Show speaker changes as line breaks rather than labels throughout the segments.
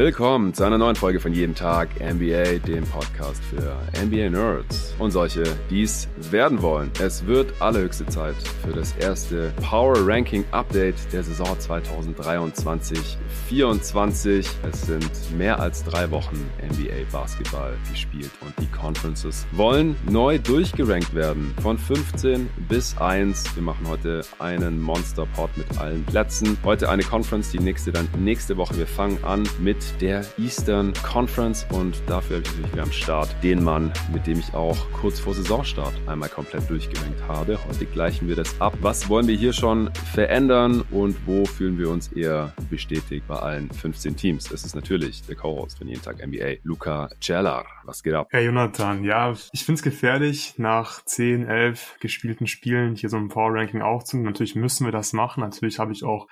Willkommen zu einer neuen Folge von Jeden Tag NBA, dem Podcast für NBA Nerds und solche, die es werden wollen. Es wird allerhöchste Zeit für das erste Power Ranking Update der Saison 2023-24. Es sind mehr als drei Wochen NBA Basketball gespielt und die Conferences wollen neu durchgerankt werden von 15 bis 1. Wir machen heute einen Monster Pod mit allen Plätzen. Heute eine Conference, die nächste dann nächste Woche. Wir fangen an mit der Eastern Conference und dafür habe ich natürlich wieder am Start den Mann, mit dem ich auch kurz vor Saisonstart einmal komplett durchgerankt habe. Heute gleichen wir das ab. Was wollen wir hier schon verändern und wo fühlen wir uns eher bestätigt bei allen 15 Teams? Es ist natürlich der Co-Host von jeden Tag NBA, Luca Cellar. Was geht ab?
Herr Jonathan, ja, ich finde es gefährlich, nach 10, 11 gespielten Spielen hier so ein Power-Ranking aufzunehmen. Natürlich müssen wir das machen. Natürlich habe ich auch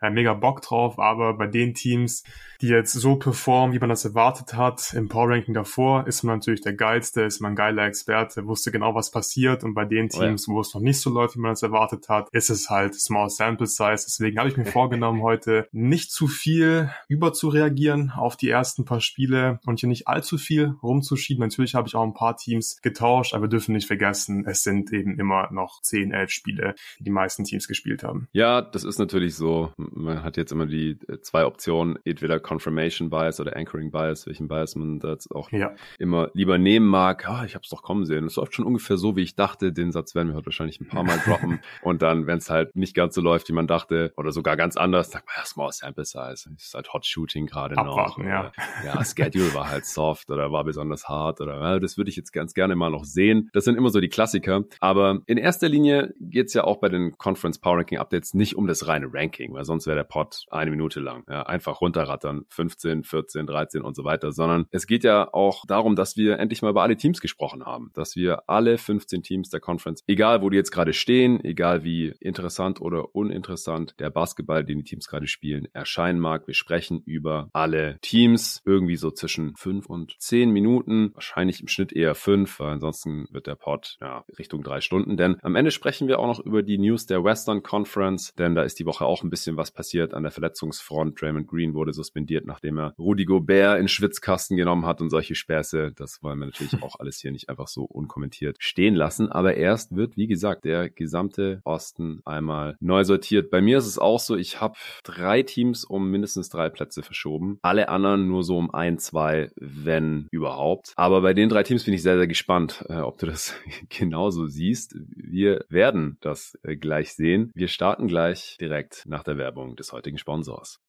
äh, mega Bock drauf, aber bei den Teams, die jetzt so performen, wie man das erwartet hat, im Power Ranking davor, ist man natürlich der geilste, ist man ein geiler Experte, wusste genau, was passiert und bei den Teams, oh ja. wo es noch nicht so läuft, wie man das erwartet hat, ist es halt Small Sample Size. Deswegen habe ich mir vorgenommen, heute nicht zu viel über zu reagieren auf die ersten paar Spiele und hier nicht allzu viel rumzuschieben. Natürlich habe ich auch ein paar Teams getauscht, aber wir dürfen nicht vergessen, es sind eben immer noch 10, 11 Spiele, die die meisten Teams gespielt haben.
Ja, das ist natürlich so man hat jetzt immer die äh, zwei Optionen, entweder Confirmation Bias oder Anchoring Bias, welchen Bias man da jetzt auch ja. immer lieber nehmen mag. Ah, ich habe es doch kommen sehen. Es läuft schon ungefähr so, wie ich dachte. Den Satz werden wir heute wahrscheinlich ein paar Mal droppen. Und dann, wenn es halt nicht ganz so läuft, wie man dachte, oder sogar ganz anders, sagt man, ja, Small Sample Size. Es ist halt Hot Shooting gerade noch.
Ja.
ja, Schedule war halt soft oder war besonders hart oder ja, das würde ich jetzt ganz gerne mal noch sehen. Das sind immer so die Klassiker. Aber in erster Linie geht's ja auch bei den Conference Power Ranking Updates nicht um das reine Ranking, weil sonst wäre der Pod eine Minute lang. Ja, einfach runterrattern, 15, 14, 13 und so weiter, sondern es geht ja auch darum, dass wir endlich mal über alle Teams gesprochen haben, dass wir alle 15 Teams der Conference, egal wo die jetzt gerade stehen, egal wie interessant oder uninteressant der Basketball, den die Teams gerade spielen, erscheinen mag. Wir sprechen über alle Teams irgendwie so zwischen 5 und 10 Minuten, wahrscheinlich im Schnitt eher 5, weil ansonsten wird der Pod ja, Richtung 3 Stunden, denn am Ende sprechen wir auch noch über die News der Western Conference, denn da ist die Woche auch ein bisschen was passiert an der Verletzungsfront. Draymond Green wurde suspendiert, nachdem er Rudy Gobert in Schwitzkasten genommen hat und solche Späße. Das wollen wir natürlich auch alles hier nicht einfach so unkommentiert stehen lassen. Aber erst wird, wie gesagt, der gesamte Osten einmal neu sortiert. Bei mir ist es auch so, ich habe drei Teams um mindestens drei Plätze verschoben. Alle anderen nur so um ein, zwei, wenn überhaupt. Aber bei den drei Teams bin ich sehr, sehr gespannt, äh, ob du das genauso siehst. Wir werden das äh, gleich sehen. Wir starten gleich direkt nach der Werbung des heutigen Sponsors.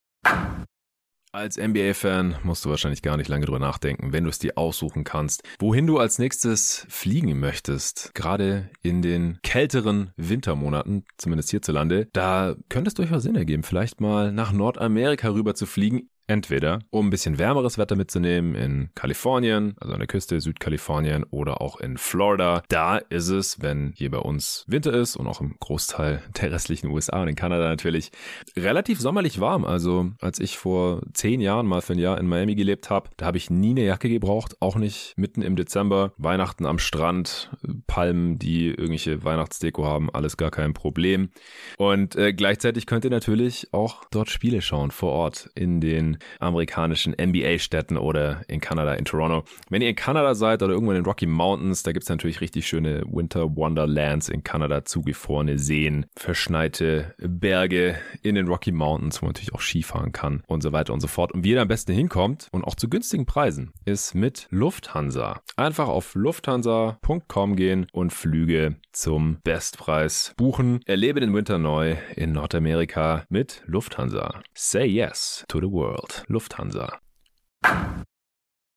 Als NBA-Fan musst du wahrscheinlich gar nicht lange drüber nachdenken, wenn du es dir aussuchen kannst, wohin du als nächstes fliegen möchtest. Gerade in den kälteren Wintermonaten, zumindest hierzulande, da könnte es durchaus Sinn ergeben, vielleicht mal nach Nordamerika rüber zu fliegen. Entweder, um ein bisschen wärmeres Wetter mitzunehmen in Kalifornien, also an der Küste Südkalifornien oder auch in Florida. Da ist es, wenn hier bei uns Winter ist und auch im Großteil der restlichen USA und in Kanada natürlich, relativ sommerlich warm. Also als ich vor zehn Jahren mal für ein Jahr in Miami gelebt habe, da habe ich nie eine Jacke gebraucht, auch nicht mitten im Dezember. Weihnachten am Strand, Palmen, die irgendwelche Weihnachtsdeko haben, alles gar kein Problem. Und äh, gleichzeitig könnt ihr natürlich auch dort Spiele schauen vor Ort in den amerikanischen NBA-Städten oder in Kanada, in Toronto. Wenn ihr in Kanada seid oder irgendwo in den Rocky Mountains, da gibt es natürlich richtig schöne Winter Wonderlands in Kanada, zugefrorene Seen, verschneite Berge in den Rocky Mountains, wo man natürlich auch Skifahren kann und so weiter und so fort. Und wie ihr am besten hinkommt und auch zu günstigen Preisen, ist mit Lufthansa. Einfach auf lufthansa.com gehen und Flüge zum Bestpreis buchen. Erlebe den Winter neu in Nordamerika mit Lufthansa. Say yes to the world. Lufthansa.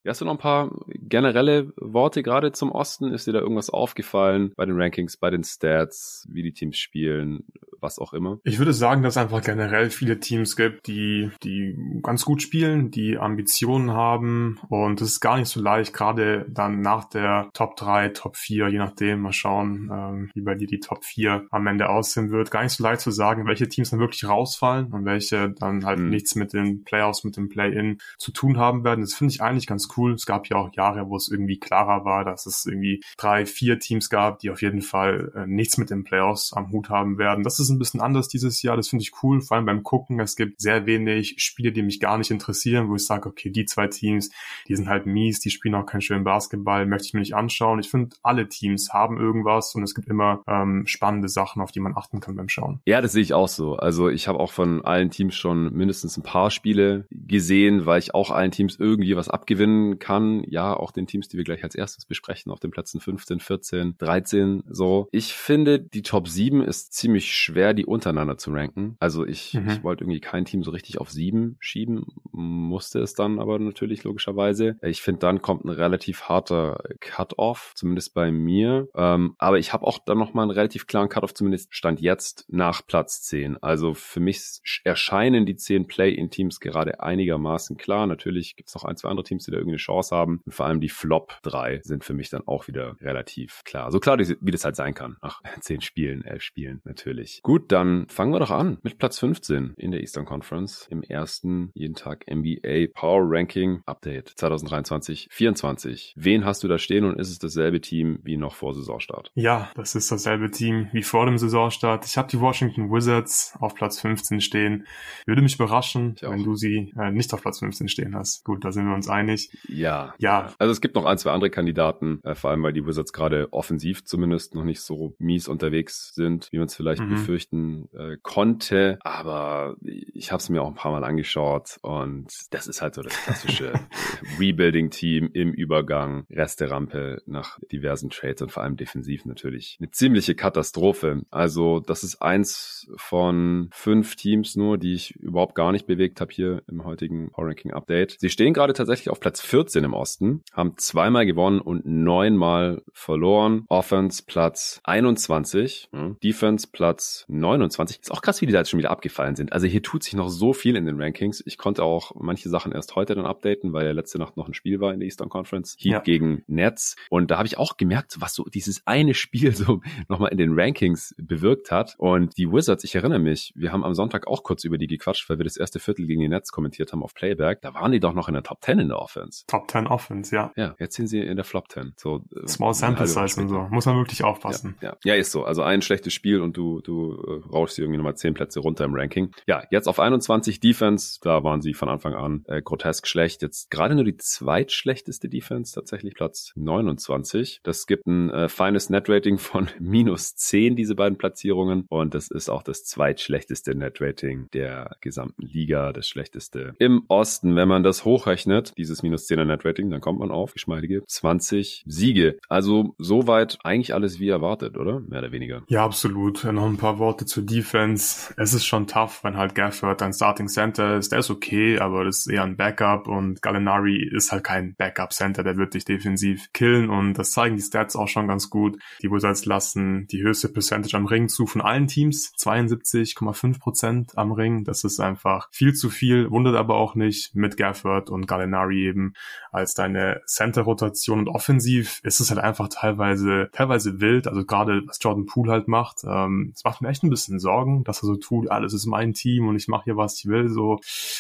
Hast du noch ein paar generelle Worte gerade zum Osten? Ist dir da irgendwas aufgefallen bei den Rankings, bei den Stats, wie die Teams spielen, was auch immer?
Ich würde sagen, dass es einfach generell viele Teams gibt, die, die ganz gut spielen, die Ambitionen haben und es ist gar nicht so leicht, gerade dann nach der Top 3, Top 4, je nachdem, mal schauen, ähm, wie bei dir die Top 4 am Ende aussehen wird, gar nicht so leicht zu sagen, welche Teams dann wirklich rausfallen und welche dann halt mhm. nichts mit den Playoffs, mit dem Play-In zu tun haben werden. Das finde ich eigentlich ganz cool. Es gab ja auch Jahre, wo es irgendwie klarer war, dass es irgendwie drei, vier Teams gab, die auf jeden Fall äh, nichts mit den Playoffs am Hut haben werden. Das ist ein bisschen anders dieses Jahr. Das finde ich cool, vor allem beim Gucken. Es gibt sehr wenig Spiele, die mich gar nicht interessieren, wo ich sage, okay, die zwei Teams, die sind halt mies, die spielen auch keinen schönen Basketball, möchte ich mir nicht anschauen. Ich finde, alle Teams haben irgendwas und es gibt immer ähm, spannende Sachen, auf die man achten kann beim Schauen.
Ja, das sehe ich auch so. Also ich habe auch von allen Teams schon mindestens ein paar Spiele gesehen, weil ich auch allen Teams irgendwie was abgewinnen kann. Ja, auch den Teams, die wir gleich als erstes besprechen, auf den Plätzen 15, 14, 13 so. Ich finde, die Top 7 ist ziemlich schwer, die untereinander zu ranken. Also ich, mhm. ich wollte irgendwie kein Team so richtig auf 7 schieben, musste es dann aber natürlich logischerweise. Ich finde, dann kommt ein relativ harter Cut-Off, zumindest bei mir. Ähm, aber ich habe auch dann nochmal einen relativ klaren Cut-Off, zumindest Stand jetzt nach Platz 10. Also für mich erscheinen die 10 Play-in-Teams gerade einigermaßen klar. Natürlich gibt es noch ein, zwei andere Teams, die da irgendwie eine Chance haben. Und vor allem die Flop 3 sind für mich dann auch wieder relativ klar. So klar, wie das halt sein kann. Nach 10 Spielen, 11 Spielen natürlich. Gut, dann fangen wir doch an mit Platz 15 in der Eastern Conference im ersten jeden Tag NBA Power Ranking Update 2023 24 Wen hast du da stehen und ist es dasselbe Team wie noch vor Saisonstart?
Ja, das ist dasselbe Team wie vor dem Saisonstart. Ich habe die Washington Wizards auf Platz 15 stehen. Würde mich überraschen, wenn du sie äh, nicht auf Platz 15 stehen hast. Gut, da sind wir uns einig.
Ja. Ja. Also es gibt noch ein, zwei andere Kandidaten, äh, vor allem weil die Wizards gerade offensiv zumindest noch nicht so mies unterwegs sind, wie man es vielleicht mhm. befürchten äh, konnte. Aber ich habe es mir auch ein paar Mal angeschaut und das ist halt so das klassische Rebuilding-Team im Übergang, Rest der Rampe nach diversen Trades und vor allem defensiv natürlich eine ziemliche Katastrophe. Also das ist eins von fünf Teams nur, die ich überhaupt gar nicht bewegt habe hier im heutigen Power Ranking Update. Sie stehen gerade tatsächlich auf Platz 14 im Osten, haben zweimal gewonnen und neunmal verloren. Offense Platz 21, Defense Platz 29. Ist auch krass, wie die da jetzt schon wieder abgefallen sind. Also hier tut sich noch so viel in den Rankings. Ich konnte auch manche Sachen erst heute dann updaten, weil ja letzte Nacht noch ein Spiel war in der Eastern Conference. Heat ja. gegen Nets. Und da habe ich auch gemerkt, was so dieses eine Spiel so nochmal in den Rankings bewirkt hat. Und die Wizards, ich erinnere mich, wir haben am Sonntag auch kurz über die gequatscht, weil wir das erste Viertel gegen die Nets kommentiert haben auf Playback. Da waren die doch noch in der Top 10 in der Offense.
Top 10 Offense, ja.
Ja, jetzt sind sie in der Flop 10. So,
äh, Small Sample Size und so. Muss man wirklich aufpassen.
Ja, ja. ja, ist so. Also ein schlechtes Spiel und du, du äh, rauschst irgendwie nochmal 10 Plätze runter im Ranking. Ja, jetzt auf 21 Defense. Da waren sie von Anfang an äh, grotesk schlecht. Jetzt gerade nur die zweitschlechteste Defense, tatsächlich Platz 29. Das gibt ein äh, feines Net-Rating von minus 10, diese beiden Platzierungen. Und das ist auch das zweitschlechteste Net-Rating der gesamten Liga, das schlechteste im Osten. Wenn man das hochrechnet, dieses minus 10er Net-Rating, dann kommt man auf geschmeidige 20 Siege. Also soweit eigentlich alles wie erwartet, oder? Mehr oder weniger.
Ja, absolut. Noch ein paar Worte zur Defense. Es ist schon tough, wenn halt Gafford ein Starting Center ist. Der ist okay, aber das ist eher ein Backup und Gallinari ist halt kein Backup Center. Der wird dich defensiv killen und das zeigen die Stats auch schon ganz gut. Die Wizards lassen die höchste Percentage am Ring zu von allen Teams. 72,5 Prozent am Ring. Das ist einfach viel zu viel. Wundert aber auch nicht mit Gafford und Gallinari eben als deine Center-Rotation und offensiv ist es halt einfach teilweise, teilweise wild. Also gerade was Jordan Poole halt macht. Ähm, macht mir echt ein bisschen Sorgen, dass er so tut, alles ist mein Team und ich mache hier, was ich will. So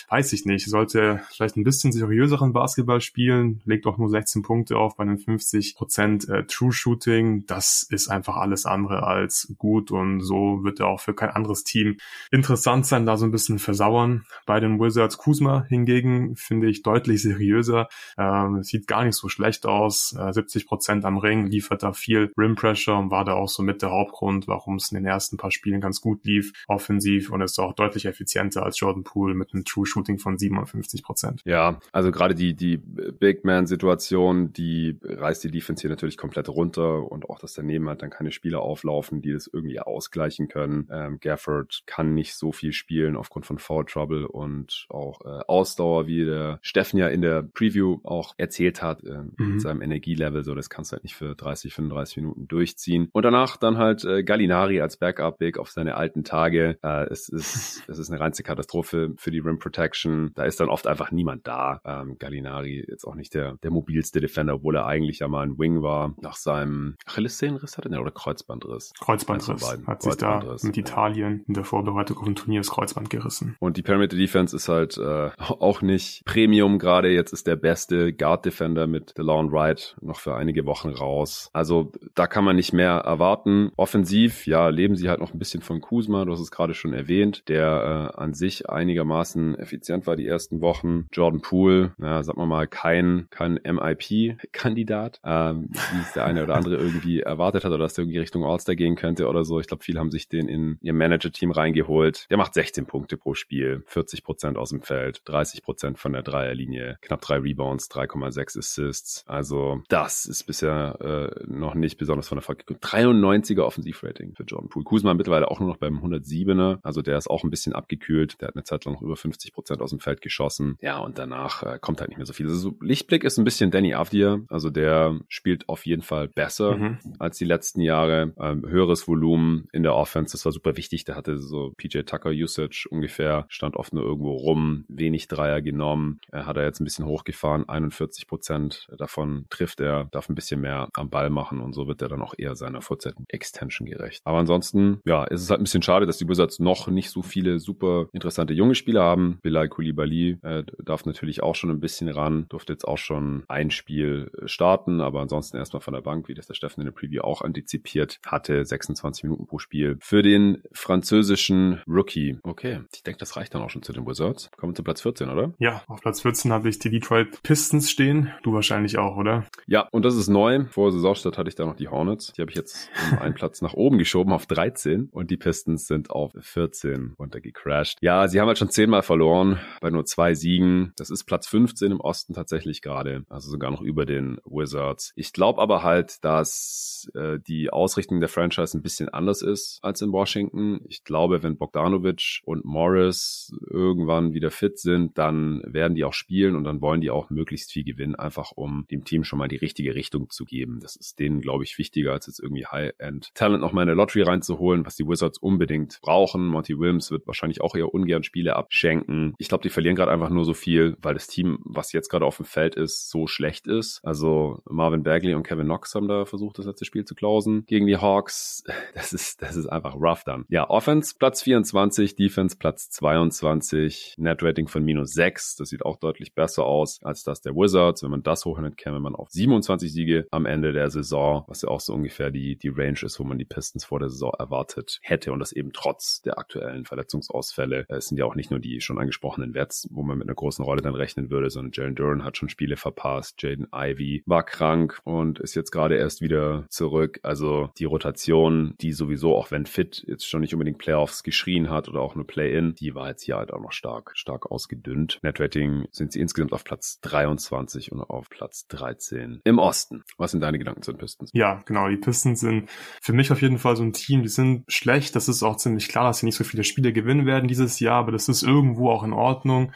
weiß ich nicht. Sollte vielleicht ein bisschen seriöseren Basketball spielen, legt auch nur 16 Punkte auf bei einem 50 Prozent äh, True Shooting. Das ist einfach alles andere als gut und so wird er auch für kein anderes Team interessant sein, da so ein bisschen versauern. Bei den Wizards Kuzma hingegen finde ich deutlich seriöser. Ähm, sieht gar nicht so schlecht aus. Äh, 70 Prozent am Ring, liefert da viel Rim Pressure und war da auch so mit der Hauptgrund, warum es in den ersten paar Spielen ganz gut lief, offensiv und ist auch deutlich effizienter als Jordan Poole mit einem True Shooting von 57 Prozent.
Ja, also gerade die die Big Man-Situation, die reißt die Defense hier natürlich komplett runter und auch, dass daneben halt dann keine Spieler auflaufen, die das irgendwie ausgleichen können. Ähm, Gafford kann nicht so viel spielen aufgrund von Foul Trouble und auch äh, Ausdauer, wie der Steffen ja in der Preview auch erzählt hat, äh, mhm. mit seinem Energielevel. So, das kannst du halt nicht für 30, 35 Minuten durchziehen. Und danach dann halt äh, Gallinari als Backup-Big auf seine alten Tage. Äh, es ist, es ist eine reinste Katastrophe für die Rim Protection. Da ist dann oft einfach niemand da. Ähm, Gallinari jetzt auch nicht der, der mobilste Defender, obwohl er eigentlich ja mal ein Wing war. Nach seinem Achillessehnenriss hat er oder Kreuzbandriss?
Kreuzbandriss. Hat sich da mit Italien in der Vorbereitung auf ein Turnier das Kreuzband gerissen.
Und die Perimeter Defense ist halt äh, auch nicht Premium gerade. Jetzt ist der beste Guard Defender mit DeLon Wright noch für einige Wochen raus. Also da kann man nicht mehr erwarten. Offensiv, ja, leben sie halt noch ein bisschen von Kuzma. Du hast es gerade schon erwähnt, der äh, an sich einigermaßen effizient war die ersten Wochen. Jordan Poole, ja, sag mal mal, kein, kein MIP-Kandidat, ähm, wie es der eine oder andere irgendwie erwartet hat oder dass der irgendwie Richtung All-Star gehen könnte oder so. Ich glaube, viele haben sich den in ihr Manager-Team reingeholt. Der macht 16 Punkte pro Spiel, 40 Prozent aus dem Feld, 30 Prozent von der Dreierlinie, knapp drei Rebounds, 3,6 Assists. Also das ist bisher äh, noch nicht besonders von Erfolg gekommen. 93er Offensivrating für Jordan Poole. Kuzma mittlerweile auch nur noch beim 107er. Also der ist auch ein bisschen abgekühlt. Der hat eine Zeit lang noch über 50 Prozent aus dem Feld geschossen. Ja, und danach äh, kommt halt nicht mehr so viel. Also Lichtblick ist ein bisschen Danny Avdia. Also der spielt auf jeden Fall besser mhm. als die letzten Jahre. Ähm, höheres Volumen in der Offense. Das war super wichtig. Der hatte so PJ Tucker Usage ungefähr. Stand oft nur irgendwo rum. Wenig Dreier genommen. Er hat er jetzt ein bisschen hochgefahren. 41 Prozent davon trifft er. Darf ein bisschen mehr am Ball machen. Und so wird er dann auch eher seiner Vollzeiten Extension gerecht. Aber ansonsten, ja, ist es halt ein bisschen schade, dass die Wizards noch nicht so viele super interessante junge Spieler haben. Bilal Koulibaly äh, darf natürlich auch schon ein bisschen ran, durfte jetzt auch schon ein Spiel äh, starten, aber ansonsten erstmal von der Bank, wie das der Steffen in der Preview auch antizipiert hatte, 26 Minuten pro Spiel. Für den französischen Rookie. Okay, ich denke, das reicht dann auch schon zu den Wizards. Kommen wir zu Platz 14, oder?
Ja, auf Platz 14 habe ich die Detroit Pistons stehen. Du wahrscheinlich auch, oder?
Ja, und das ist neu. Vor Saisonstart hatte ich da noch die Hornets. Die habe ich jetzt um einen Platz nach oben geschoben auf 13 und die Pistons sind auf 14 runtergecrashed. Ja, sie haben halt schon zehnmal verloren bei nur zwei Siegen. Das ist Platz 15 im Osten tatsächlich gerade, also sogar noch über den Wizards. Ich glaube aber halt, dass äh, die Ausrichtung der Franchise ein bisschen anders ist als in Washington. Ich glaube, wenn Bogdanovic und Morris irgendwann wieder fit sind, dann werden die auch spielen und dann wollen die auch möglichst viel gewinnen, einfach um dem Team schon mal die richtige Richtung zu geben. Das ist denen, glaube ich, wichtiger, als jetzt irgendwie High-End-Talent noch mal in der Lottery reinzuholen, was die Wizards unbedingt brauchen. Monty Williams wird wahrscheinlich auch eher ungern Spiele abschenken. Ich glaube, die verlieren gerade einfach nur so viel, weil das Team, was jetzt gerade auf dem Feld ist, so schlecht ist. Also Marvin Bagley und Kevin Knox haben da versucht, das letzte Spiel zu klausen gegen die Hawks. Das ist, das ist einfach rough dann. Ja, Offense Platz 24, Defense Platz 22, Net Rating von minus 6. Das sieht auch deutlich besser aus als das der Wizards. Wenn man das hochnimmt, käme man auf 27 Siege am Ende der Saison, was ja auch so ungefähr die, die Range ist, wo man die Pistons vor der Saison erwartet hätte und das eben trotz der aktuellen Verletzungsausfälle. Es sind ja auch nicht nur die schon angesprochenen Wets, wo man mit einer großen Rolle dann rechnen würde, sondern Jalen Duran hat schon Spiele verpasst, Jaden Ivy war krank und ist jetzt gerade erst wieder zurück. Also die Rotation, die sowieso, auch wenn fit, jetzt schon nicht unbedingt Playoffs geschrien hat oder auch nur Play-In, die war jetzt hier halt auch noch stark, stark ausgedünnt. Netrating sind sie insgesamt auf Platz 23 und auf Platz 13 im Osten. Was sind deine Gedanken zu den Pistons?
Ja, genau. Die Pistons sind für mich auf jeden Fall so ein Team, die sind schlecht. Das ist auch ziemlich klar, dass sie nicht so viele Spiele gewinnen werden dieses Jahr, aber das ist irgendwo auch in Ordnung,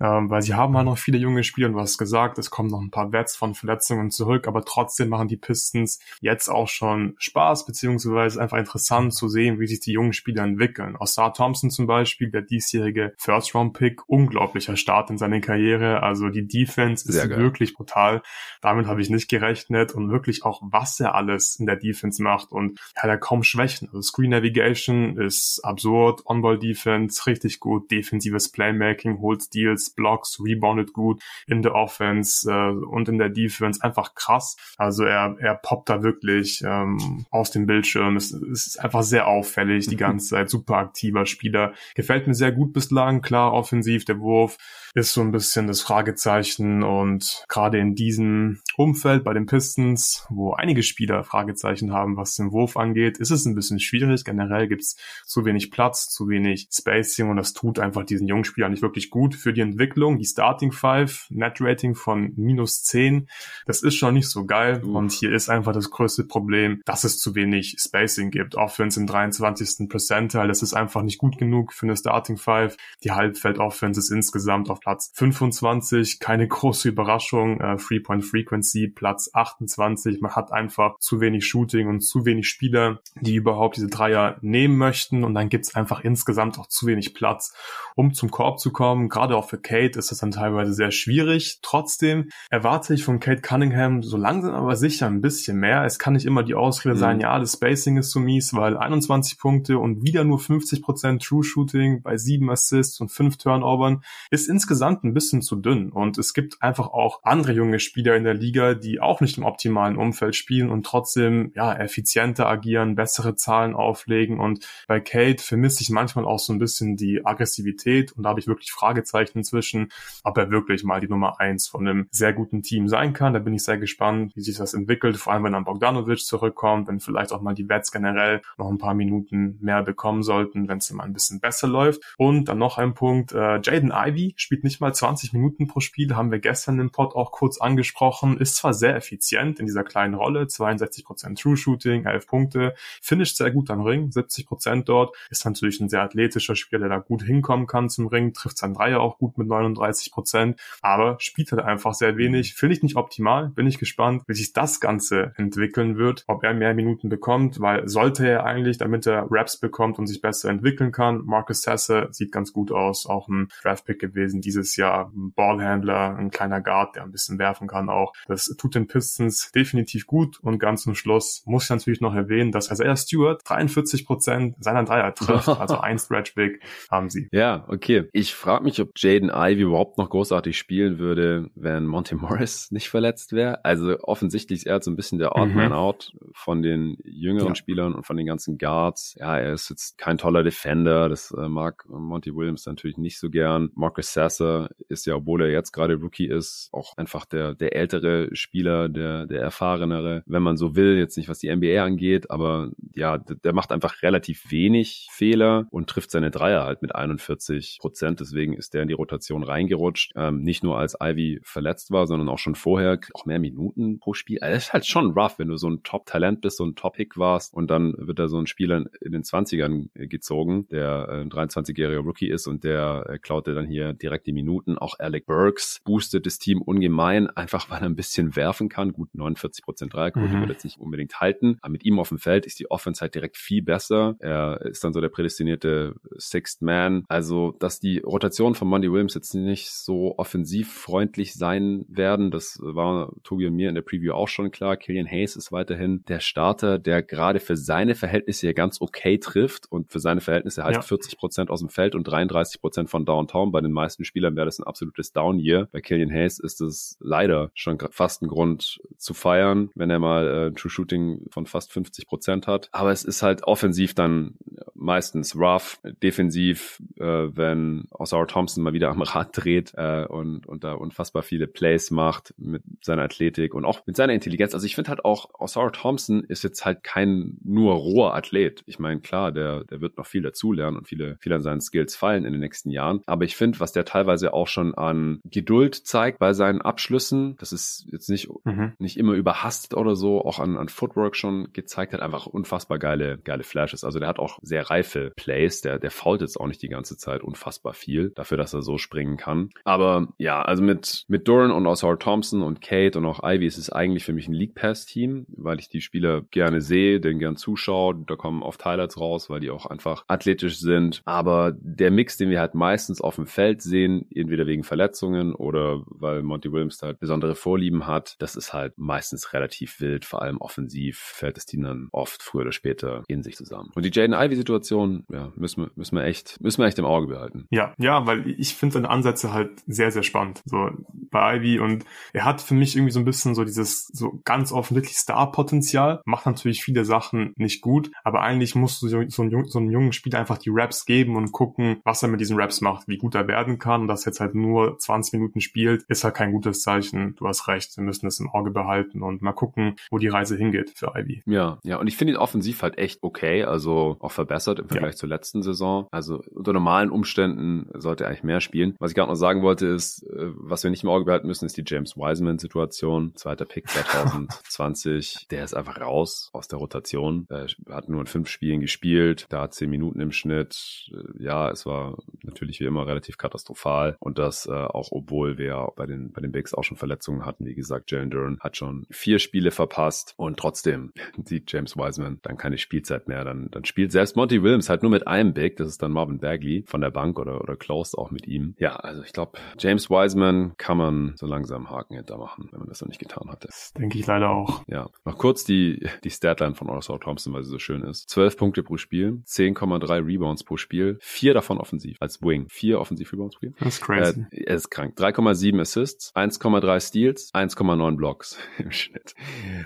ähm, weil sie haben halt noch viele junge Spieler und du hast gesagt, es kommen noch ein paar Wets von Verletzungen zurück, aber trotzdem machen die Pistons jetzt auch schon Spaß, beziehungsweise einfach interessant zu sehen, wie sich die jungen Spieler entwickeln. Osar Thompson zum Beispiel, der diesjährige First-Round-Pick, unglaublicher Start in seiner Karriere. Also die Defense ist wirklich brutal. Damit habe ich nicht gerechnet und wirklich auch, was er alles in der Defense macht und er hat ja kaum Schwächen. Also Screen Navigation ist absurd, On-Ball Defense richtig gut, defensives Playmaking, holt Steals, Blocks, reboundet gut in der Offense äh, und in der Defense einfach krass. Also er, er poppt da wirklich ähm, aus dem Bildschirm. Es, es ist einfach sehr auffällig die ganze Zeit, super aktiver Spieler. Gefällt mir sehr gut bislang, klar offensiv, der Wurf ist so ein bisschen das Fragezeichen und gerade in diesem Umfeld bei den Pistons, wo einige Spieler Fragezeichen haben, was den Wurf angeht, ist es ein bisschen schwierig. Generell gibt es zu wenig Platz, zu wenig Spacing und das tut einfach diesen jungen Spielern nicht wirklich gut für die Entwicklung. Die Starting Five Net-Rating von minus 10. Das ist schon nicht so geil. Uh. Und hier ist einfach das größte Problem, dass es zu wenig Spacing gibt. Offense im 23. Percentile, das ist einfach nicht gut genug für eine Starting Five. Die Halbfeld-Offense ist insgesamt auf Platz 25. Keine große Überraschung. Äh, Three-Point-Frequency Platz 28. Man hat einfach zu wenig Shooting und zu wenig Spieler, die überhaupt diese Dreier nehmen möchten. Und dann gibt's einfach insgesamt auch zu wenig Platz, um zum Korb zu kommen. Gerade auch für Kate ist das dann teilweise sehr schwierig. Trotzdem erwarte ich von Kate Cunningham so langsam aber sicher ein bisschen mehr. Es kann nicht immer die Ausrede mhm. sein, ja, das Spacing ist so mies, weil 21 Punkte und wieder nur 50% True Shooting bei sieben Assists und fünf Turnovern ist insgesamt ein bisschen zu dünn. Und es gibt einfach auch andere junge Spieler in der Liga, die auch nicht im optimalen Umfeld spielen und trotzdem ja effizienter agieren, bessere Zahlen auflegen. Und bei Kate vermisse ich manchmal auch so ein bisschen die Aggressivität und da habe ich wirklich Fragezeichen inzwischen, ob er wirklich mal die Nummer eins von einem sehr guten Team sein kann. Da bin ich sehr gespannt, wie sich das entwickelt, vor allem wenn dann Bogdanovic zurückkommt, wenn vielleicht auch mal die Wets generell noch ein paar Minuten mehr bekommen sollten, wenn es mal ein bisschen besser läuft. Und dann noch ein Punkt, äh, Jaden Ivy spielt nicht mal 20 Minuten pro Spiel, haben wir gestern im Pod auch kurz angesprochen, ist zwar sehr effizient in dieser kleinen Rolle, 62% True Shooting, 11 Punkte, finisht sehr gut am Ring, 70% dort, ist natürlich ein sehr athletischer Spieler, der da gut hinkommen kann zum Ring, trifft sein Dreier auch gut mit 39%, aber spielt halt einfach sehr wenig, finde ich nicht optimal, bin ich gespannt, wie sich das Ganze entwickeln wird, ob er mehr Minuten bekommt, weil sollte er eigentlich, damit er Raps bekommt und sich besser entwickeln kann, Marcus Sasser sieht ganz gut aus, auch ein Draftpick gewesen dieses Jahr, ein Ein kleiner Guard, der ein bisschen werfen kann auch. Das tut den Pistons definitiv gut und ganz zum Schluss muss ich natürlich noch erwähnen, dass Isaiah Stewart 43% seiner Dreier trifft, also ein Stretch Big haben sie.
Ja, okay. Ich frage mich, ob Jaden Ivy überhaupt noch großartig spielen würde, wenn Monty Morris nicht verletzt wäre. Also offensichtlich ist er so ein bisschen der Odd Man mhm. Out von den jüngeren ja. Spielern und von den ganzen Guards. Ja, er ist jetzt kein toller Defender. Das äh, mag Monty Williams natürlich nicht so gern. Marcus Sasser ist ja, obwohl er jetzt gerade Rookie ist, auch einfach der, der ältere Spieler, der, der erfahrenere, wenn man so will, jetzt nicht was die NBA angeht, aber ja, der macht einfach relativ wenig Fehler und trifft seine Dreier halt mit 41 Prozent. Deswegen ist der in die Rotation reingerutscht. Ähm, nicht nur als Ivy verletzt war, sondern auch schon vorher auch mehr Minuten pro Spiel. Also das ist halt schon rough, wenn du so ein Top-Talent bist, so ein Top-Pick warst und dann wird da so ein Spieler in den 20ern gezogen, der ein 23-jähriger Rookie ist und der äh, klaut dir dann hier direkt die Minuten. Auch Alec Burks boostet das Team ungemein, einfach weil er ein bisschen werfen kann. Gut, 49 Prozent Dreierquote mhm. wird jetzt nicht unbedingt halten. Aber mit ihm auf dem Feld ist die Offense halt direkt viel besser. Er ist dann so der prädestinierte Sixth Man. Also, dass die Rotation von Monty Williams jetzt nicht so offensiv freundlich sein werden, das war Tobi und mir in der Preview auch schon klar. Killian Hayes ist weiterhin der Starter, der gerade für seine Verhältnisse hier ganz okay trifft und für seine Verhältnisse halt ja. 40 Prozent aus dem Feld und 33 Prozent von Downtown. Bei den meisten Spielern wäre das ein absolutes Down-Year. Bei Killian Hayes ist es leider schon fast ein Grund zu feiern, wenn er mal äh, True Shooting von fast 50 Prozent hat. Aber es ist halt offensiv dann meistens rough, defensiv, äh, wenn Osara Thompson mal wieder am Rad dreht äh, und, und da unfassbar viele Plays macht mit seiner Athletik und auch mit seiner Intelligenz. Also ich finde halt auch, Osara Thompson ist jetzt halt kein nur roher Athlet. Ich meine, klar, der, der wird noch viel dazulernen und viele, viele an seinen Skills fallen in den nächsten Jahren. Aber ich finde, was der teilweise auch schon an Geduld zeigt bei seinen Abschlüssen, das ist jetzt nicht, mhm. nicht immer überhastet oder so, auch an, an Footwork schon gezeigt hat, einfach unfassbar geile, geile Flashes. Also der hat auch sehr reife Plays, der, der fault jetzt auch nicht die ganze Zeit unfassbar viel dafür, dass er so springen kann. Aber ja, also mit, mit Doran und Osar Thompson und Kate und auch Ivy ist es eigentlich für mich ein League Pass Team, weil ich die Spieler gerne sehe, den gern zuschaue. Da kommen oft Highlights raus, weil die auch einfach athletisch sind. Aber der Mix, den wir halt meistens auf dem Feld sehen, entweder wegen Verletzungen oder weil Monty Williams da halt besondere Vorlieben hat, das ist halt meistens relativ wild, vor allem offensiv fällt Team dann oft früher oder später in sich zusammen. Und die Jaden Ivy-Situation, ja, müssen wir, müssen wir echt, müssen wir echt im Auge behalten.
Ja, ja, weil ich finde seine Ansätze halt sehr, sehr spannend. So bei Ivy und er hat für mich irgendwie so ein bisschen so dieses so ganz offensichtlich Star-Potenzial Potenzial, macht natürlich viele Sachen nicht gut, aber eigentlich musst du so, so, einen, so einen jungen Spieler einfach die Raps geben und gucken, was er mit diesen Raps macht, wie gut er werden kann. Dass jetzt halt nur 20 Minuten spielt, ist halt kein gutes Zeichen. Du hast recht, wir müssen das im Auge behalten und mal gucken, wo die Reise hingeht für Ivy.
Ja, ja, und ich finde ihn offensiv halt echt okay, also auch verbessert im Vergleich ja. zur letzten Saison. Also unter normalen Umständen sollte er eigentlich mehr spielen. Was ich gerade noch sagen wollte ist, äh, was wir nicht im Auge behalten müssen, ist die James Wiseman-Situation. Zweiter Pick 2020. der ist einfach raus aus der Rotation. Er hat nur in fünf Spielen gespielt, da zehn Minuten im Schnitt. Äh, ja, es war natürlich wie immer relativ katastrophal. Und das äh, auch, obwohl wir bei den, bei den Bigs auch schon Verletzungen hatten. Wie gesagt, Jalen Duran hat schon vier Spiele verpasst und trotzdem sieht James Wiseman dann keine Spielzeit mehr. Dann, dann spielt selbst Monty Williams halt nur mit einem Big. Das ist dann Marvin Bagley von der Bank oder, oder closed auch mit ihm. Ja, also ich glaube, James Wiseman kann man so langsam Haken hintermachen, wenn man das noch nicht getan hatte. Das
denke ich leider auch.
Ja, noch kurz die, die Statline von Orsaw Thompson, weil sie so schön ist. 12 Punkte pro Spiel, 10,3 Rebounds pro Spiel, vier davon offensiv als Wing. Vier offensiv Rebounds pro Spiel.
Das ist crazy.
Äh, er ist krank. 3,7 Assists, 1,3 Steals, 1,9 Blocks im Schnitt.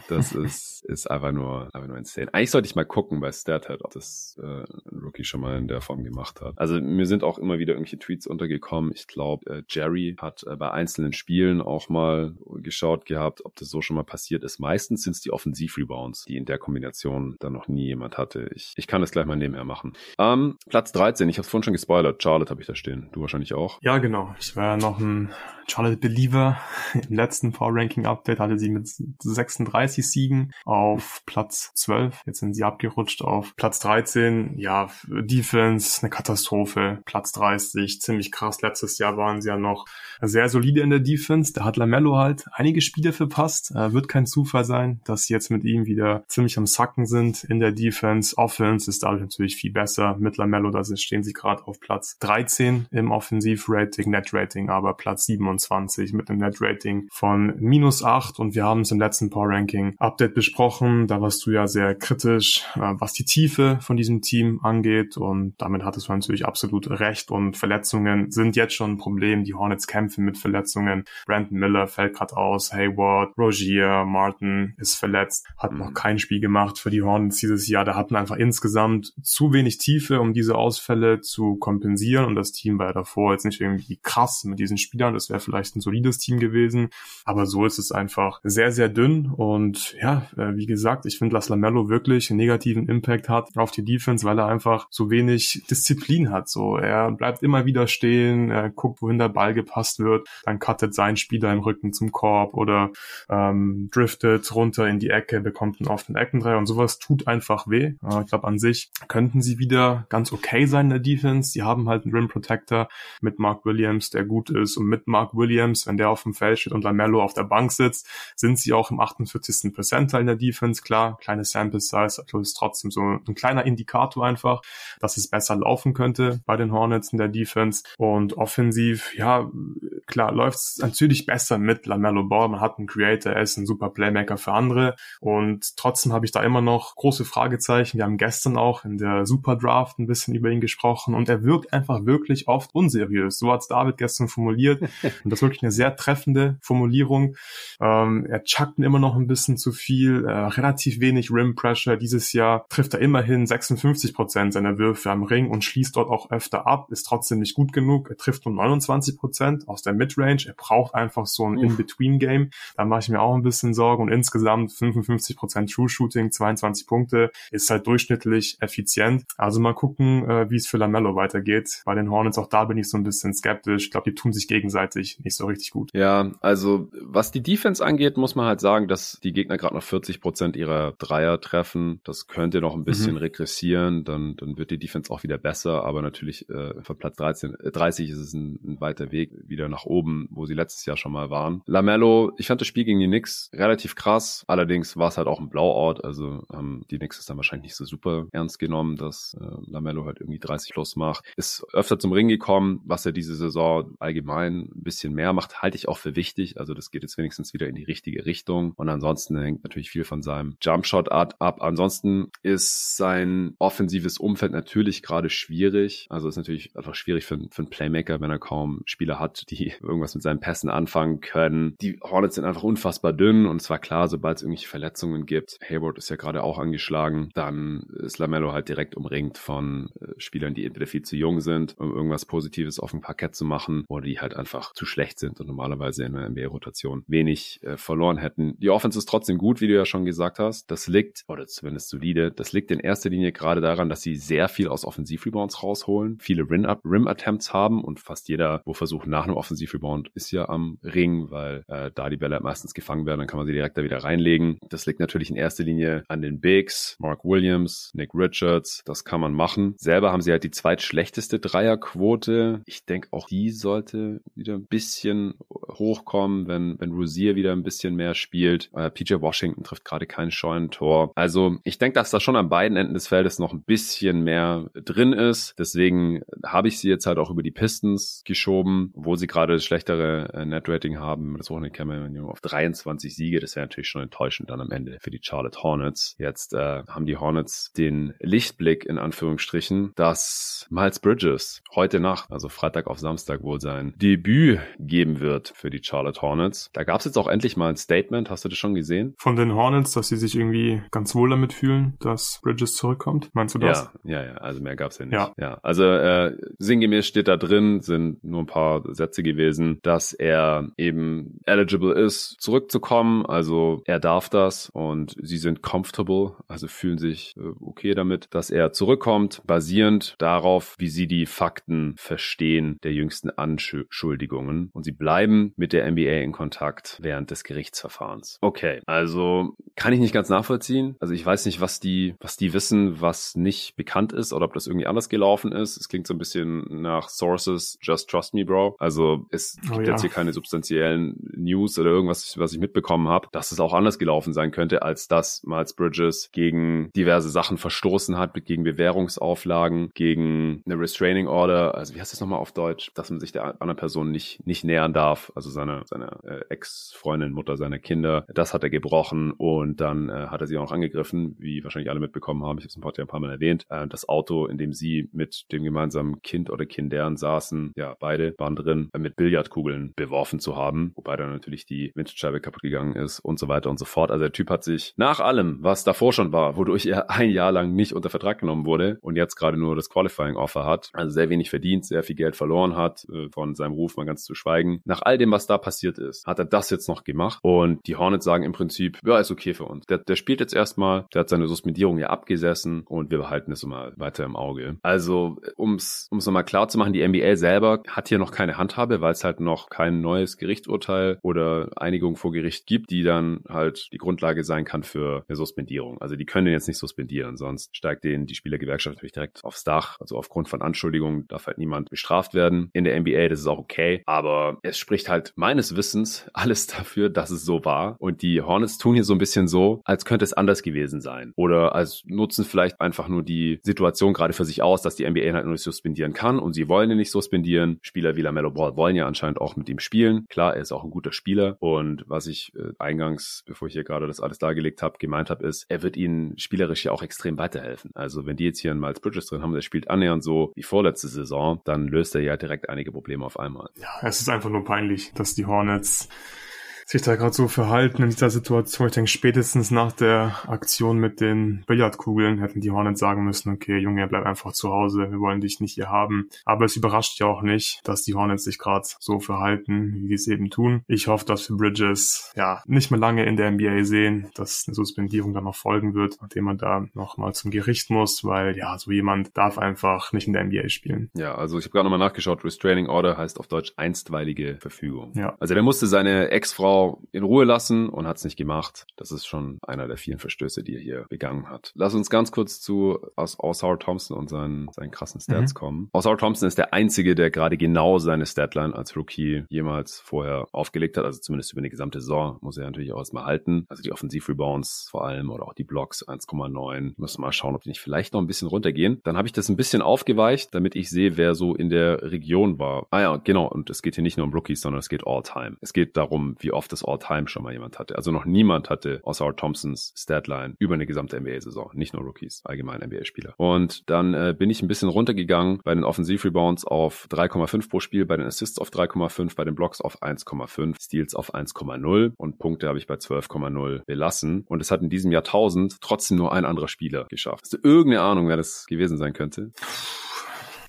Das ist, ist einfach nur, einfach nur insane. Eigentlich sollte ich mal gucken bei StatHead, ob das äh, ein Rookie schon mal in der Form gemacht hat. Also mir sind auch immer wieder irgendwelche Tweets untergekommen. Ich glaube, äh, Jerry hat äh, bei einzelnen Spielen auch mal geschaut gehabt, ob das so schon mal passiert ist. Meistens sind es die Offensiv-Rebounds, die in der Kombination dann noch nie jemand hatte. Ich, ich kann das gleich mal nebenher machen. Ähm, Platz 13, ich habe es vorhin schon gespoilert. Charlotte habe ich da stehen. Du wahrscheinlich auch.
Ja, genau. Ich war ja noch ein Charlotte Believer. Im letzten Power Ranking Update hatte sie mit 36 Siegen auf Platz 12. Jetzt sind sie abgerutscht auf Platz 13. Ja, Defense, eine Katastrophe. Platz 30, ziemlich krass. Letztes Jahr waren sie ja noch sehr solide in der Defense. Da hat Lamello halt einige Spiele verpasst. Äh, wird kein Zufall sein, dass sie jetzt mit ihm wieder ziemlich am Sacken sind in der Defense. Offense ist dadurch natürlich viel besser. Mit Lamello, da stehen sie gerade auf Platz 13 im Offensivrating, Net Rating, aber Platz 27 mit einem Net Rating von minus 8 und wir haben es im letzten Power Ranking Update besprochen. Da warst du ja sehr kritisch, äh, was die Tiefe von diesem Team angeht und damit hattest du natürlich absolut recht und Verletzungen sind jetzt schon ein Problem. Die Hornets kämpfen mit Verletzungen. Brandon Miller fällt gerade aus, Hayward, Rogier, Martin ist verletzt, hat noch mhm. kein Spiel gemacht für die Hornets dieses Jahr. Da hatten einfach insgesamt zu wenig Tiefe, um diese Ausfälle zu kompensieren und das Team war ja davor jetzt nicht irgendwie krass mit diesen Spielern. Das wäre vielleicht ein solides Team gewesen, aber so ist es einfach sehr, sehr dünn und ja, äh, wie gesagt, ich finde, dass Lamello wirklich einen negativen Impact hat auf die Defense, weil er einfach so wenig Disziplin hat. So, er bleibt immer wieder stehen, er guckt, wohin der Ball gepasst wird, dann cuttet sein Spieler im Rücken zum Korb oder ähm, driftet runter in die Ecke, bekommt einen offenen Eckendreier und sowas tut einfach weh. Äh, ich glaube, an sich könnten sie wieder ganz okay sein in der Defense. Die haben halt einen Rim Protector mit Mark Williams, der gut ist und mit Mark Williams, wenn der auf dem Feld steht und Lamello auf der Bank sitzt, sind sie auch im 48. Percentile in der Defense. Klar, kleine Sample Size, aber ist trotzdem so ein kleiner Indikator einfach, dass es besser laufen könnte bei den Hornets in der Defense und offensiv, ja, klar, läuft es natürlich besser mit Lamello Ball. Man hat einen Creator, er ist ein super Playmaker für andere und trotzdem habe ich da immer noch große Fragezeichen. Wir haben gestern auch in der Super Draft ein bisschen über ihn gesprochen und er wirkt einfach wirklich oft unseriös. So hat David gestern formuliert und das ist wirklich eine sehr treffende Formulierung. Ähm, er chuckt immer noch ein bisschen zu viel, äh, relativ wenig Rim Pressure. Dieses Jahr trifft er immerhin 56 Prozent seiner Würfe am Ring und schließt dort auch öfter ab, ist trotzdem nicht gut genug. Er trifft nur 29 Prozent aus der Midrange. Er braucht einfach so ein In-Between-Game. Da mache ich mir auch ein bisschen Sorgen. Und insgesamt 55 Prozent True Shooting, 22 Punkte, ist halt durchschnittlich effizient. Also mal gucken, äh, wie es für Lamello weitergeht. Bei den Hornets auch da bin ich so ein bisschen skeptisch. Ich glaube, die tun sich gegenseitig nicht so richtig gut.
Ja, also was die Defense angeht, muss man halt sagen, dass die Gegner gerade noch 40 Prozent ihrer Dreier treffen. Das könnte noch ein bisschen mhm. regressieren. Dann, dann wird die Defense auch wieder besser. Aber natürlich äh, für Platz 13, äh, 30 ist es ein, ein weiter Weg wieder nach oben, wo sie letztes Jahr schon mal waren. Lamello, ich fand das Spiel gegen die Knicks relativ krass. Allerdings war es halt auch ein Blowout. Also ähm, die Knicks ist dann wahrscheinlich nicht so super ernst genommen, dass äh, Lamello halt irgendwie 30 plus macht. Ist öfter zum Ring gekommen, was er diese Saison allgemein ein bisschen mehr macht, halte ich auch für wichtig. Also das geht jetzt wenigstens wieder in die richtige Richtung. Und ansonsten hängt natürlich viel von seinem Jumpshot-Art ab. Ansonsten ist sein offensives Umfeld natürlich gerade schwierig. Also ist natürlich einfach schwierig für, für einen Playmaker, wenn er kaum Spieler hat, die irgendwas mit seinen Pässen anfangen können. Die Hornets sind einfach unfassbar dünn und es war klar, sobald es irgendwelche Verletzungen Verletzungen gibt. Hayward ist ja gerade auch angeschlagen. Dann ist Lamello halt direkt umringt von äh, Spielern, die entweder viel zu jung sind, um irgendwas Positives auf dem Parkett zu machen, oder die halt einfach zu schlecht sind und normalerweise in der NBA-Rotation wenig äh, verloren hätten. Die Offense ist trotzdem gut, wie du ja schon gesagt hast. Das liegt, oder zumindest solide, das liegt in erster Linie gerade daran, dass sie sehr viel aus Offensivrebounds rausholen, viele Rim-Attempts haben und fast jeder, wo versucht nach einem Offensivrebound, ist ja am Ring, weil äh, da die Bälle meistens gefangen werden, dann kann man sie direkt da wieder reinlegen. Das liegt natürlich in erster Linie an den Bigs, Mark Williams, Nick Richards, das kann man machen. Selber haben sie halt die zweitschlechteste Dreierquote. Ich denke, auch die sollte wieder ein bisschen hochkommen, wenn, wenn Rosier wieder ein bisschen mehr spielt. Äh, PJ Washington trifft gerade kein Scheunentor. Also ich denke, dass da schon an beiden Enden des Feldes noch ein bisschen mehr drin ist. Deswegen habe ich sie jetzt halt auch über die Pistons geschoben, wo sie gerade das schlechtere äh, Net-Rating haben. Das Wochenende käme auf 23 Siege. Das wäre natürlich schon enttäuschend dann am Ende für die Charlotte Hornets. Jetzt äh, haben die Hornets den Lichtblick in Anführungsstrichen, dass Miles Bridges heute Nacht, also Freitag auf Samstag wohl sein Debüt geben wird für die Charlotte Hornets. Da gab es jetzt auch endlich mal ein Statement. Hast du das schon gesehen?
Von den Hornets, dass sie sich irgendwie ganz wohl damit fühlen, dass Bridges zurückkommt. Meinst du das?
Ja, ja, ja. Also mehr gab's ja nicht. Ja, ja. also äh, sinngemäß steht da drin, sind nur ein paar Sätze gewesen, dass er eben eligible ist, zurückzukommen. Also er darf das und sie sind comfortable, also fühlen sich äh, okay damit, dass er zurückkommt, basierend darauf, wie sie die Fakten verstehen der jüngsten Anschuldigungen. Und sie bleiben mit der NBA in Kontakt während des Gerichtsverfahrens. Okay, also kann ich nicht ganz nachvollziehen. Also ich weiß nicht, was die, was die wissen, was nicht bekannt ist oder ob das irgendwie anders gelaufen ist. Es klingt so ein bisschen nach Sources, just trust me, bro. Also es oh, gibt ja. jetzt hier keine substanziellen News oder irgendwas, was ich mitbekommen habe, dass es auch anders gelaufen sein könnte, als dass Miles Bridges gegen diverse Sachen verstoßen hat, gegen Bewährungsauflagen, gegen eine Restraining Order. Also wie heißt das nochmal auf Deutsch? Dass man sich der anderen Person nicht, nicht nähern darf. Also seine, seine äh, Ex-Freundin, Mutter seiner Kinder. Das hat er gebrochen und dann äh, hat er sie auch noch angegriffen, wie wahrscheinlich alle mitbekommen haben. Ich habe es im Podcast ein paar Mal erwähnt. Äh, das Auto, in dem sie mit dem gemeinsamen Kind oder Kindern saßen, ja, beide waren drin, äh, mit Billardkugeln beworfen zu haben, wobei dann natürlich die Windschutzscheibe kaputt gegangen ist und so weiter und so fort. Also der Typ hat sich nach allem, was davor schon war, wodurch er ein Jahr lang nicht unter Vertrag genommen wurde und jetzt gerade nur das Qualifying Offer hat, also sehr wenig verdient, sehr viel Geld verloren hat, äh, von seinem Ruf mal ganz zu schweigen. Nach all dem, was da passiert ist, hat er das jetzt noch gemacht und die Hornets sagen im Prinzip, ja, ist okay für uns. Der, der spielt jetzt erstmal, der hat seine Suspendierung ja abgesessen und wir behalten es immer weiter im Auge. Also, ums ums nochmal klar zu machen, die NBA selber hat hier noch keine Handhabe, weil es halt noch kein neues Gerichtsurteil oder Einigung vor Gericht gibt, die dann halt die Grundlage sein kann für eine Suspendierung. Also die können den jetzt nicht suspendieren, sonst steigt denen die Spielergewerkschaft natürlich direkt aufs Dach. Also aufgrund von Anschuldigungen darf halt niemand bestraft werden. In der NBA, das ist auch okay, aber es spricht halt meines Wissens alles dafür, dass es so war. Und die Hornets tun hier so ein bisschen so, als könnte es anders gewesen sein. Oder als nutzen vielleicht einfach nur die Situation gerade für sich aus, dass die NBA halt nur nicht suspendieren kann und sie wollen ihn nicht suspendieren. Spieler wie LaMelo Ball wollen ja anscheinend auch mit ihm spielen. Klar, er ist auch ein guter Spieler und was ich äh, eingangs, bevor ich hier gerade das alles dargelegt habe, gemeint habe, ist, er wird ihnen spielerisch ja auch extrem weiterhelfen. Also wenn die jetzt hier einen Miles Bridges drin haben, der spielt annähernd so wie vorletzte Saison, dann löst er ja direkt einige Probleme auf einmal.
Ja, es ist einfach nur peinlich, dass die Hornets sich da gerade so verhalten in dieser Situation. Ich denke, spätestens nach der Aktion mit den Billardkugeln hätten die Hornets sagen müssen, okay, Junge, bleib einfach zu Hause, wir wollen dich nicht hier haben. Aber es überrascht ja auch nicht, dass die Hornets sich gerade so verhalten, wie die es eben tun. Ich hoffe, dass wir Bridges ja nicht mehr lange in der NBA sehen, dass eine Suspendierung dann noch folgen wird, nachdem man da nochmal zum Gericht muss, weil ja, so jemand darf einfach nicht in der NBA spielen.
Ja, also ich habe gerade nochmal nachgeschaut, Restraining Order heißt auf Deutsch einstweilige Verfügung. Ja. Also der musste seine Ex-Frau in Ruhe lassen und hat es nicht gemacht. Das ist schon einer der vielen Verstöße, die er hier begangen hat. Lass uns ganz kurz zu Osar Thompson und seinen, seinen krassen Stats mhm. kommen. Osar Thompson ist der einzige, der gerade genau seine Statline als Rookie jemals vorher aufgelegt hat, also zumindest über die gesamte Saison muss er natürlich auch erstmal halten. Also die Offensiv-Rebounds vor allem oder auch die Blocks 1,9. Müssen mal schauen, ob die nicht vielleicht noch ein bisschen runtergehen. Dann habe ich das ein bisschen aufgeweicht, damit ich sehe, wer so in der Region war. Ah ja, genau. Und es geht hier nicht nur um Rookies, sondern es geht all time. Es geht darum, wie oft des All-Time schon mal jemand hatte. Also noch niemand hatte außer Thompsons Statline über eine gesamte NBA-Saison. Nicht nur Rookies, allgemein NBA-Spieler. Und dann äh, bin ich ein bisschen runtergegangen bei den Offensiv-Rebounds auf 3,5 pro Spiel, bei den Assists auf 3,5, bei den Blocks auf 1,5, Steals auf 1,0 und Punkte habe ich bei 12,0 belassen. Und es hat in diesem Jahrtausend trotzdem nur ein anderer Spieler geschafft. Hast du irgendeine Ahnung, wer das gewesen sein könnte?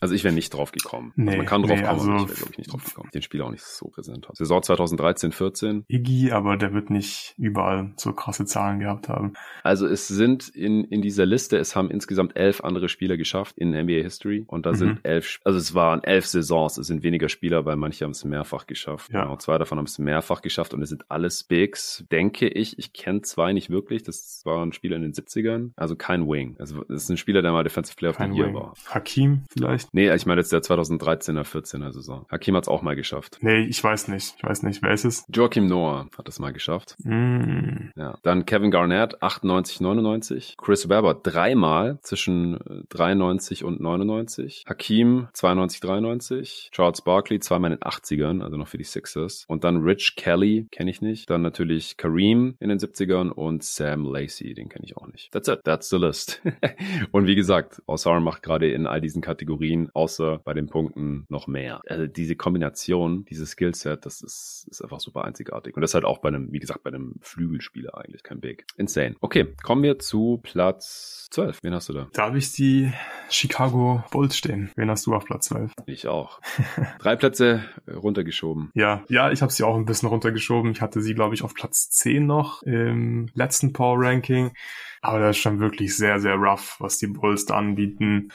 Also ich wäre nicht drauf gekommen. Nee, also man kann drauf nee, kommen, also aber ich wäre, glaube ich, nicht drauf gekommen. Den Spieler auch nicht so präsent hat. Saison 2013, 14.
Iggy, aber der wird nicht überall so krasse Zahlen gehabt haben.
Also es sind in, in dieser Liste, es haben insgesamt elf andere Spieler geschafft in NBA History. Und da mhm. sind elf, also es waren elf Saisons, es sind weniger Spieler, weil manche haben es mehrfach geschafft. Ja. Genau, zwei davon haben es mehrfach geschafft und es sind alles Bigs, denke ich. Ich kenne zwei nicht wirklich. Das waren Spieler in den 70ern. Also kein Wing. Also es ist ein Spieler, der mal Defensive Player of the Year war.
Hakim vielleicht?
Nee, ich meine jetzt der 2013er, 14er Saison. Hakim hat es auch mal geschafft.
Nee, ich weiß nicht. Ich weiß nicht. Wer ist es?
Joachim Noah hat es mal geschafft.
Mm.
Ja. Dann Kevin Garnett, 98, 99. Chris Webber dreimal zwischen 93 und 99. Hakim, 92, 93. Charles Barkley, zweimal in den 80ern, also noch für die Sixers. Und dann Rich Kelly, kenne ich nicht. Dann natürlich Kareem in den 70ern und Sam Lacey, den kenne ich auch nicht. That's it. That's the list. und wie gesagt, Osar macht gerade in all diesen Kategorien außer Größe, bei den Punkten noch mehr. Also diese Kombination, dieses Skillset, das ist, ist einfach super einzigartig. Und das halt auch bei einem, wie gesagt, bei einem Flügelspieler eigentlich, kein Big. Insane. Okay, kommen wir zu Platz 12. Wen hast du da?
Da habe ich die Chicago Bulls stehen. Wen hast du auf Platz 12?
Ich auch. Drei Plätze runtergeschoben.
Ja, ja, ich habe sie auch ein bisschen runtergeschoben. Ich hatte sie, glaube ich, auf Platz 10 noch im letzten Power Ranking. Aber das ist schon wirklich sehr, sehr rough, was die Bulls da anbieten.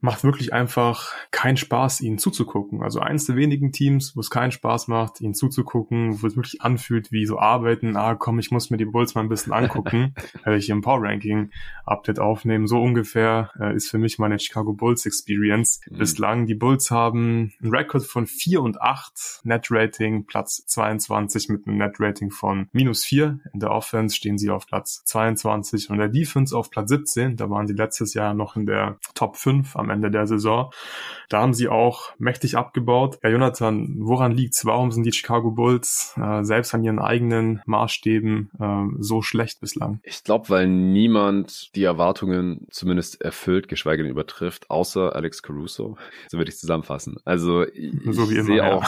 Macht wirklich einfach keinen Spaß, ihnen zuzugucken. Also eins der wenigen Teams, wo es keinen Spaß macht, ihnen zuzugucken, wo es wirklich anfühlt, wie so arbeiten. Ah, komm, ich muss mir die Bulls mal ein bisschen angucken, weil ich hier im Power Ranking Update aufnehmen. So ungefähr äh, ist für mich meine Chicago Bulls Experience mhm. bislang. Die Bulls haben einen Rekord von 4 und 8, Net Rating Platz 22 mit einem Net Rating von minus 4. In der Offense stehen sie auf Platz 22 und der Defense auf Platz 17. Da waren sie letztes Jahr noch in der Top 5 am Ende der Saison. Da haben sie auch mächtig abgebaut. Ja, Jonathan, woran liegt's? Warum sind die Chicago Bulls äh, selbst an ihren eigenen Maßstäben äh, so schlecht bislang?
Ich glaube, weil niemand die Erwartungen zumindest erfüllt, geschweige denn übertrifft, außer Alex Caruso. So würde ich zusammenfassen. Also ich, so ich sehe ja. auch,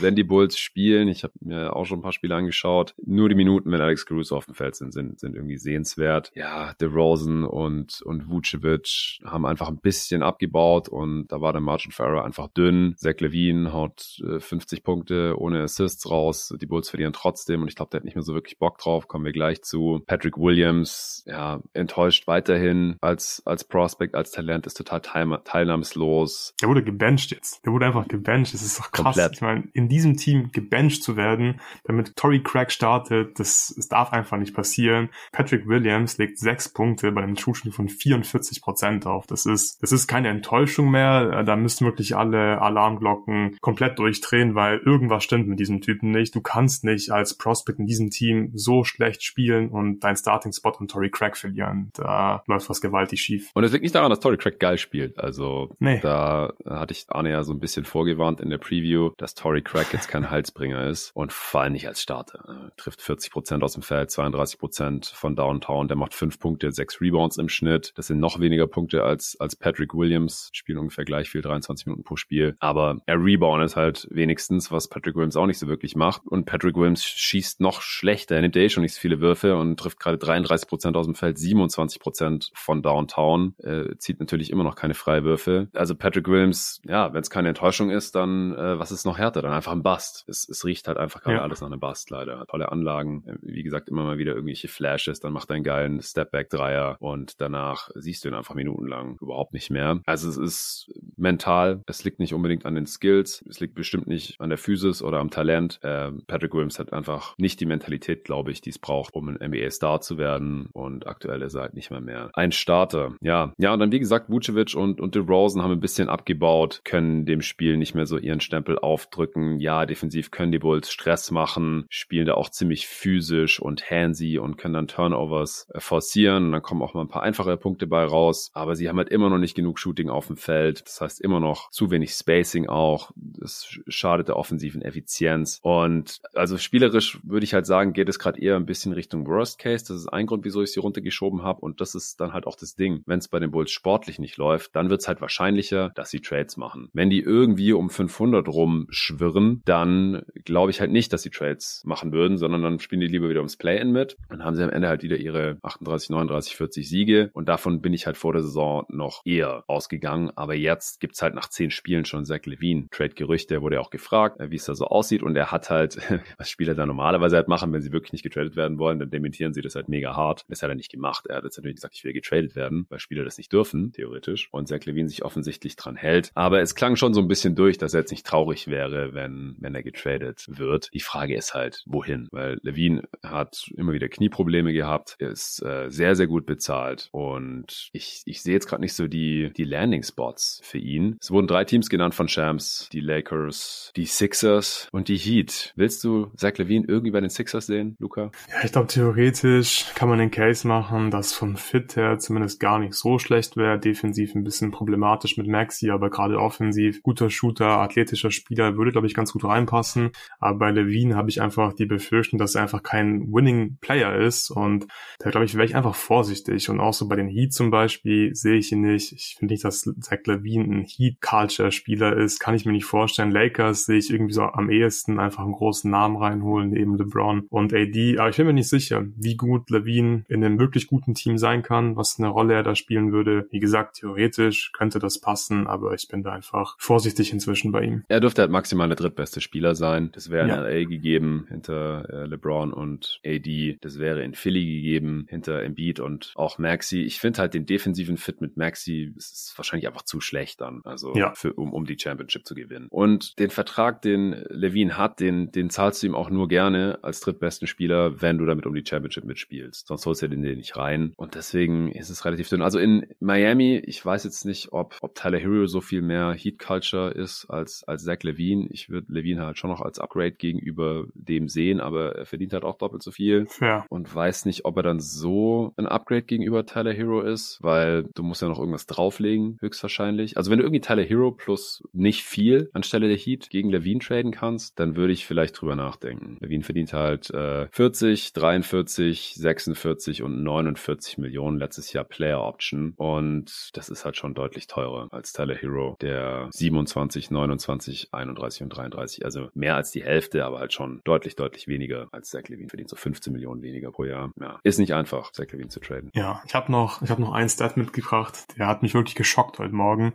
wenn die Bulls spielen, ich habe mir auch schon ein paar Spiele angeschaut, nur die Minuten, wenn Alex Caruso auf dem Feld sind, sind, sind irgendwie sehenswert. Ja, DeRozan und, und Vucevic haben einfach ein bisschen abgebaut und da war der Margin Farrer einfach dünn. Zach Levine haut äh, 50 Punkte ohne Assists raus. Die Bulls verlieren trotzdem und ich glaube, der hat nicht mehr so wirklich Bock drauf. Kommen wir gleich zu. Patrick Williams, ja, enttäuscht weiterhin als, als Prospect, als Talent, ist total teil teilnahmslos.
Der wurde gebencht jetzt. Der wurde einfach gebencht. Das ist doch krass. Komplett. Ich meine, in diesem Team gebencht zu werden, damit Tory Craig startet, das, das darf einfach nicht passieren. Patrick Williams legt sechs Punkte bei einem True von 44 Prozent auf. Das ist, das ist keine Enttäuschung mehr. Da müssen wirklich alle Alarmglocken komplett durchdrehen, weil irgendwas stimmt mit diesem Typen nicht. Du kannst nicht als Prospect in diesem Team so schlecht spielen und dein Starting-Spot an Tory Craig verlieren. Da läuft was gewaltig schief.
Und es liegt nicht daran, dass Tory Craig geil spielt. Also nee. da hatte ich Arne ja so ein bisschen vorgewarnt in der Preview, dass Tory Craig jetzt kein Halsbringer ist und vor allem nicht als Starter. Er trifft 40 Prozent aus dem Feld, 32 Prozent von Downtown. Der macht fünf Punkte, sechs Rebounds im Schnitt. Das sind noch weniger Punkte als, als Patrick Williams. Spielen ungefähr gleich viel, 23 Minuten pro Spiel. Aber er reboundet halt wenigstens, was Patrick Williams auch nicht so wirklich macht. Und Patrick Williams schießt noch schlechter. Er nimmt ja eh schon nicht so viele Würfe und trifft gerade 33 Prozent aus dem Feld, 27 Prozent von Downtown. Äh, zieht natürlich immer noch keine Freiwürfe. Also Patrick Williams, ja, wenn es keine Enttäuschung ist, dann äh, was ist noch härter? Dann einfach ein Bust. Es, es riecht halt einfach gerade ja. alles nach einem Bust leider. Tolle Anlagen. Wie gesagt, immer mal wieder irgendwelche Flashes. Dann macht er einen geilen Stepback-Dreier und danach siehst du ihn einfach minutenlang überhaupt nicht mehr. Also es ist mental. Es liegt nicht unbedingt an den Skills. Es liegt bestimmt nicht an der Physis oder am Talent. Äh, Patrick Williams hat einfach nicht die Mentalität, glaube ich, die es braucht, um ein NBA-Star zu werden. Und aktuell ist er halt nicht mehr mehr ein Starter. Ja, ja, und dann wie gesagt, Vucevic und, und DeRozan haben ein bisschen abgebaut, können dem Spiel nicht mehr so ihren Stempel aufdrücken. Ja, defensiv können die Bulls Stress machen, spielen da auch ziemlich physisch und handsy und können dann Turnovers äh, forcieren. Und dann kommen auch mal ein paar einfache Punkte bei raus. Aber sie haben halt immer noch nicht genug Shooting auf dem Feld. Das heißt, immer noch zu wenig Spacing auch. Das schadet der offensiven Effizienz. Und also spielerisch würde ich halt sagen, geht es gerade eher ein bisschen Richtung Worst Case. Das ist ein Grund, wieso ich sie runtergeschoben habe. Und das ist dann halt auch das Ding. Wenn es bei den Bulls sportlich nicht läuft, dann wird es halt wahrscheinlicher, dass sie Trades machen. Wenn die irgendwie um 500 rumschwirren, dann glaube ich halt nicht, dass sie Trades machen würden, sondern dann spielen die lieber wieder ums Play-In mit. Dann haben sie am Ende halt wieder ihre 38, 39, 40 Siege. Und davon bin ich halt vor der Saison noch eher ausgegangen. Aber jetzt gibt's halt nach zehn Spielen schon Zach Levine. Trade-Gerüchte, wurde auch gefragt, äh, wie es da so aussieht. Und er hat halt, was Spieler da normalerweise halt machen, wenn sie wirklich nicht getradet werden wollen, dann dementieren sie das halt mega hart. Das hat er nicht gemacht. Er hat jetzt natürlich gesagt, ich will getradet werden, weil Spieler das nicht dürfen, theoretisch. Und Zach Levine sich offensichtlich dran hält. Aber es klang schon so ein bisschen durch, dass er jetzt nicht traurig wäre, wenn, wenn er getradet wird. Die Frage ist halt, wohin? Weil Levine hat immer wieder Knieprobleme gehabt, ist äh, sehr, sehr gut bezahlt und ich, ich sehe jetzt gerade nicht so die, die Landing-Spots für ihn. Es wurden drei Teams genannt von Shams, die Lakers, die Sixers und die Heat. Willst du Zach Levine irgendwie bei den Sixers sehen, Luca?
Ja, ich glaube, theoretisch kann man den Case machen, dass von Fit her zumindest gar nicht so schlecht wäre. Defensiv ein bisschen problematisch mit Maxi, aber gerade offensiv guter Shooter, athletischer Spieler würde, glaube ich, ganz gut reinpassen. Aber bei Levine habe ich einfach die Befürchtung, dass er einfach kein Winning Player ist und da glaube ich, wäre ich einfach vorsichtig und auch so bei den Heat zum Beispiel sehe ich ihn nicht. Ich finde nicht, dass Zach Levine ein Heat-Culture-Spieler ist. Kann ich mir nicht vorstellen. Lakers sehe ich irgendwie so am ehesten einfach einen großen Namen reinholen, neben LeBron und AD. Aber ich bin mir nicht sicher, wie gut Levine in einem wirklich guten Team sein kann, was eine Rolle er da spielen würde. Wie gesagt, theoretisch könnte das passen, aber ich bin da einfach vorsichtig inzwischen bei ihm.
Er dürfte halt maximal der drittbeste Spieler sein. Das wäre in ja. LA gegeben hinter äh, LeBron und AD. Das wäre in Philly gegeben hinter Embiid und auch Maxi. Ich finde halt den defensiven Fit mit Maxi ist wahrscheinlich einfach zu schlecht dann, also ja. für, um, um die Championship zu gewinnen. Und den Vertrag, den Levine hat, den, den zahlst du ihm auch nur gerne als drittbesten Spieler, wenn du damit um die Championship mitspielst. Sonst holst du den nicht rein. Und deswegen ist es relativ dünn. Also in Miami, ich weiß jetzt nicht, ob, ob Tyler Hero so viel mehr Heat Culture ist als, als Zach Levine. Ich würde Levine halt schon noch als Upgrade gegenüber dem sehen, aber er verdient halt auch doppelt so viel.
Ja.
Und weiß nicht, ob er dann so ein Upgrade gegenüber Tyler Hero ist, weil du musst ja noch irgendwas drauflegen, höchstwahrscheinlich. Also wenn du irgendwie Tyler Hero plus nicht viel anstelle der Heat gegen Levine traden kannst, dann würde ich vielleicht drüber nachdenken. Levine verdient halt äh, 40, 43, 46 und 49 Millionen letztes Jahr Player Option und das ist halt schon deutlich teurer als Tyler Hero, der 27, 29, 31 und 33, also mehr als die Hälfte, aber halt schon deutlich, deutlich weniger als Zach Levine verdient, so 15 Millionen weniger pro Jahr. Ja, ist nicht einfach, Zach Levine zu traden.
Ja, ich habe noch, ich habe noch einen Stat mitgebracht, der hat mich wirklich geschockt heute Morgen.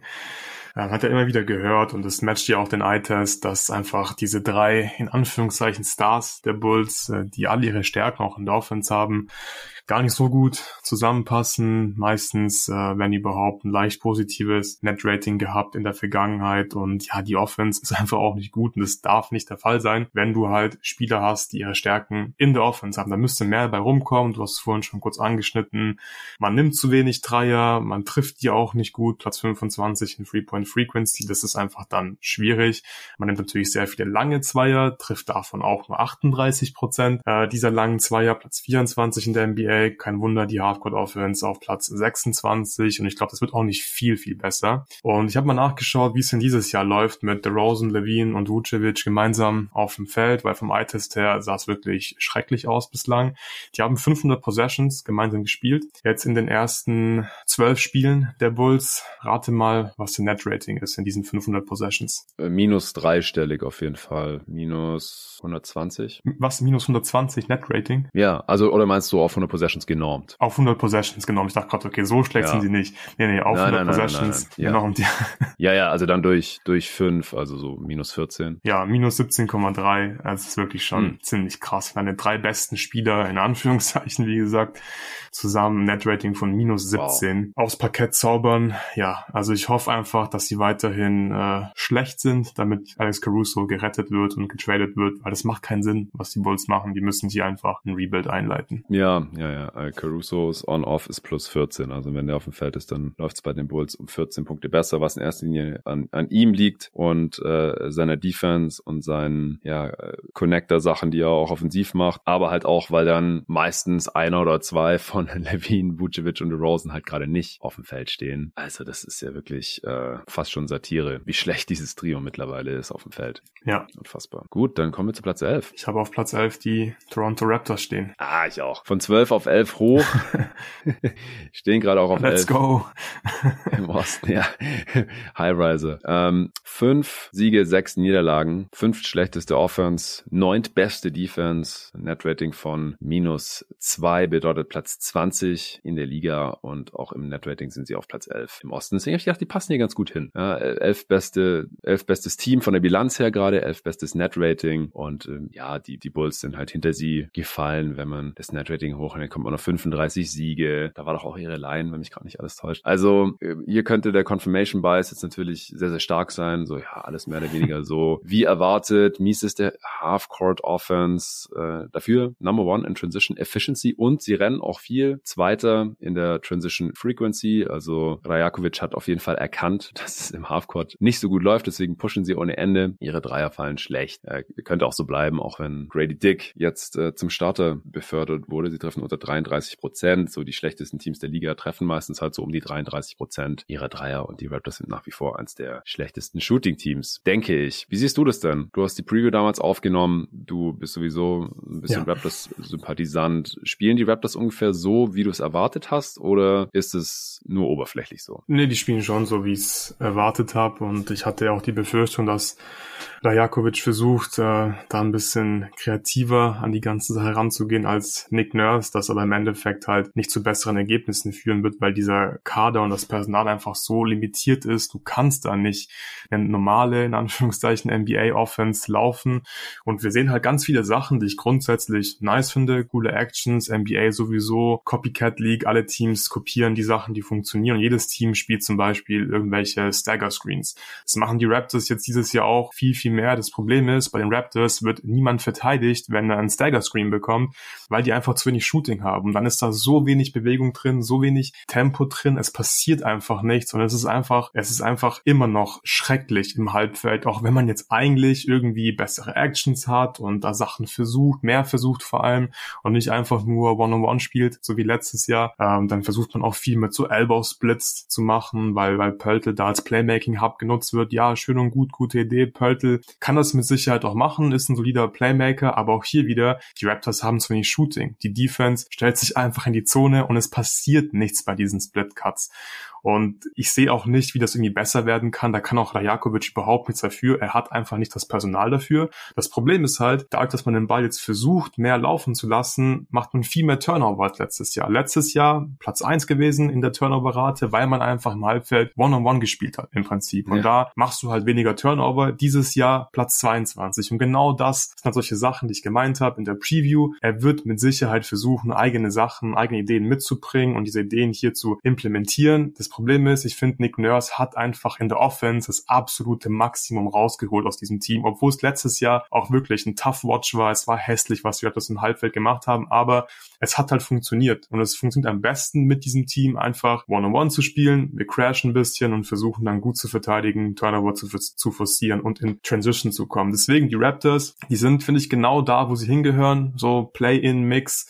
Man hat ja immer wieder gehört und es matcht ja auch den Eye-Test, dass einfach diese drei, in Anführungszeichen, Stars der Bulls, äh, die alle ihre Stärken auch in der Offense haben, gar nicht so gut zusammenpassen. Meistens, äh, wenn überhaupt, ein leicht positives Net-Rating gehabt in der Vergangenheit und ja, die Offense ist einfach auch nicht gut und das darf nicht der Fall sein, wenn du halt Spieler hast, die ihre Stärken in der Offense haben. Da müsste mehr dabei rumkommen. Du hast es vorhin schon kurz angeschnitten. Man nimmt zu wenig Dreier, man trifft die auch nicht gut. Platz 25 in Three-Point Frequency, das ist einfach dann schwierig. Man nimmt natürlich sehr viele lange Zweier, trifft davon auch nur 38 Prozent äh, dieser langen Zweier, Platz 24 in der NBA NBA. Kein Wunder, die Hardcore Offense auf Platz 26 und ich glaube, das wird auch nicht viel, viel besser. Und ich habe mal nachgeschaut, wie es denn dieses Jahr läuft mit DeRozan, Levine und Vucevic gemeinsam auf dem Feld, weil vom Eye-Test her sah es wirklich schrecklich aus bislang. Die haben 500 Possessions gemeinsam gespielt. Jetzt in den ersten zwölf Spielen der Bulls. Rate mal, was der Net-Rating ist in diesen 500 Possessions.
Äh, minus dreistellig auf jeden Fall. Minus 120.
Was? Minus 120 Net-Rating?
Ja, also oder meinst du auf 100 Possessions? Possessions genormt.
Auf 100 Possessions genormt. Ich dachte gerade, okay, so schlecht ja. sind sie nicht. Nee, nee, auf nein, 100 nein, Possessions
nein, genormt. Ja. ja, ja, also dann durch, durch 5, also so minus 14.
Ja, minus 17,3. Also das ist wirklich schon hm. ziemlich krass. Meine drei besten Spieler, in Anführungszeichen, wie gesagt, zusammen Net-Rating von minus 17 wow. aufs Parkett zaubern. Ja, also ich hoffe einfach, dass sie weiterhin äh, schlecht sind, damit Alex Caruso gerettet wird und getradet wird, weil das macht keinen Sinn, was die Bulls machen. Die müssen sie einfach ein Rebuild einleiten.
Ja, ja, Naja, äh, Caruso's On-Off ist plus 14. Also wenn der auf dem Feld ist, dann läuft es bei den Bulls um 14 Punkte besser, was in erster Linie an, an ihm liegt und äh, seiner Defense und seinen ja, Connector-Sachen, die er auch offensiv macht. Aber halt auch, weil dann meistens einer oder zwei von Levine, Vucevic und Rosen halt gerade nicht auf dem Feld stehen. Also das ist ja wirklich äh, fast schon Satire, wie schlecht dieses Trio mittlerweile ist auf dem Feld.
Ja.
Unfassbar. Gut, dann kommen wir zu Platz 11.
Ich habe auf Platz 11 die Toronto Raptors stehen.
Ah, ich auch. Von 12 auf 11 hoch. Stehen gerade auch auf
Let's
11.
go.
Im Osten, ja. High Rise. Ähm, fünf Siege, sechs Niederlagen, fünf schlechteste Offense, neuntbeste Defense, Netrating von minus zwei bedeutet Platz 20 in der Liga und auch im Netrating sind sie auf Platz 11 im Osten. Deswegen habe ich gedacht, die passen hier ganz gut hin. Ja, elf beste, elf bestes Team von der Bilanz her gerade, elf bestes Netrating und ähm, ja, die, die Bulls sind halt hinter sie gefallen, wenn man das Netrating hochnimmt, kommt man auf 35 Siege. Da war doch auch ihre Line, wenn mich gerade nicht alles täuscht. Also äh, hier könnte der Confirmation Bias jetzt natürlich sehr, sehr stark sein. So, ja, alles mehr oder weniger so wie erwartet. Mies ist der Half-Court Offense. Äh, dafür Number One in Transition Efficiency und sie rennen auch viel. Zweiter in der Transition Frequency. Also Rajakovic hat auf jeden Fall erkannt, dass es im Half-Court nicht so gut läuft. Deswegen pushen sie ohne Ende. Ihre Dreier fallen schlecht. Äh, könnte auch so bleiben, auch wenn Grady Dick jetzt äh, zum Starter befördert wurde. Sie treffen unter 33 Prozent. So die schlechtesten Teams der Liga treffen meistens halt so um die 33 Prozent ihrer Dreier und die Raptors sind nach wie vor eins der schlechtesten Shooting-Teams, denke ich. Wie siehst du das denn? Du hast die Preview damals aufgenommen. Du bist sowieso ein bisschen
Ja.
Raptors-Sympathisant. Spielen die Raptors ungefähr so, wie du es erwartet hast oder ist es nur oberflächlich so?
Nee, die spielen schon so, wie ich es erwartet habe. Und ich hatte ja auch die Befürchtung, dass Rajakovic versucht, äh, da ein bisschen kreativer an die ganze Sache heranzugehen als Nick Nurse, das aber im Endeffekt halt nicht zu besseren Ergebnissen führen wird, weil dieser Kader und das Personal einfach so limitiert ist. Du kannst da nicht eine normale, in Anführungszeichen, NBA-Offense laufen. Und wir sehen halt ganz viele Sachen, die ich grundsätzlich nice finde. Coole Actions, NBA sowieso, Copycat League, alle Teams kopieren die Sachen, die funktionieren. Jedes Team spielt zum Beispiel irgendwelche Stagger Screens. Das machen die Raptors jetzt dieses Jahr auch viel, viel mehr. Das Problem ist, bei den Raptors wird niemand verteidigt, wenn er einen Stagger Screen bekommt, weil die einfach zu wenig Shooting haben. Und dann ist da so wenig Bewegung drin, so wenig Tempo drin. Es passiert einfach nichts. Und es ist einfach, es ist einfach immer noch schrecklich im Halbfeld, auch wenn man jetzt eigentlich irgendwie bessere Actions hat und da Sachen versucht, mehr versucht vor allem und nicht einfach nur One-on-One spielt, so wie letztes Jahr. Ähm, dann versucht man auch viel mit so Elbow-Splits zu machen, weil, weil Pöltl da als Playmaking-Hub genutzt wird. Ja, schön und gut, gute Idee. Pöltl kann das mit Sicherheit auch machen, ist ein solider Playmaker, aber auch hier wieder, die Raptors haben zu wenig Shooting. Die Defense stellt sich einfach in die Zone und es passiert nichts bei diesen Split-Cuts. Und ich sehe auch nicht, wie das irgendwie besser werden kann. Da kann auch Rajakovic überhaupt nichts dafür. Er hat einfach nicht das Personal dafür. Das Problem ist halt, dadurch, dass man den Ball jetzt versucht, mehr laufen zu lassen, macht man viel mehr Turnover als letztes Jahr. Letztes Jahr Platz eins gewesen in der Turnover-Rate, weil man einfach im Halbfeld One-on-One gespielt hat im Prinzip. Und
Ja.
da machst du halt weniger Turnover. Dieses Jahr Platz 22. Und genau das sind halt solche Sachen, die ich gemeint habe in der Preview. Er wird mit Sicherheit versuchen, eigene Sachen, eigene Ideen mitzubringen und diese Ideen hier zu implementieren. Das Problem ist, ich finde, Nick Nurse hat einfach in der Offense das absolute Maximum rausgeholt aus diesem Team, obwohl es letztes Jahr auch wirklich ein Tough Watch war. Es war hässlich, was wir das im Halbfeld gemacht haben, aber es hat halt funktioniert. Und es funktioniert am besten mit diesem Team einfach One-on-One zu spielen. Wir crashen ein bisschen und versuchen dann gut zu verteidigen, Turnover zu, zu forcieren und in Transition zu kommen. Deswegen die Raptors, die sind, finde ich, genau da, wo sie hingehören. So Play-in-Mix,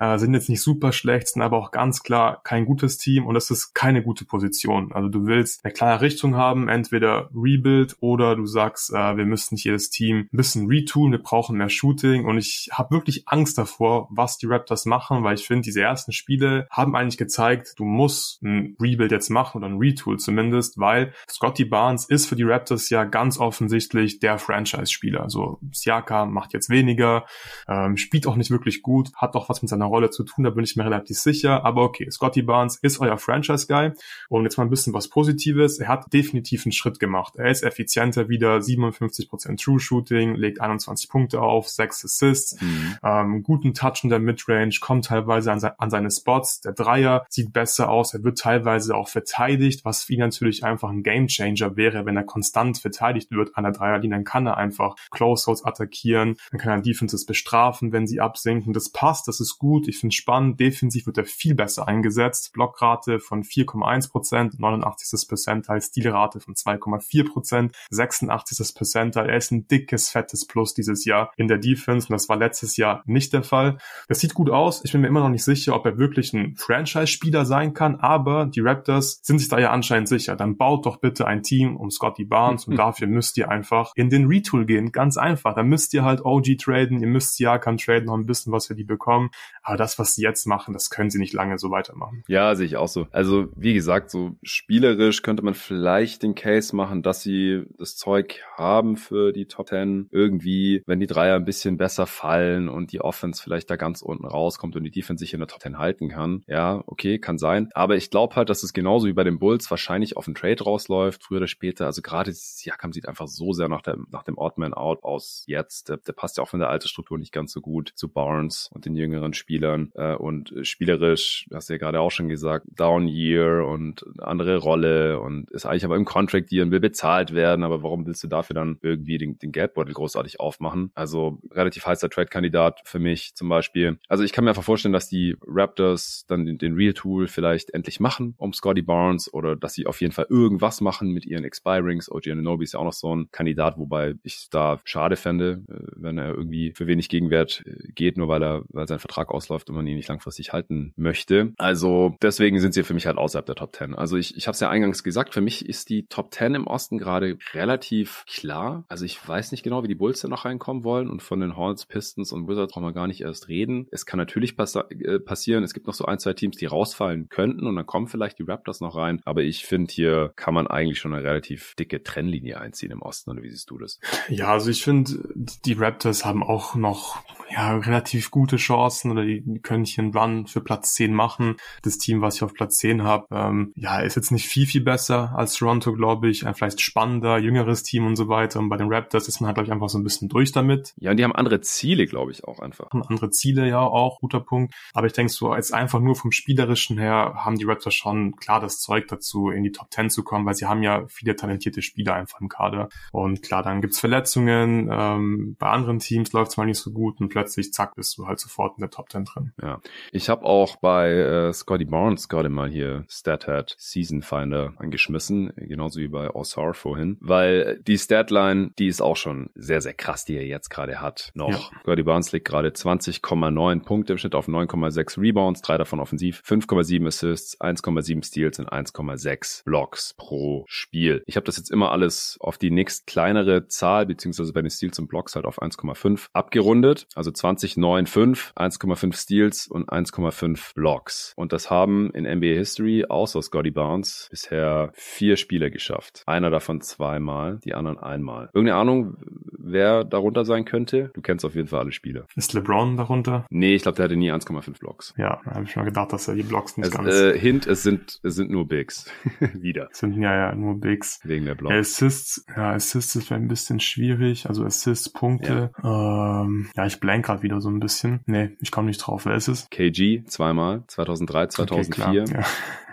äh, sind jetzt nicht super schlecht, sind aber auch ganz klar kein gutes Team und das ist keine gute Position. Also du willst eine klare Richtung haben, entweder Rebuild oder du sagst, äh, wir müssen jedes Team ein bisschen retoolen, wir brauchen mehr Shooting und ich habe wirklich Angst davor, was die Raptors machen, weil ich finde, diese ersten Spiele haben eigentlich gezeigt, du musst ein Rebuild jetzt machen oder ein Retool zumindest, weil Scotty Barnes ist für die Raptors ja ganz offensichtlich der Franchise-Spieler. Also Siakam macht jetzt weniger, ähm, spielt auch nicht wirklich gut, hat auch was mit seiner Rolle zu tun, da bin ich mir relativ sicher. Aber okay, Scotty Barnes ist euer Franchise-Guy Und jetzt mal ein bisschen was Positives. Er hat definitiv einen Schritt gemacht. Er ist effizienter wieder, 57% True Shooting, legt 21 Punkte auf, 6 Assists, mhm. ähm, guten Touch in der Midrange, kommt teilweise an, an seine Spots. Der Dreier sieht besser aus, er wird teilweise auch verteidigt, was für ihn natürlich einfach ein Gamechanger wäre, wenn er konstant verteidigt wird an der Dreierlinie, dann kann er einfach Closeouts attackieren, dann kann er Defenses bestrafen, wenn sie absinken. Das passt, das ist gut, ich finde spannend. Defensiv wird er viel besser eingesetzt. Blockrate von 4,1 Prozent, 89. Percentile, Stilrate von 2,4 Prozent, 86. Percentile. Er ist ein dickes, fettes Plus dieses Jahr in der Defense und das war letztes Jahr nicht der Fall. Das sieht gut aus. Ich bin mir immer noch nicht sicher, ob er wirklich ein Franchise-Spieler sein kann, aber die Raptors sind sich da ja anscheinend sicher. Dann baut doch bitte ein Team um Scotty Barnes und dafür müsst ihr einfach in den Retool gehen. Ganz einfach. Da müsst ihr halt OG traden, ihr müsst Siakam traden, noch ein bisschen was für die bekommen. Aber das, was sie jetzt machen, das können sie nicht lange so weitermachen.
Ja, sehe ich auch so. Also, wie gesagt, so spielerisch könnte man vielleicht den Case machen, dass sie das Zeug haben für die Top 10. Irgendwie, wenn die Dreier ein bisschen besser fallen und die Offense vielleicht da ganz unten rauskommt und die Defense sich in der Top 10 halten kann. Ja, okay, kann sein. Aber ich glaube halt, dass es genauso wie bei den Bulls wahrscheinlich auf den Trade rausläuft, früher oder später. Also gerade Siakam sieht einfach so sehr nach, der, nach dem Oddman Out aus jetzt. Der, der passt ja auch von der alten Struktur nicht ganz so gut zu Barnes und den jüngeren Spielern. Äh, und spielerisch, hast du ja gerade auch schon gesagt, Down Year und andere Rolle und ist eigentlich aber im Contract Year und will bezahlt werden. Aber warum willst du dafür dann irgendwie den, den Geldbeutel großartig aufmachen? Also relativ heißer Trade-Kandidat für mich zum Beispiel. Also ich kann mir einfach vorstellen, dass die Raptors dann den, den Real Tool vielleicht endlich machen um Scotty Barnes oder dass sie auf jeden Fall irgendwas machen mit ihren Expirings. OG Ananobi ist ja auch noch so ein Kandidat, wobei ich da schade fände, äh, wenn er irgendwie für wenig Gegenwert äh, geht, nur weil er, weil sein Vertrag ausläuft und man ihn nicht langfristig halten möchte. Also deswegen sind sie für mich halt außerhalb der Top 10. Also ich, ich habe es ja eingangs gesagt, für mich ist die Top 10 im Osten gerade relativ klar. Also ich weiß nicht genau, wie die Bulls da noch reinkommen wollen und von den Hornets, Pistons und Wizards brauchen wir gar nicht erst reden. Es kann natürlich pass äh, passieren, es gibt noch so ein, zwei Teams, die rausfallen könnten und dann kommen vielleicht die Raptors noch rein. Aber ich finde, hier kann man eigentlich schon eine relativ dicke Trennlinie einziehen im Osten. Oder wie siehst du das?
Ja, also ich finde, die Raptors haben auch noch ja, relativ gute Chancen oder die, die können hier einen Run für Platz 10 machen. Das Team, was ich auf Platz 10 habe, ähm, ja, ist jetzt nicht viel, viel besser als Toronto, glaube ich. Ein vielleicht spannender, jüngeres Team und so weiter. Und bei den Raptors ist man halt, glaube ich, einfach so ein bisschen durch damit.
Ja, und die haben andere Ziele, glaube ich, auch einfach.
Andere Ziele, ja, auch, guter Punkt. Aber ich denke so, als einfach nur vom Spielerischen her haben die Raptors schon klar das Zeug dazu, in die Top 10 zu kommen, weil sie haben ja viele talentierte Spieler einfach im Kader. Und klar, dann gibt's Verletzungen, ähm, bei anderen Teams läuft's mal nicht so gut und plötzlich, zack, bist du halt sofort in der Top 10 drin.
Ja. Ich habe auch bei äh, Scotty Barnes gerade mal hier StatHat Season Finder angeschmissen, genauso wie bei Osar vorhin, weil die Statline, die ist auch schon sehr, sehr krass, die er jetzt gerade hat. Noch. Ja. Scotty Barnes liegt gerade 20,9 Punkte im Schnitt auf 9,6 Rebounds, drei davon offensiv, 5,7 Assists, 1,7 Steals und 1,6 Blocks pro Spiel. Ich habe das jetzt immer alles auf die nächst kleinere Zahl, beziehungsweise bei den Steals und Blocks halt auf 1,5 abgerundet. Also 20, 9, 5, 1,5 Steals und 1,5 Blocks. Und das haben in NBA History außer Scotty Barnes bisher vier Spieler geschafft. Einer davon zweimal, die anderen einmal. Irgendeine Ahnung, wer darunter sein könnte? Du kennst auf jeden Fall alle Spieler.
Ist LeBron darunter?
Nee, ich glaube, der hatte nie 1,5 Blocks.
Ja, da habe ich mal gedacht, dass er die Blocks nicht
es,
ganz...
Äh, Hint, es sind, es sind nur Bigs. Wieder.
Es sind ja, ja nur Bigs.
Wegen der Blocks.
Assists, ja, Assists ist ein bisschen schwierig. Also Assists, Punkte. Ja, ähm, ja ich blank gerade wieder so ein bisschen. Nee, ich komme nicht drauf. Wer ist es?
KG, zweimal. 2003, 2004. Okay, ja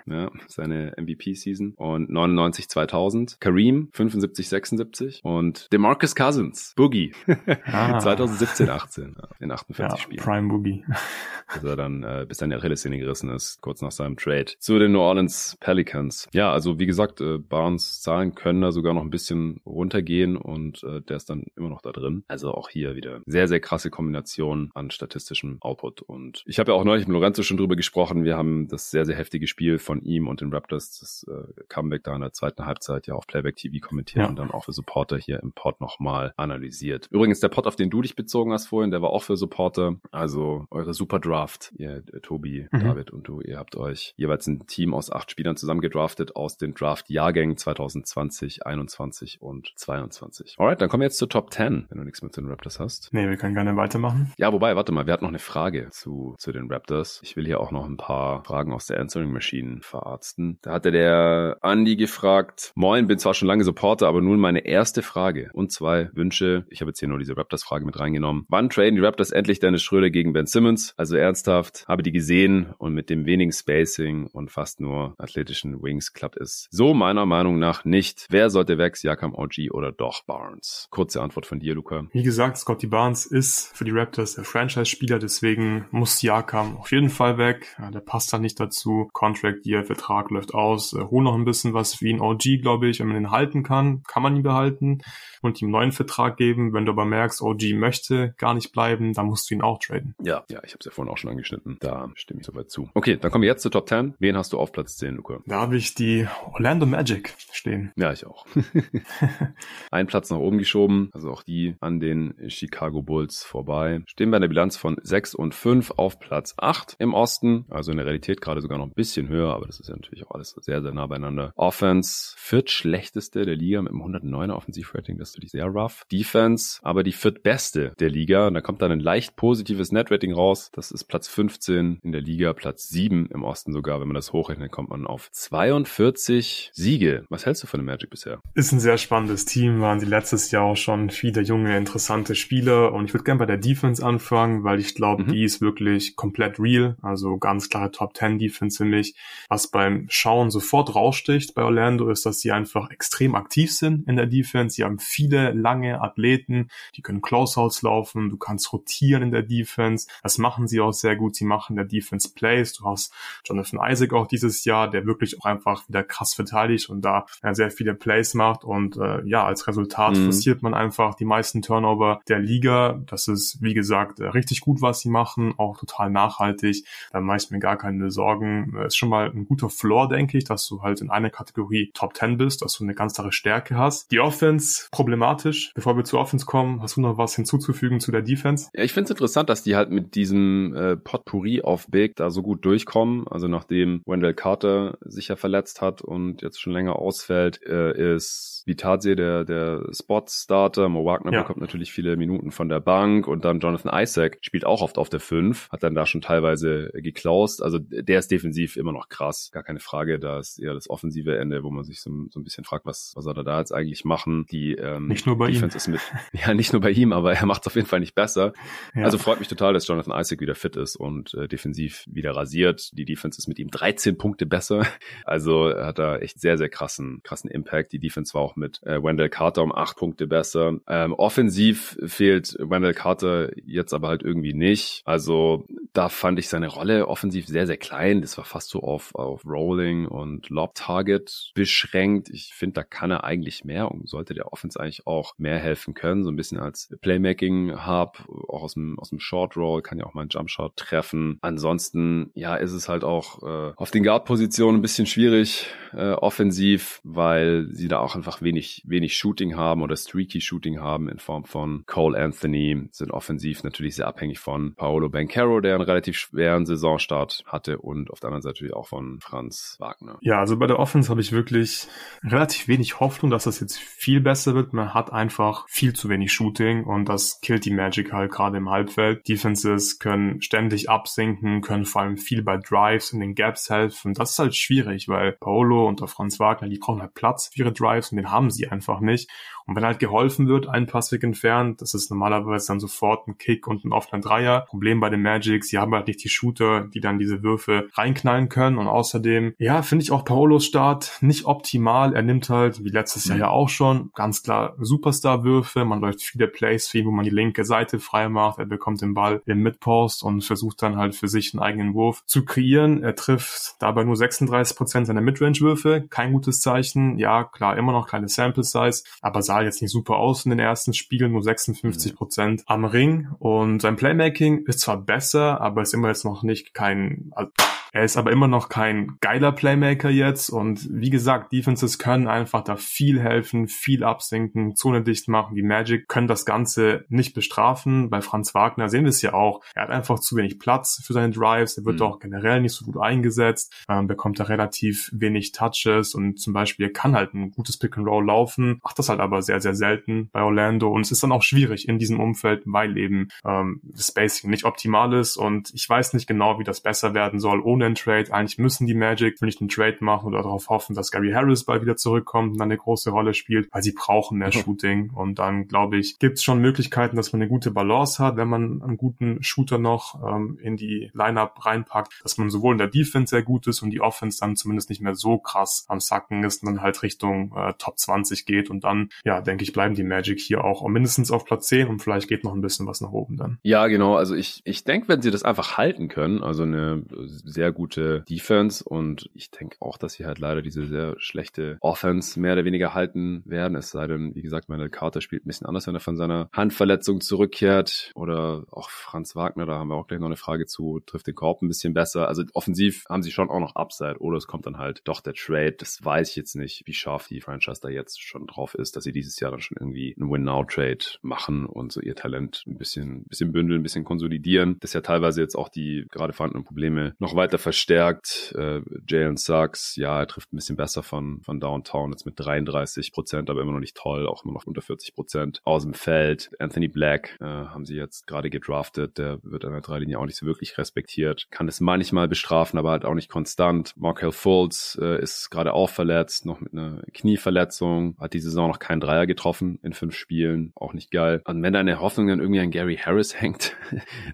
ja, seine MVP-Season. Und 99 2000. Kareem 75 76 und DeMarcus Cousins, Boogie ah. 2017 18 ja, in 48 ja, Spielen.
Prime Boogie.
bis er dann äh, bis der Achillessehne gerissen ist, kurz nach seinem Trade zu den New Orleans Pelicans. Ja, also wie gesagt, äh, Barnes Zahlen können da sogar noch ein bisschen runtergehen und äh, der ist dann immer noch da drin. Also auch hier wieder sehr sehr krasse Kombination an statistischem Output und ich habe ja auch neulich mit Lorenzo schon drüber gesprochen. Wir haben das sehr sehr heftige Spiel von ihm und den Raptors das äh, Comeback da in der zweiten Halbzeit ja auf Playback TV kommentiert ja. und dann auch für Supporter hier im Pod nochmal analysiert. Übrigens der Pod, auf den du dich bezogen hast vorhin, der war auch für Supporter. Also eure Super Draft, ihr äh, Tobi, mhm. David und du, ihr habt euch jeweils ein Team aus acht Spielern zusammen gedraftet aus den Draft-Jahrgängen 2020, 21 und 22. Alright, dann kommen wir jetzt zur Top 10, wenn du nichts mit den Raptors hast.
Nee, wir können gerne weitermachen.
Ja, wobei, warte mal, wir hatten noch eine Frage zu, zu den Raptors. Ich will hier auch noch ein paar Fragen aus der Answering Machine verarzten. Da hatte der Andy gefragt, moin, bin zwar schon lange Supporter, aber nun meine erste Frage und zwei Wünsche. Ich habe jetzt hier nur diese Raptors-Frage mit reingenommen. Wann traden die Raptors endlich Dennis Schröder gegen Ben Simmons? Also ernsthaft, habe die gesehen und mit dem wenigen Spacing und fast nur athletischen Wings klappt es so meiner Meinung nach nicht. Wer sollte weg, Siakam, OG oder doch Barnes? Kurze Antwort von dir, Luca.
Wie gesagt, Scotty Barnes ist für die Raptors der Franchise-Spieler, deswegen muss Siakam auf jeden Fall weg. Ja, der passt da nicht dazu. Contract Year, Vertrag läuft aus. Äh, hol noch ein bisschen was wie ein OG, glaube ich. Wenn man den halten kann, kann man ihn behalten und ihm einen neuen Vertrag geben. Wenn du aber merkst, OG möchte gar nicht bleiben, dann musst du ihn auch traden.
Ja, ja, ich habe es ja vorhin auch schon angeschnitten. Da stimme ich soweit zu. Okay, dann kommen wir jetzt zur Top 10. Wen hast du auf Platz 10, Luca?
Da habe ich die Orlando Magic stehen.
Ja, ich auch. Ein Platz nach oben geschoben, also auch die an den Chicago Bulls vorbei. Stehen bei einer Bilanz von 6 und 5 auf Platz 8 im Osten. Also in der Realität gerade sogar noch ein bisschen höher, aber das ist ja natürlich auch alles sehr, sehr nah beieinander. Offense, viertschlechteste der Liga mit einem 109er Offensivrating. Das natürlich sehr rough. Defense, aber die viertbeste der Liga. Und da kommt dann ein leicht positives Netrating raus. Das ist Platz 15 in der Liga, Platz 7 im Osten sogar. Wenn man das hochrechnet, kommt man auf 42 Siege. Was hältst du von dem Magic bisher?
Ist ein sehr spannendes Team, waren die letztes Jahr auch schon viele junge, interessante Spieler. Und ich würde gerne bei der Defense anfangen, weil ich glaube, mhm. die ist wirklich komplett real. Also ganz klare Top 10 Defense für mich. Was beim Schauen sofort raussticht bei Orlando ist, dass sie einfach extrem aktiv sind in der Defense. Sie haben viele lange Athleten, die können Closeouts laufen, du kannst rotieren in der Defense. Das machen sie auch sehr gut. Sie machen der Defense Plays. Du hast Jonathan Isaac auch dieses Jahr, der wirklich auch einfach wieder krass verteidigt und da ja, sehr viele Plays macht. Und äh, ja, als Resultat mhm. forciert man einfach die meisten Turnover der Liga. Das ist, wie gesagt, äh, richtig gut, was sie machen, auch total nachhaltig. Da mache ich mir gar keine Sorgen. Ist schon mal ein guter Floor, denke ich, dass du halt in einer Kategorie Top 10 bist, dass du eine ganz klare Stärke hast. Die Offense problematisch. Bevor wir zur Offense kommen, hast du noch was hinzuzufügen zu der Defense?
Ja, ich finde es interessant, dass die halt mit diesem äh, Potpourri auf Big da so gut durchkommen. Also nachdem Wendell Carter sich ja verletzt hat und jetzt schon länger ausfällt, äh, ist Vitazie der, der Spot-Starter. Mo Wagner ja. bekommt natürlich viele Minuten von der Bank und dann Jonathan Isaac spielt auch oft auf der 5, hat dann da schon teilweise geklaust. Also der ist defensiv immer noch krass, gar keine Frage. Da ist eher das offensive Ende, wo man sich so, so ein bisschen fragt, was, was soll er da jetzt eigentlich machen? Die ähm,
nicht nur bei
Defense
ihm.
ist mit, ja nicht nur bei ihm, aber er macht es auf jeden Fall nicht besser. Ja. Also freut mich total, dass Jonathan Isaac wieder fit ist und äh, defensiv wieder rasiert. Die Defense ist mit ihm 13 Punkte besser. Also hat er echt sehr, sehr krassen, krassen Impact. Die Defense war auch mit äh, Wendell Carter um acht Punkte besser. Ähm, offensiv fehlt Wendell Carter jetzt aber halt irgendwie nicht. Also da fand ich seine Rolle offensiv sehr, sehr klein. Das war fast so auf, auf Rolling und Lob Target beschränkt. Ich finde, da kann er eigentlich mehr und sollte der Offense eigentlich auch mehr helfen können. So ein bisschen als Playmaking Hub, auch aus dem, aus dem Short Roll, kann ja auch mal einen Jumpshot treffen. Ansonsten, ja, ist es halt auch äh, auf den Guard-Positionen ein bisschen schwierig, äh, offensiv, weil sie da auch einfach wenig, wenig Shooting haben oder streaky Shooting haben in Form von Cole Anthony, sind offensiv natürlich sehr abhängig von Paolo Bancaro, der einen relativ schweren Saisonstart hatte und auf der anderen Seite natürlich auch von Franz Wagner.
Ja, also bei der Offense habe ich wirklich relativ wenig Hoffnung, dass das jetzt viel besser wird. Man hat einfach viel zu wenig Shooting und das killt die Magic halt gerade im Halbfeld. Defenses können ständig absinken, können vor allem viel bei Drives in den Gaps helfen. Das ist halt schwierig, weil Paolo und der Franz Wagner, die brauchen halt Platz für ihre Drives und den haben sie einfach nicht. Und wenn halt geholfen wird, ein Passweg entfernt, das ist normalerweise dann sofort ein Kick und ein Offline-Dreier. Problem bei den Magic, sie haben halt nicht die Shooter, die dann diese Würfe reinknallen können. Und außerdem, ja, finde ich auch Paulos Start nicht optimal. Er nimmt halt, wie letztes Jahr ja auch schon, ganz klar Superstar-Würfe. Man läuft viele Plays für ihn, wo man die linke Seite frei macht. Er bekommt den Ball im Midpost und versucht dann halt für sich einen eigenen Wurf zu kreieren. Er trifft dabei nur 36 Prozent seiner Midrange-Würfe. Kein gutes Zeichen. Ja, klar, immer noch kleine Sample-Size, aber sah jetzt nicht super aus in den ersten Spielen, nur 56 mhm. Prozent am Ring. Und sein Playmaking ist zwar besser, aber ist immer jetzt noch nicht kein, also er ist aber immer noch kein geiler Playmaker jetzt und wie gesagt, Defenses können einfach da viel helfen, viel absinken, Zone dicht machen. Die Magic können das Ganze nicht bestrafen. Bei Franz Wagner sehen wir es ja auch. Er hat einfach zu wenig Platz für seine Drives. Er wird mhm. auch generell nicht so gut eingesetzt, ähm, bekommt da relativ wenig Touches und zum Beispiel kann halt ein gutes Pick and Roll laufen, macht das halt aber sehr, sehr selten bei Orlando und es ist dann auch schwierig in diesem Umfeld, weil eben ähm, das Spacing nicht optimal ist und ich weiß nicht genau, wie das besser werden soll ohne Trade. Eigentlich müssen die Magic, wenn ich einen Trade machen oder darauf hoffen, dass Gary Harris bald wieder zurückkommt und dann eine große Rolle spielt, weil sie brauchen mehr Shooting. Und dann, glaube ich, gibt es schon Möglichkeiten, dass man eine gute Balance hat, wenn man einen guten Shooter noch ähm, in die Lineup reinpackt, dass man sowohl in der Defense sehr gut ist und die Offense dann zumindest nicht mehr so krass am Sacken ist und dann halt Richtung äh, Top 20 geht. Und dann, ja, denke ich, bleiben die Magic hier auch mindestens auf Platz 10 und vielleicht geht noch ein bisschen was nach oben dann.
Ja, genau. Also ich, ich denke, wenn sie das einfach halten können, also eine sehr gute Defense und ich denke auch, dass sie halt leider diese sehr schlechte Offense mehr oder weniger halten werden. Es sei denn, wie gesagt, Manuel Carter spielt ein bisschen anders, wenn er von seiner Handverletzung zurückkehrt oder auch Franz Wagner, da haben wir auch gleich noch eine Frage zu, trifft den Korb ein bisschen besser. Also offensiv haben sie schon auch noch Upside oder es kommt dann halt doch der Trade. Das weiß ich jetzt nicht, wie scharf die Franchise da jetzt schon drauf ist, dass sie dieses Jahr dann schon irgendwie einen Win-Now-Trade machen und so ihr Talent ein bisschen, bisschen bündeln, ein bisschen konsolidieren. Das ja teilweise jetzt auch die gerade vorhandenen Probleme noch weiter verstärkt. Äh, Jalen Sachs, ja, er trifft ein bisschen besser von, von Downtown, jetzt mit 33 Prozent, aber immer noch nicht toll, auch immer noch unter 40 Prozent aus dem Feld. Anthony Black äh, haben sie jetzt gerade gedraftet, der wird an der Dreilinie auch nicht so wirklich respektiert, kann es manchmal bestrafen, aber halt auch nicht konstant. Markel Fultz äh, ist gerade auch verletzt, noch mit einer Knieverletzung, hat die Saison noch keinen Dreier getroffen in fünf Spielen, auch nicht geil. Und wenn deine Hoffnung dann irgendwie an Gary Harris hängt,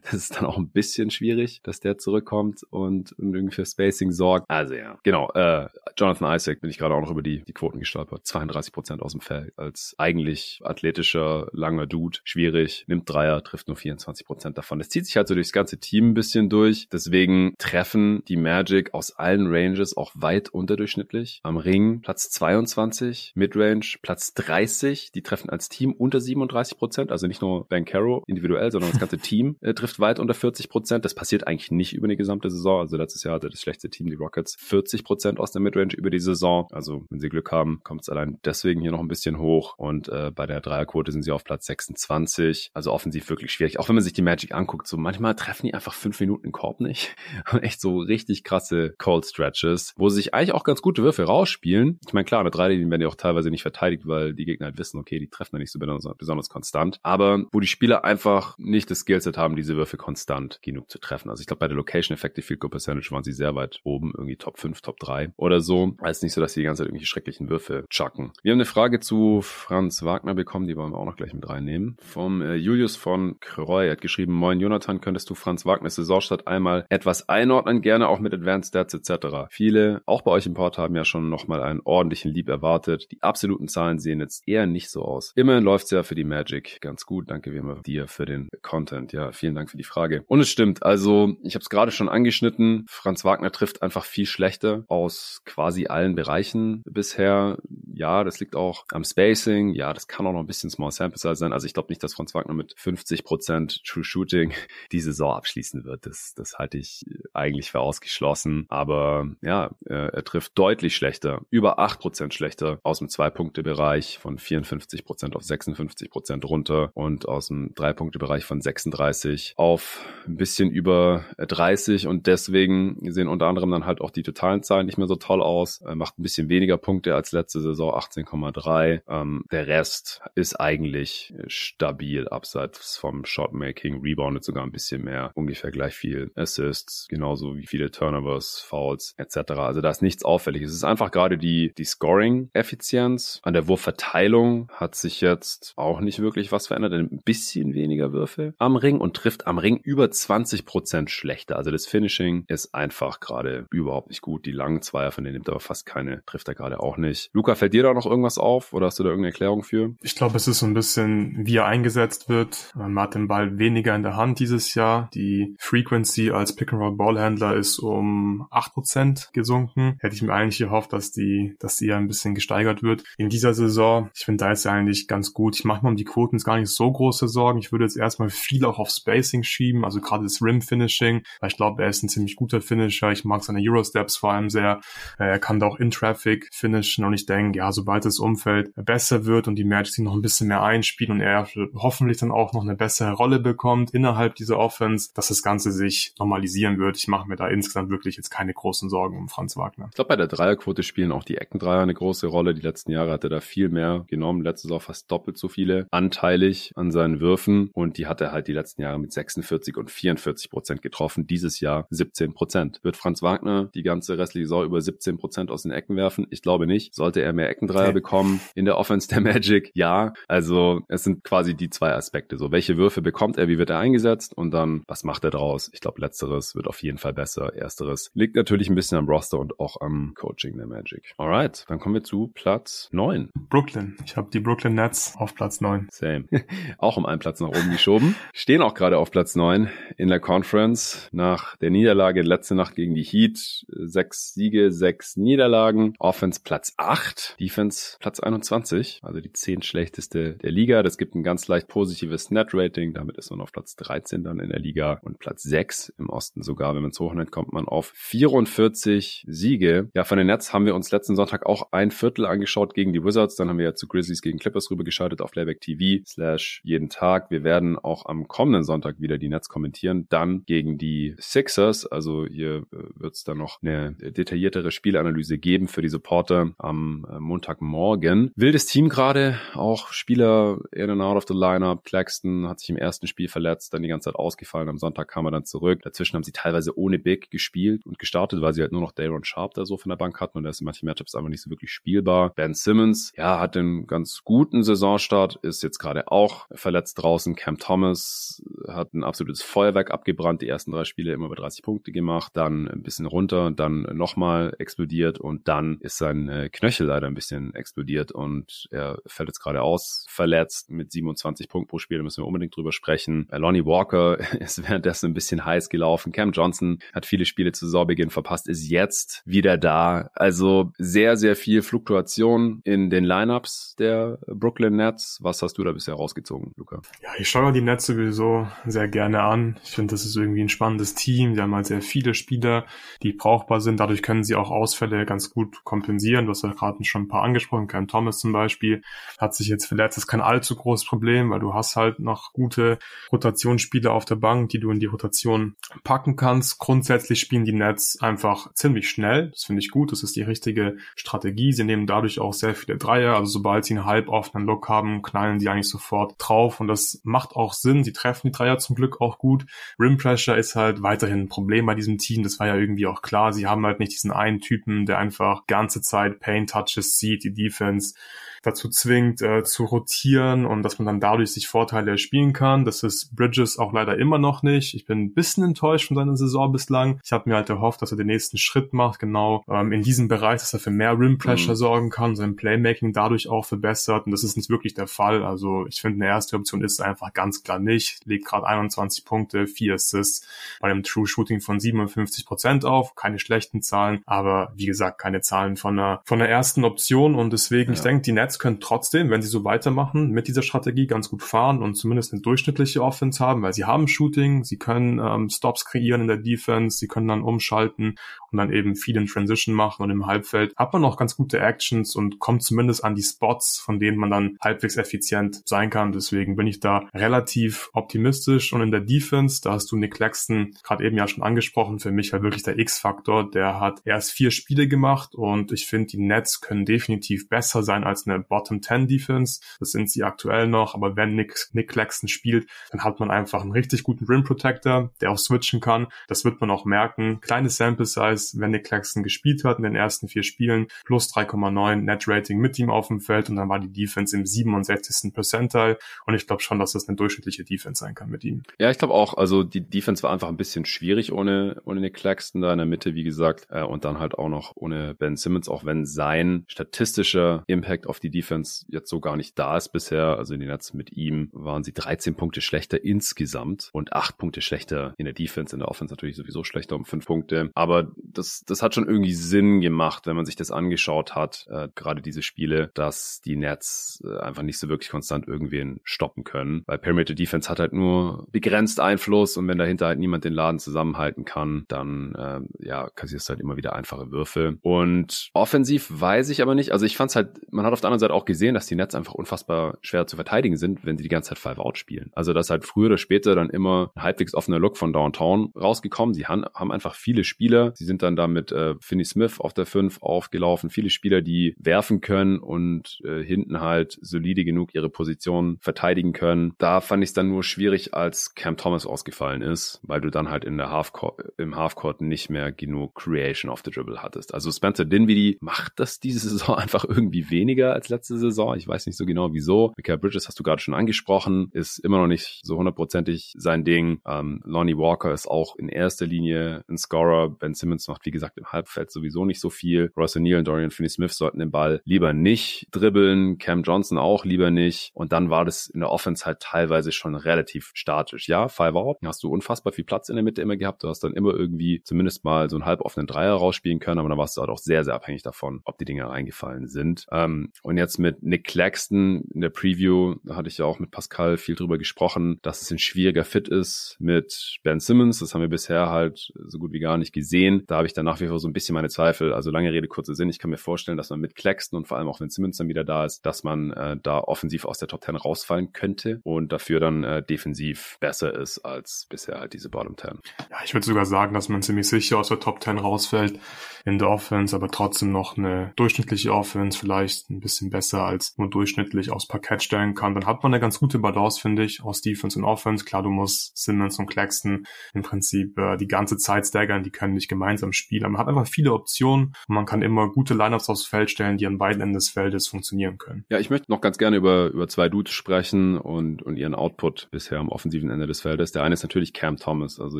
das ist dann auch ein bisschen schwierig, dass der zurückkommt und, irgendwie für Spacing sorgt. Also ja, genau. Äh, Jonathan Isaac bin ich gerade auch noch über die, die Quoten gestolpert. 32 Prozent aus dem Feld als eigentlich athletischer, langer Dude. Schwierig, nimmt Dreier, trifft nur 24 Prozent davon. Das zieht sich halt so durchs ganze Team ein bisschen durch. Deswegen treffen die Magic aus allen Ranges auch weit unterdurchschnittlich. Am Ring Platz 22, Midrange Platz 30. Die treffen als Team unter 37 Prozent. Also nicht nur Ben Caro individuell, sondern das ganze Team äh, trifft weit unter 40 Prozent. Das passiert eigentlich nicht über eine gesamte Saison. Also letztes Jahr hatte das schlechteste Team, die Rockets, 40 Prozent aus der Midrange über die Saison. Also wenn sie Glück haben, kommt es allein deswegen hier noch ein bisschen hoch. Und äh, bei der Dreierquote sind sie auf Platz 26. Also offensiv wirklich schwierig. Auch wenn man sich die Magic anguckt, so manchmal treffen die einfach fünf Minuten Korb nicht. echt so richtig krasse Cold Stretches, wo sie sich eigentlich auch ganz gute Würfe rausspielen. Ich meine, klar, mit Dreierlinien werden die auch teilweise nicht verteidigt, weil die Gegner halt wissen, okay, die treffen da nicht so besonders, besonders konstant. Aber wo die Spieler einfach nicht das Skillset haben, diese Würfe konstant genug zu treffen. Also ich glaube, bei der Location Effective Field Goal Percentage waren sie sehr weit oben, irgendwie Top 5, Top 3 oder so. Also nicht so, dass sie die ganze Zeit irgendwelche schrecklichen Würfe chucken. Wir haben eine Frage zu Franz Wagner bekommen, die wollen wir auch noch gleich mit reinnehmen. Vom äh, Julius von Kreu hat geschrieben, Moin Jonathan, könntest du Franz Wagners Saisonstart einmal etwas einordnen, gerne auch mit Advanced Stats etc. Viele, auch bei euch im Port, haben ja schon nochmal einen ordentlichen Lieb erwartet. Die absoluten Zahlen sehen jetzt eher nicht so aus. Immerhin läuft's ja für die Magic ganz gut. Danke wie immer dir für den Content. Ja, vielen Dank für die Frage. Und es stimmt, also ich habe es gerade schon angeschnitten. Franz Wagner trifft einfach viel schlechter aus quasi allen Bereichen bisher. Ja, das liegt auch am Spacing. Ja, das kann auch noch ein bisschen Small Sample Size sein. Also ich glaube nicht, dass Franz Wagner mit 50% True Shooting die Saison abschließen wird. Das, das halte ich eigentlich für ausgeschlossen. Aber ja, er, er trifft deutlich schlechter. Über 8% schlechter aus dem Zwei-Punkte-Bereich von 54% auf 56% runter und aus dem Drei-Punkte-Bereich von 36 auf ein bisschen über 30 und deswegen sehen unter anderem dann halt auch die totalen Zahlen nicht mehr so toll aus. Er macht ein bisschen weniger Punkte als letzte Saison, 18,3. Ähm, der Rest ist eigentlich stabil, abseits vom Shotmaking, reboundet sogar ein bisschen mehr, ungefähr gleich viel Assists, genauso wie viele Turnovers, Fouls etc. Also da ist nichts auffälliges. Es ist einfach gerade die, die Scoring-Effizienz. An der Wurfverteilung hat sich jetzt auch nicht wirklich was verändert. Ein bisschen weniger Würfe am Ring und trifft am Ring über 20 Prozent schlechter. Also das Finishing ist einfach gerade überhaupt nicht gut. Die langen Zweier, von denen nimmt er aber fast keine, trifft er gerade auch nicht. Luca, fällt dir da noch irgendwas auf oder hast du da irgendeine Erklärung für?
Ich glaube, es ist so ein bisschen, wie er eingesetzt wird. Man hat den Ball weniger in der Hand dieses Jahr. Die Frequency als Pick-and-Roll-Ballhändler ist um 8% gesunken. Hätte ich mir eigentlich gehofft, dass die, dass die ja ein bisschen gesteigert wird. In dieser Saison, ich finde, da ist er eigentlich ganz gut. Ich mache mir um die Quoten gar nicht so große Sorgen. Ich würde jetzt erstmal viel auch auf Spacing schieben, also gerade das Rim-Finishing, weil ich glaube, er ist ein ziemlich guter Finisher. Ich mag seine Eurosteps vor allem sehr. Äh, er kann da auch in Traffic finishen und ich denke, ja, sobald das Umfeld besser wird und die Magic sich noch ein bisschen mehr einspielen und er hoffentlich dann auch noch eine bessere Rolle bekommt innerhalb dieser Offense, dass das Ganze sich normalisieren wird. Ich mache mir da insgesamt wirklich jetzt keine großen Sorgen um Franz Wagner.
Ich glaube, bei der Dreierquote spielen auch die Eckendreier eine große Rolle. Die letzten Jahre hat er da viel mehr genommen. Letztes auch fast doppelt so viele anteilig an seinen Würfen und die hat er halt die letzten Jahre mit 46 und 44 Prozent getroffen. Dieses Jahr 17 Prozent. Wird Franz Wagner die ganze restliche Saison über 17 Prozent aus den Ecken werfen? Ich glaube nicht. Sollte er mehr Eckendreier okay. bekommen in der Offense der Magic? Ja. Also es sind quasi die zwei Aspekte. So, welche Würfe bekommt er? Wie wird er eingesetzt? Und dann, was macht er draus? Ich glaube, letzteres wird auf jeden Fall besser. Ersteres liegt natürlich ein bisschen am Roster und auch am Coaching der Magic. Alright, dann kommen wir zu Platz 9.
Brooklyn. Ich habe die Brooklyn Nets auf Platz 9.
Same. auch um einen Platz nach oben geschoben. Stehen auch gerade auf Platz 9 in der Conference nach der Niederlage letzte Nacht gegen die Heat. Sechs Siege, sechs Niederlagen. Offense Platz 8, Defense Platz 21, also die zehn schlechteste der Liga. Das gibt ein ganz leicht positives Net-Rating. Damit ist man auf Platz 13 dann in der Liga und Platz 6 im Osten sogar. Wenn man es hochnimmt, kommt man auf 44 Siege. Ja, von den Nets haben wir uns letzten Sonntag auch ein Viertel angeschaut gegen die Wizards. Dann haben wir ja zu Grizzlies gegen Clippers rübergeschaltet auf Playback TV slash jeden Tag. Wir werden auch am kommenden Sonntag wieder die Nets kommentieren. Dann gegen die Sixers. Also hier äh, wird es dann noch eine detailliertere Spielanalyse geben für die Supporter am äh, Montagmorgen. Wildes Team gerade, auch Spieler in and out of the lineup. Claxton hat sich im ersten Spiel verletzt, dann die ganze Zeit ausgefallen. Am Sonntag kam er dann zurück. Dazwischen haben sie teilweise ohne Big gespielt und gestartet, weil sie halt nur noch Daron Sharp da so von der Bank hatten und der ist in manchen Matchups einfach nicht so wirklich spielbar. Ben Simmons, ja, hat einen ganz guten Saisonstart, ist jetzt gerade auch verletzt draußen. Cam Thomas hat ein absolutes Feuerwerk abgebrannt, die ersten drei Spiele immer über 30 Punkte gemacht, dann ein bisschen runter, dann nochmal explodiert und dann ist sein äh, Knöchel leider ein bisschen explodiert und er fällt jetzt gerade aus, verletzt mit 27 Punkten pro Spiel, da müssen wir unbedingt drüber sprechen. Äh, Lonnie Walker ist währenddessen ein bisschen heiß gelaufen. Cam Johnson hat viele Spiele zu Saisonbeginn verpasst, ist jetzt wieder da. Also sehr, sehr viel Fluktuation in den Lineups der Brooklyn Nets. Was hast du da bisher rausgezogen, Luca?
Ja, ich schaue die Nets sowieso sehr gerne an. Ich finde, das ist irgendwie ein spannendes Team. Sie haben halt sehr viele Spieler, die brauchbar sind. Dadurch können sie auch Ausfälle ganz gut kompensieren. Du hast ja gerade schon ein paar angesprochen. Cam Thomas zum Beispiel hat sich jetzt verletzt. Das ist kein allzu großes Problem, weil du hast halt noch gute Rotationsspieler auf der Bank, die du in die Rotation packen kannst. Grundsätzlich spielen die Nets einfach ziemlich schnell. Das finde ich gut. Das ist die richtige Strategie. Sie nehmen dadurch auch sehr viele Dreier. Also sobald sie einen halb offenen Look haben, knallen die eigentlich sofort drauf. Und das macht auch Sinn. Sie treffen die Dreier zum Glück auch gut. Rim Pressure ist halt weiterhin ein Problem bei diesem Team. Das war ja irgendwie auch klar. Sie haben halt nicht diesen einen Typen, der einfach ganze Zeit Pain Touches sieht, die Defense dazu zwingt, äh, zu rotieren und dass man dann dadurch sich Vorteile erspielen kann. Das ist Bridges auch leider immer noch nicht. Ich bin ein bisschen enttäuscht von seiner Saison bislang. Ich habe mir halt erhofft, dass er den nächsten Schritt macht, genau ähm, in diesem Bereich, dass er für mehr Rim Pressure mhm. sorgen kann, sein Playmaking dadurch auch verbessert. Und das ist nicht wirklich der Fall. Also ich finde, eine erste Option ist einfach ganz klar nicht. Legt gerade 21 Punkte, 4 Assists bei einem True Shooting von 57 Prozent auf. Keine schlechten Zahlen, aber wie gesagt, keine Zahlen von einer, von der ersten Option. Und deswegen, ja. ich denke, die Nets können trotzdem, wenn sie so weitermachen, mit dieser Strategie ganz gut fahren und zumindest eine durchschnittliche Offense haben, weil sie haben Shooting, sie können ähm, Stops kreieren in der Defense, sie können dann umschalten und dann eben viel in Transition machen und im Halbfeld hat man noch ganz gute Actions und kommt zumindest an die Spots, von denen man dann halbwegs effizient sein kann. Deswegen bin ich da relativ optimistisch und in der Defense, da hast du Nick Claxton gerade eben ja schon angesprochen, für mich halt wirklich der X-Faktor. Der hat erst vier Spiele gemacht und ich finde, die Nets können definitiv besser sein als eine Bottom 10 Defense. Das sind sie aktuell noch, aber wenn Nick, Nick Claxton spielt, dann hat man einfach einen richtig guten Rim Protector, der auch switchen kann. Das wird man auch merken. Kleine Sample Size wenn Nick Claxton gespielt hat in den ersten vier Spielen, plus 3,9 Net Rating mit ihm auf dem Feld und dann war die Defense im 67. Percentile und ich glaube schon, dass das eine durchschnittliche Defense sein kann mit ihm.
Ja, ich glaube auch, also die Defense war einfach ein bisschen schwierig ohne, ohne Nick Claxton da in der Mitte, wie gesagt, äh, und dann halt auch noch ohne Ben Simmons, auch wenn sein statistischer Impact auf die Defense jetzt so gar nicht da ist bisher, also in den Nets mit ihm waren sie 13 Punkte schlechter insgesamt und 8 Punkte schlechter in der Defense, in der Offense natürlich sowieso schlechter um 5 Punkte, aber das, das hat schon irgendwie Sinn gemacht, wenn man sich das angeschaut hat, äh, gerade diese Spiele, dass die Nets äh, einfach nicht so wirklich konstant irgendwen stoppen können, weil Perimeter Defense hat halt nur begrenzt Einfluss und wenn dahinter halt niemand den Laden zusammenhalten kann, dann äh, ja, kassierst du halt immer wieder einfache Würfe. Und offensiv weiß ich aber nicht, also ich fand's halt, man hat auf der anderen Seite auch gesehen, dass die Nets einfach unfassbar schwer zu verteidigen sind, wenn sie die ganze Zeit Five-Out spielen. Also dass halt früher oder später dann immer ein halbwegs offener Look von Downtown rausgekommen. Sie haben, haben einfach viele Spieler. Sie sind dann da mit äh, Finney Smith auf der 5 aufgelaufen. Viele Spieler, die werfen können und äh, hinten halt solide genug ihre Position verteidigen können. Da fand ich es dann nur schwierig, als Cam Thomas ausgefallen ist, weil du dann halt in der Halfcourt, im Halfcourt nicht mehr genug Creation of the Dribble hattest. Also Spencer Dinwiddie macht das diese Saison einfach irgendwie weniger als letzte Saison. Ich weiß nicht so genau wieso. Michael Bridges hast du gerade schon angesprochen, ist immer noch nicht so hundertprozentig sein Ding. Ähm, Lonnie Walker ist auch in erster Linie ein Scorer. Ben Simmons macht, wie gesagt, im Halbfeld sowieso nicht so viel. Ross O'Neill und Dorian Finney-Smith sollten den Ball lieber nicht dribbeln. Cam Johnson auch lieber nicht. Und dann war das in der Offense halt teilweise schon relativ statisch. Ja, Five Out, hast du unfassbar viel Platz in der Mitte immer gehabt. Du hast dann immer irgendwie zumindest mal so einen halboffenen Dreier rausspielen können, aber dann warst du halt auch sehr, sehr abhängig davon, ob die Dinge reingefallen sind. Ähm, und jetzt mit Nick Claxton in der Preview, da hatte ich ja auch mit Pascal viel drüber gesprochen, dass es ein schwieriger Fit ist mit Ben Simmons. Das haben wir bisher halt so gut wie gar nicht gesehen. Da habe ich dann nach wie vor so ein bisschen meine Zweifel. Also lange Rede, kurzer Sinn. Ich kann mir vorstellen, dass man mit Claxton und vor allem auch wenn Simmons dann wieder da ist, dass man äh, da offensiv aus der Top 10 rausfallen könnte und dafür dann äh, defensiv besser ist als bisher halt diese Bottom 10.
Ja, ich würde sogar sagen, dass man ziemlich sicher aus der Top 10 rausfällt in der Offense, aber trotzdem noch eine durchschnittliche Offense vielleicht ein bisschen besser als nur durchschnittlich aufs Parkett stellen kann. Dann hat man eine ganz gute Balance, finde ich, aus Defense und Offense. Klar, du musst Simmons und Claxton im Prinzip äh, die ganze Zeit staggern, die können nicht gemeinsam spielen. Aber man hat einfach viele Optionen und man kann immer gute Lineups aufs Feld stellen, die an beiden Enden des Feldes funktionieren können.
Ja, ich möchte noch ganz gerne über, über zwei Dudes sprechen und, und ihren Output bisher am offensiven Ende des Feldes. Der eine ist natürlich Cam Thomas. Also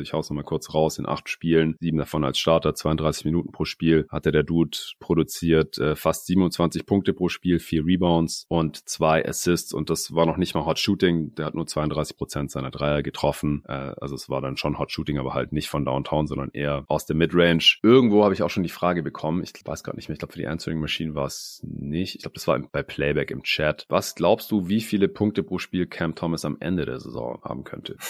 ich hau's nochmal kurz raus in acht Spielen, sieben davon als Starter, 32 Minuten pro Spiel hatte der Dude produziert, äh, fast 27 Punkte pro Spiel, vier Rebounds und zwei Assists und das war noch nicht mal Hot Shooting. Der hat nur 32 Prozent seiner Dreier getroffen. Äh, also es war dann schon Hot Shooting, aber halt nicht von Downtown, sondern eher aus der Midrange. Irgendwo habe ich auch schon die Frage bekommen, ich weiß gerade nicht mehr, ich glaube für die Answering Machine war es nicht. Ich glaube, das war bei Playback im Chat. Was glaubst du, wie viele Punkte pro Spiel Cam Thomas am Ende der Saison haben könnte?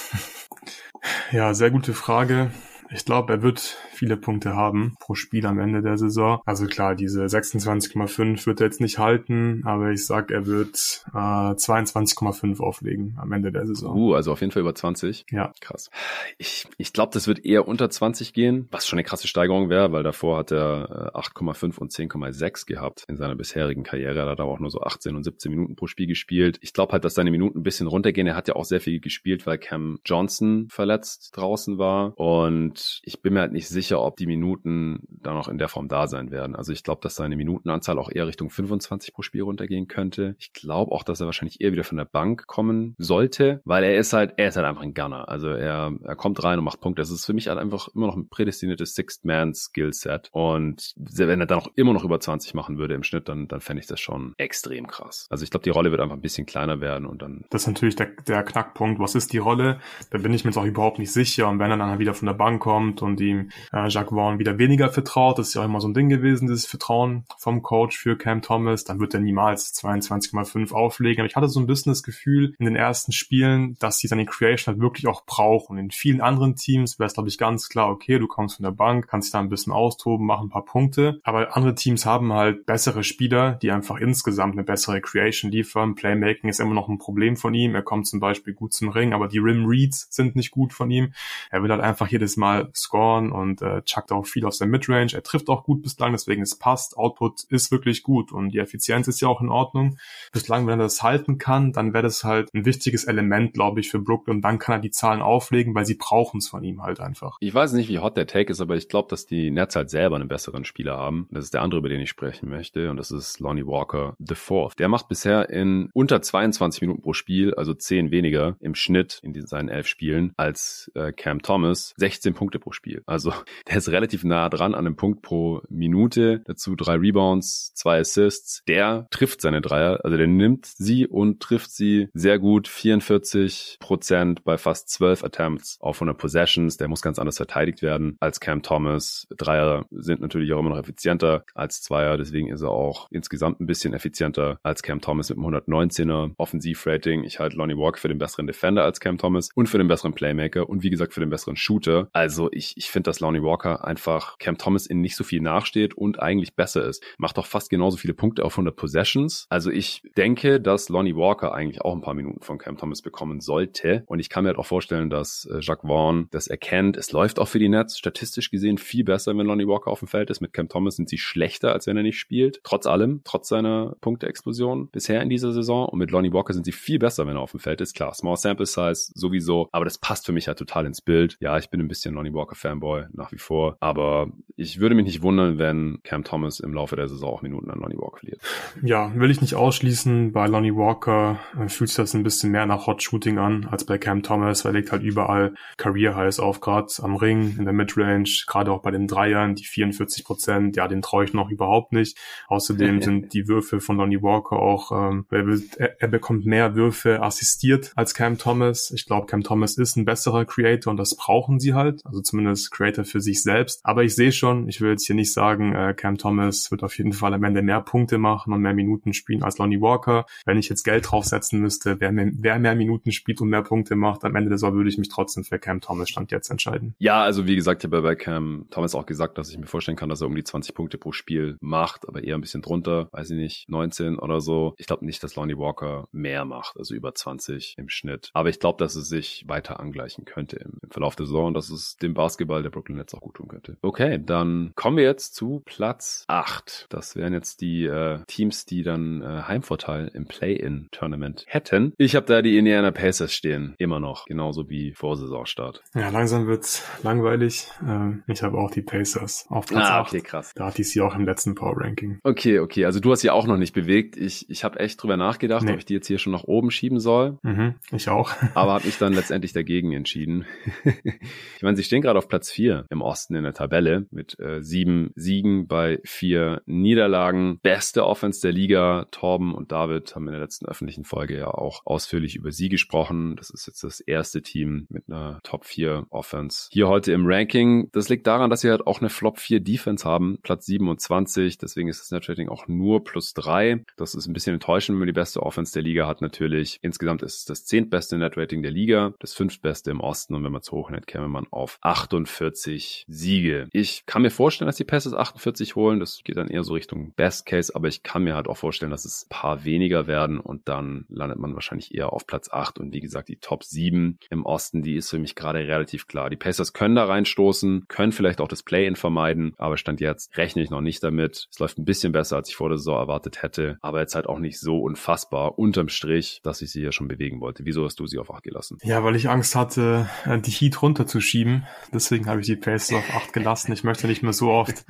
Ja, sehr gute Frage. Ich glaube, er wird viele Punkte haben pro Spiel am Ende der Saison. Also klar, diese 26,5 wird er jetzt nicht halten, aber ich sag, er wird äh, 22,5 auflegen am Ende der Saison.
Uh, also auf jeden Fall über 20.
Ja.
Krass. Ich, ich glaube, das wird eher unter 20 gehen, was schon eine krasse Steigerung wäre, weil davor hat er äh, 8,5 und 10,6 gehabt in seiner bisherigen Karriere. Er hat aber auch nur so 18 und 17 Minuten pro Spiel gespielt. Ich glaube halt, dass seine Minuten ein bisschen runtergehen. Er hat ja auch sehr viel gespielt, weil Cam Johnson verletzt draußen war und ich bin mir halt nicht sicher, ob die Minuten da noch in der Form da sein werden. Also ich glaube, dass seine Minutenanzahl auch eher Richtung 25 pro Spiel runtergehen könnte. Ich glaube auch, dass er wahrscheinlich eher wieder von der Bank kommen sollte, weil er ist halt, er ist halt einfach ein Gunner. Also er, er kommt rein und macht Punkte. Das ist für mich halt einfach immer noch ein prädestiniertes Sixth-Man-Skillset. Und wenn er dann auch immer noch über 20 machen würde im Schnitt, dann, dann fände ich das schon extrem krass. Also ich glaube, die Rolle wird einfach ein bisschen kleiner werden und dann.
Das ist natürlich der, der Knackpunkt. Was ist die Rolle? Da bin ich mir jetzt auch überhaupt nicht sicher. Und wenn er dann wieder von der Bank kommt, kommt und ihm äh, Jacques Vaughn wieder weniger vertraut, das ist ja auch immer so ein Ding gewesen, dieses Vertrauen vom Coach für Cam Thomas, dann wird er niemals 22,5 auflegen. Aber ich hatte so ein bisschen das Gefühl in den ersten Spielen, dass sie seine Creation halt wirklich auch brauchen. In vielen anderen Teams wäre es, glaube ich, ganz klar, okay, du kommst von der Bank, kannst dich da ein bisschen austoben, machen ein paar Punkte. Aber andere Teams haben halt bessere Spieler, die einfach insgesamt eine bessere Creation liefern. Playmaking ist immer noch ein Problem von ihm. Er kommt zum Beispiel gut zum Ring, aber die Rim Reads sind nicht gut von ihm. Er will halt einfach jedes Mal scoren und äh, chuckt auch viel aus der Midrange. Er trifft auch gut bislang, deswegen es passt. Output ist wirklich gut und die Effizienz ist ja auch in Ordnung. Bislang, wenn er das halten kann, dann wäre das halt ein wichtiges Element, glaube ich, für Brooklyn. Und dann kann er die Zahlen auflegen, weil sie brauchen es von ihm halt einfach.
Ich weiß nicht, wie hot der Take ist, aber ich glaube, dass die Nets halt selber einen besseren Spieler haben. Das ist der andere, über den ich sprechen möchte und das ist Lonnie Walker the Fourth. Der macht bisher in unter 22 Minuten pro Spiel, also 10 weniger im Schnitt in seinen elf Spielen als äh, Cam Thomas. 16 Punkte pro Spiel. Also der ist relativ nah dran an einem Punkt pro Minute. Dazu drei Rebounds, zwei Assists. Der trifft seine Dreier, also der nimmt sie und trifft sie sehr gut. 44 Prozent bei fast 12 Attempts auf 100 Possessions. Der muss ganz anders verteidigt werden als Cam Thomas. Dreier sind natürlich auch immer noch effizienter als Zweier, deswegen ist er auch insgesamt ein bisschen effizienter als Cam Thomas mit einem 119er Offensivrating. Ich halte Lonnie Walker für den besseren Defender als Cam Thomas und für den besseren Playmaker und wie gesagt für den besseren Shooter. Also ich, ich finde, dass Lonnie Walker einfach Cam Thomas in nicht so viel nachsteht und eigentlich besser ist. Macht auch fast genauso viele Punkte auf 100 Possessions. Also ich denke, dass Lonnie Walker eigentlich auch ein paar Minuten von Cam Thomas bekommen sollte. Und ich kann mir halt auch vorstellen, dass äh, Jacques Vaughn das erkennt. Es läuft auch für die Nets statistisch gesehen viel besser, wenn Lonnie Walker auf dem Feld ist. Mit Cam Thomas sind sie schlechter, als wenn er nicht spielt. Trotz allem, trotz seiner Punkte-Explosion bisher in dieser Saison. Und mit Lonnie Walker sind sie viel besser, wenn er auf dem Feld ist. Klar, Small Sample Size sowieso. Aber das passt für mich halt total ins Bild. Ja, ich bin ein bisschen Lonnie Walker Fanboy nach wie vor. Aber ich würde mich nicht wundern, wenn Cam Thomas im Laufe der Saison auch Minuten an Lonnie Walker verliert.
Ja, will ich nicht ausschließen. Bei Lonnie Walker äh, fühlt sich das ein bisschen mehr nach Hot Shooting an als bei Cam Thomas. Er legt halt überall Career Highs auf, gerade am Ring, in der Midrange, gerade auch bei den Dreiern, die 44 Prozent. Ja, den traue ich noch überhaupt nicht. Außerdem sind die Würfe von Lonnie Walker auch, ähm, er, er bekommt mehr Würfe assistiert als Cam Thomas. Ich glaube, Cam Thomas ist ein besserer Creator und das brauchen sie halt. Also zumindest Creator für sich selbst. Aber ich sehe schon, ich will jetzt hier nicht sagen, äh, Cam Thomas wird auf jeden Fall am Ende mehr Punkte machen und mehr Minuten spielen als Lonnie Walker. Wenn ich jetzt Geld draufsetzen müsste, wer mehr, wer mehr Minuten spielt und mehr Punkte macht, am Ende der Saison würde ich mich trotzdem für Cam Thomas Stand jetzt entscheiden.
Ja, also wie gesagt, ich habe bei Cam Thomas auch gesagt, dass ich mir vorstellen kann, dass er um die 20 Punkte pro Spiel macht, aber eher ein bisschen drunter, weiß ich nicht, 19 oder so. Ich glaube nicht, dass Lonnie Walker mehr macht, also über 20 im Schnitt. Aber ich glaube, dass es sich weiter angleichen könnte im, im Verlauf der Saison dass es dem Basketball der Brooklyn Nets auch gut tun könnte. Okay, dann kommen wir jetzt zu Platz 8. Das wären jetzt die äh, Teams, die dann äh, Heimvorteil im Play-In-Tournament hätten. Ich habe da die Indiana Pacers stehen, immer noch, genauso wie vor Saisonstart.
Ja, langsam wird's langweilig. Ähm, ich habe auch die Pacers auf Platz ah, 8. okay, krass. Da hatte ich sie auch im letzten Power Ranking.
Okay, okay, also du hast sie auch noch nicht bewegt. Ich, ich habe echt drüber nachgedacht, nee. ob ich die jetzt hier schon nach oben schieben soll.
Mhm, ich auch.
Aber habe mich dann letztendlich dagegen entschieden. ich meine, sie stehen gerade auf Platz 4 im Osten in der Tabelle mit äh, sieben Siegen bei vier Niederlagen. Beste Offense der Liga. Torben und David haben in der letzten öffentlichen Folge ja auch ausführlich über sie gesprochen. Das ist jetzt das erste Team mit einer Top 4 Offense. Hier heute im Ranking. Das liegt daran, dass sie halt auch eine Flop 4 Defense haben. Platz 27. Deswegen ist das Net Rating auch nur plus 3. Das ist ein bisschen enttäuschend, wenn man die beste Offense der Liga hat natürlich. Insgesamt ist es das zehntbeste Net Rating der Liga. Das fünftbeste im Osten. Und wenn man zu hoch nennt, käme man auf 48 Siege. Ich kann mir vorstellen, dass die Passes 48 holen. Das geht dann eher so Richtung Best Case. Aber ich kann mir halt auch vorstellen, dass es ein paar weniger werden. Und dann landet man wahrscheinlich eher auf Platz 8. Und wie gesagt, die Top 7 im Osten, die ist für mich gerade relativ klar. Die Pacers können da reinstoßen, können vielleicht auch das Play-In vermeiden. Aber Stand jetzt rechne ich noch nicht damit. Es läuft ein bisschen besser, als ich vor der Saison erwartet hätte. Aber jetzt halt auch nicht so unfassbar unterm Strich, dass ich sie ja schon bewegen wollte. Wieso hast du sie auf 8 gelassen?
Ja, weil ich Angst hatte, äh, die Heat runterzuschieben. Deswegen habe ich die Pacers auf 8 gelassen. Ich möchte nicht mehr so oft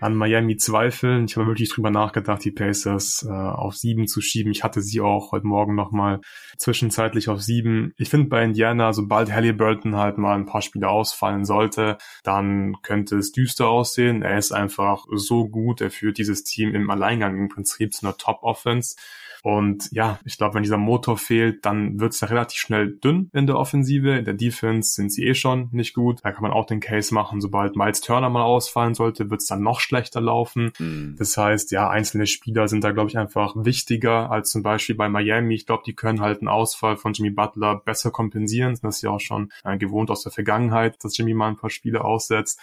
an Miami zweifeln. Ich habe wirklich drüber nachgedacht, die Pacers äh, auf sieben zu schieben. Ich hatte sie auch heute Morgen nochmal zwischenzeitlich auf sieben. Ich finde bei Indiana, sobald Halliburton halt mal ein paar Spiele ausfallen sollte, dann könnte es düster aussehen. Er ist einfach so gut. Er führt dieses Team im Alleingang im Prinzip zu einer Top-Offense. Und ja, ich glaube, wenn dieser Motor fehlt, dann wird es ja relativ schnell dünn in der Offensive. In der Defense sind sie eh schon nicht gut. Da kann man auch den Case machen, sobald Miles Turner mal ausfallen sollte, wird es dann noch schlechter laufen. Mhm. Das heißt, ja, einzelne Spieler sind da, glaube ich, einfach wichtiger als zum Beispiel bei Miami. Ich glaube, die können halt einen Ausfall von Jimmy Butler besser kompensieren. Das ist ja auch schon äh, gewohnt aus der Vergangenheit, dass Jimmy mal ein paar Spiele aussetzt.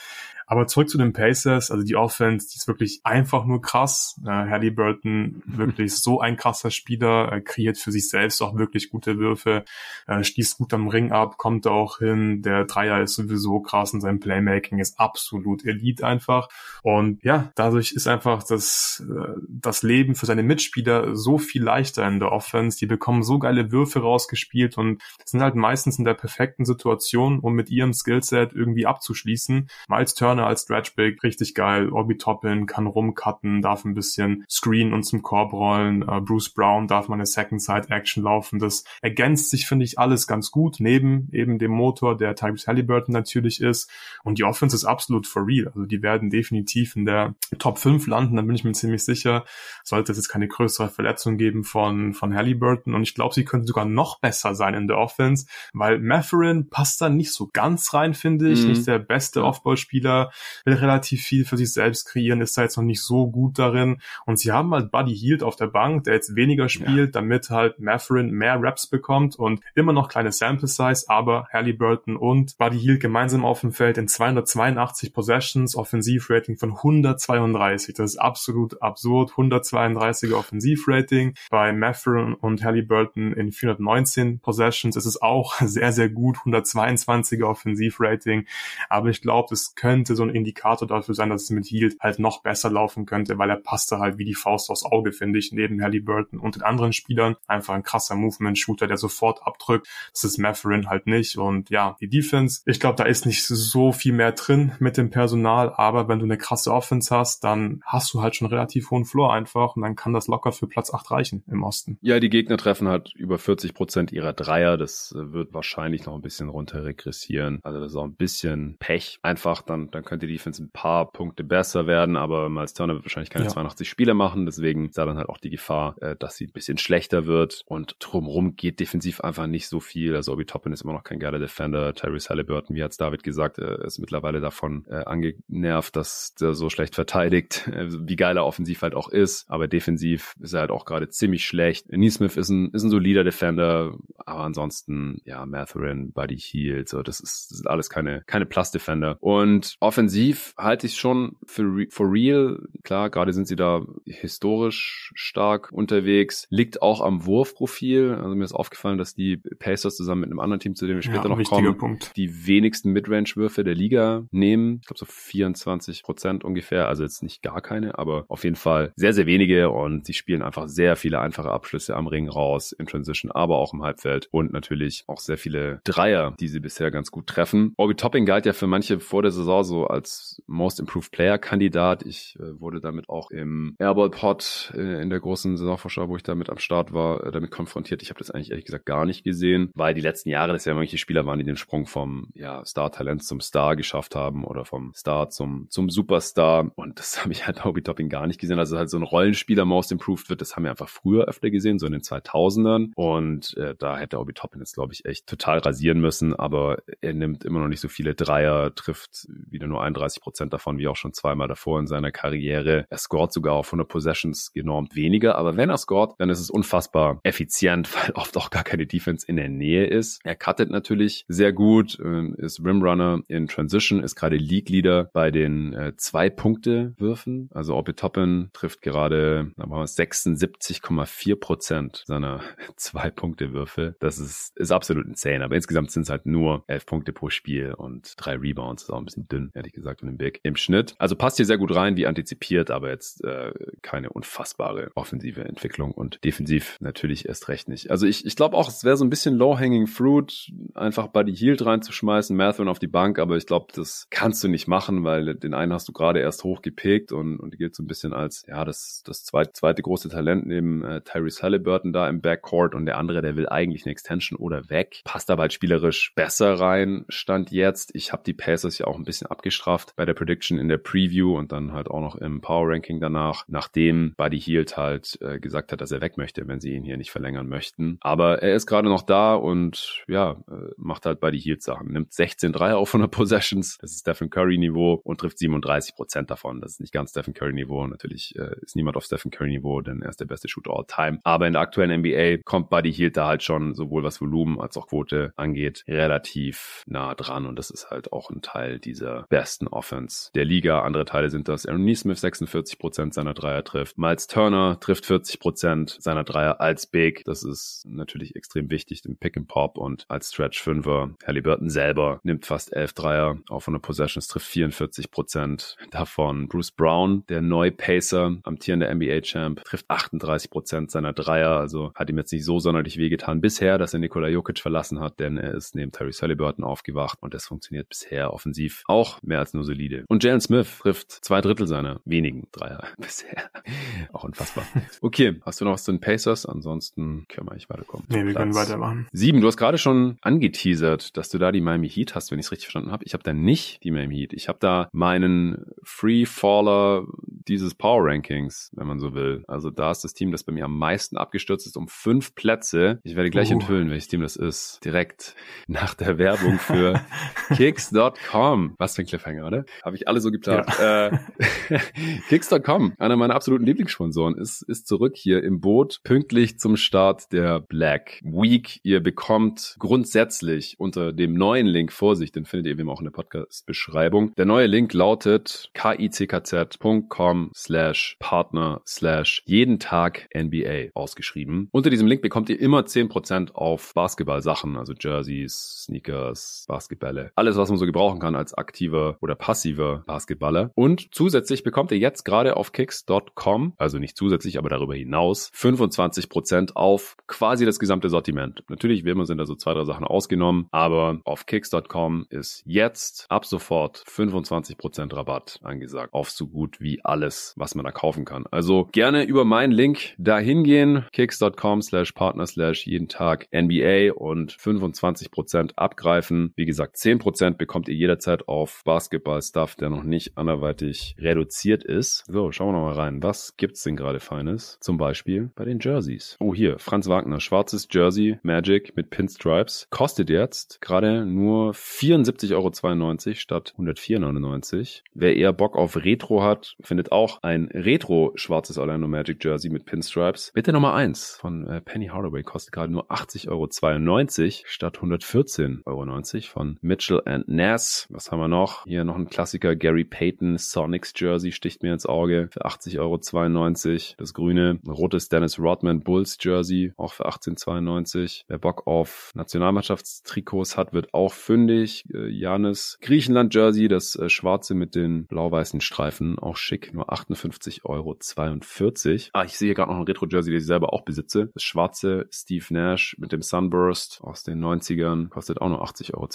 Aber zurück zu den Pacers, also die Offense, die ist wirklich einfach nur krass. Äh, Halliburton wirklich so ein krasser Spieler, äh, kreiert für sich selbst auch wirklich gute Würfe, äh, stießt gut am Ring ab, kommt auch hin. Der Dreier ist sowieso krass und sein Playmaking ist absolut Elite einfach. Und ja, dadurch ist einfach das, äh, das Leben für seine Mitspieler so viel leichter in der Offense. Die bekommen so geile Würfe rausgespielt und sind halt meistens in der perfekten Situation, um mit ihrem Skillset irgendwie abzuschließen. Miles Turner Turner als Stretch Big, richtig geil. Obi Toppin kann rumcutten, darf ein bisschen screen und zum Korb rollen. Uh, Bruce Brown darf mal eine Second Side Action laufen. Das ergänzt sich, finde ich, alles ganz gut, neben eben dem Motor, der Tyrese Halliburton natürlich ist. Und die Offense ist absolut for real. Also die werden definitiv in der Top 5 landen, da bin ich mir ziemlich sicher. Sollte es jetzt keine größere Verletzung geben von, von Halliburton. Und ich glaube, sie könnten sogar noch besser sein in der Offense, weil Matherin passt da nicht so ganz rein, finde ich. Mhm. Nicht der beste Offballspieler, will relativ viel für sich selbst kreieren, ist da jetzt noch nicht so gut darin. Und sie haben halt Buddy Hield auf der Bank, der jetzt weniger spielt, ja. damit halt Matherin mehr Raps bekommt und immer noch kleine Sample Size, aber Halliburton und Buddy Hield gemeinsam auf dem Feld in 282 Possessions, Offensivrating von 132. Das ist absolut absurd. 132er Offensivrating. Bei Matherin und Halliburton in 419 Possessions ist es auch sehr, sehr gut. 122er Offensivrating. Aber ich glaube, es könnte so ein Indikator dafür sein, dass es mit Hield halt noch besser laufen könnte, weil er passte halt wie die Faust aufs Auge, finde ich, neben Halliburton und den anderen Spielern. Einfach ein krasser Movement-Shooter, der sofort abdrückt. Das ist Matherin halt nicht. Und ja, die Defense, ich glaube, da ist nicht so viel mehr drin mit dem Personal, aber wenn du eine krasse Offense hast, dann hast du halt schon relativ hohen Floor einfach und dann kann das locker für Platz 8 reichen im Osten.
Ja, die Gegner treffen halt über 40 Prozent ihrer Dreier. Das äh, wird wahrscheinlich noch ein bisschen runter regressieren. Also das ist auch ein bisschen Pech. Einfach, dann, dann könnte die Defense ein paar Punkte besser werden, aber Miles Turner wird wahrscheinlich keine ja. 82 Spiele machen. Deswegen ist da dann halt auch die Gefahr, äh, dass sie ein bisschen schlechter wird. Und drumherum geht defensiv einfach nicht so viel. Also Obi Toppin ist immer noch kein geiler Defender. Tyrese Halliburton, wie hat's David gesagt, äh, ist mittlerweile davon äh, angenervt, dass der so schlecht verteidigt, wie geil er offensiv halt auch ist. Aber defensiv ist er halt auch gerade ziemlich schlecht. Neesmith ist ein, ist ein solider Defender, aber ansonsten, ja, Matherin, Buddy Heal, so, das ist, das sind alles keine, keine Plus-Defender. Und offensiv halte ich schon für for real. Klar, gerade sind sie da historisch stark unterwegs. Liegt auch am Wurfprofil. Also mir ist aufgefallen, dass die Pacers zusammen mit einem anderen Team, zu dem wir später ja, noch kommen,
Punkt.
die wenigsten Midrange-Würfe der Liga nehmen. Ich glaube so 24 Prozent ungefähr. Also jetzt nicht gar keine, aber auf jeden Fall sehr, sehr wenige und sie spielen einfach sehr viele einfache Abschlüsse am Ring raus, in Transition, aber auch im Halbfeld und natürlich auch sehr viele Dreier, die sie bisher ganz gut treffen. Obi Topping galt ja für manche vor der Saison so als Most Improved Player Kandidat. Ich äh, wurde damit auch im Airball Pod äh, in der großen Saisonvorschau, wo ich damit am Start war, äh, damit konfrontiert. Ich habe das eigentlich ehrlich gesagt gar nicht gesehen, weil die letzten Jahre das ja manche Spieler waren, die den Sprung vom ja, Star-Talent zum Star geschafft haben oder vom Star zum, zum Superstar. Und das habe ich halt Obi Topping gar nicht gesehen. Also halt so ein Rollenspieler Most Improved wird, das haben wir einfach früher öfter gesehen, so in den 2000ern. Und äh, da hätte Obi Toppin jetzt, glaube ich, echt total rasieren müssen. Aber er nimmt immer noch nicht so viele Dreier, trifft wieder nur 31 Prozent davon, wie auch schon zweimal davor in seiner Karriere. Er scoret sogar auf 100 Possessions genormt weniger. Aber wenn er scoret, dann ist es unfassbar effizient, weil oft auch gar keine Defense in der Nähe ist. Er cuttet natürlich sehr gut, äh, ist Rimrunner in Transition, ist gerade League Leader bei den äh, Zwei-Punkte-Würfen. Also Obi Toppin trifft gerade 76,4 Prozent seiner Zwei-Punkte-Würfe. Das ist, ist absolut insane. Aber insgesamt sind es halt nur elf Punkte pro Spiel und drei Rebounds. ist auch ein bisschen dünn, ehrlich gesagt, in dem Big im Schnitt. Also passt hier sehr gut rein, wie antizipiert, aber jetzt äh, keine unfassbare offensive Entwicklung und defensiv natürlich erst recht nicht. Also ich, ich glaube auch, es wäre so ein bisschen low-hanging fruit, einfach Buddy Hield reinzuschmeißen, Mathern auf die Bank, aber ich glaube, das kannst du nicht machen, weil den einen hast du gerade erst hochgepickt und, und gilt so ein bisschen als, ja, das, das zweite, zweite große Talent neben äh, Tyrese Halliburton da im Backcourt und der andere, der will eigentlich eine Extension oder weg. Passt aber halt spielerisch besser rein, stand jetzt. Ich habe die Pacers ja auch ein bisschen abgestraft bei der Prediction in der Preview und dann halt auch noch im Power Ranking danach, nachdem Buddy Hield halt äh, gesagt hat, dass er weg möchte, wenn sie ihn hier nicht verlängern möchten. Aber er ist gerade noch da und ja, äh, macht halt Buddy Hield Sachen. Nimmt 16 Dreier auf 100 Possessions, das ist Stephen Curry Niveau und trifft 37 Prozent davon. Das ist nicht ganz Stephen Curry Niveau. Natürlich äh, ist niemand auf Stephen Curry Niveau, denn er ist der beste Shooter all time. Aber in der aktuellen NBA kommt Buddy Hield da halt schon sowohl was Volumen als auch Quote angeht, relativ nah dran und das ist halt auch ein Teil dieser besten Offense der Liga. Andere Teile sind das. Aaron Neesmith 46 Prozent seiner Dreier trifft. Miles Turner trifft 40 Prozent seiner Dreier als Big. Das ist natürlich extrem wichtig im Pick and Pop und als Stretch Fünfer. Halliburton selber nimmt fast 11 Dreier auf 100 Possessions, trifft 44 Prozent davon. Bruce Brown, der Neu-Pacer, amtierende NBA-Champ, trifft 38 Prozent seiner Dreier. Also hat ihm jetzt nicht so sonderlich wehgetan bisher, dass er Nikola Jokic verlassen hat, denn er ist neben Terry Halliburton aufgewacht und das funktioniert bisher offensiv auch mehr als nur solide. Und Jalen Smith trifft zwei Drittel seiner wenigen Dreier bisher. auch unfassbar. Okay, hast du noch was zu den Pacers? Ansonsten können wir weiterkommen.
Nee, wir Platz können weitermachen.
Sieben, du hast gerade schon angeteasert, dass du da die Miami Heat hast, wenn ich es richtig verstanden habe. Ich habe da nicht die Miami Heat. Ich habe da meinen Free Faller dieses Power Rankings, wenn man so will. Also da ist das Team, das bei mir am meisten abgestürzt ist, um fünf Plätze. Ich werde gleich uh. enthüllen, welches Team das ist. Direkt nach der Werbung für Kicks.com. Was für ein Cliffhanger, oder? Habe ich alle so geplant. Ja. Äh, Kicks.com, einer meiner absoluten Lieblingssponsoren, ist, ist zurück hier im Boot, pünktlich zum Start der Black Week. Ihr bekommt grundsätzlich unter dem neuen Link, Vorsicht, den findet ihr immer auch in der Podcast-Beschreibung. Der neue Link lautet kickz.com slash partner slash jeden Tag NBA ausgeschrieben. Unter diesem Link bekommt ihr immer 10% auf Basketball-Sachen, also Jerseys, Sneakers, Basketballe. Alles, was man so gebrauchen kann als aktiver oder passiver Basketballer. Und zusätzlich bekommt ihr jetzt gerade auf kicks.com, also nicht zusätzlich, aber darüber hinaus, 25% auf quasi das gesamte Sortiment. Natürlich, wie sind da so zwei, drei Sachen ausgenommen, aber auf kicks.com ist jetzt ab sofort 25% Rabatt angesagt auf so gut wie alles, was man da kaufen kann. Also gerne über meinen Link dahin gehen, kicks.com slash partner slash jeden Tag NBA und 25% abgreifen. Wie gesagt, 10% bekommt ihr jederzeit auf Basketball-Stuff, der noch nicht anderweitig reduziert ist. So, schauen wir noch mal rein. Was gibt's denn gerade Feines? Zum Beispiel bei den Jerseys. Oh, hier, Franz Wagner, schwarzes Jersey, Magic mit Pinstripes. Kostet jetzt gerade nur 74,92 Euro statt 104,99. Wer eher Bock auf Retro hat, findet auch ein Retro schwarzes Orlando Magic Jersey mit Pinstripes. Bitte Nummer 1 von äh, Penny Hardaway kostet gerade nur 80,92 Euro statt 114,90 Euro von Mitchell and Nass. Was haben wir noch? Hier noch ein Klassiker Gary Payton Sonics Jersey sticht mir ins Auge für 80,92 Euro. Das grüne, rotes Dennis Rodman Bulls Jersey auch für 18,92. Wer Bock auf Nationalmannschaftstrikots hat, wird auch fündig. Äh, Janis Griechenland Jersey, das äh, schwarze mit den blau-weißen Streifen, auch schick, nur 58,42 Euro. Ah, ich sehe gerade noch ein Retro-Jersey, das ich selber auch besitze. Das schwarze Steve Nash mit dem Sunburst aus den 90ern kostet auch nur 80,92 Euro.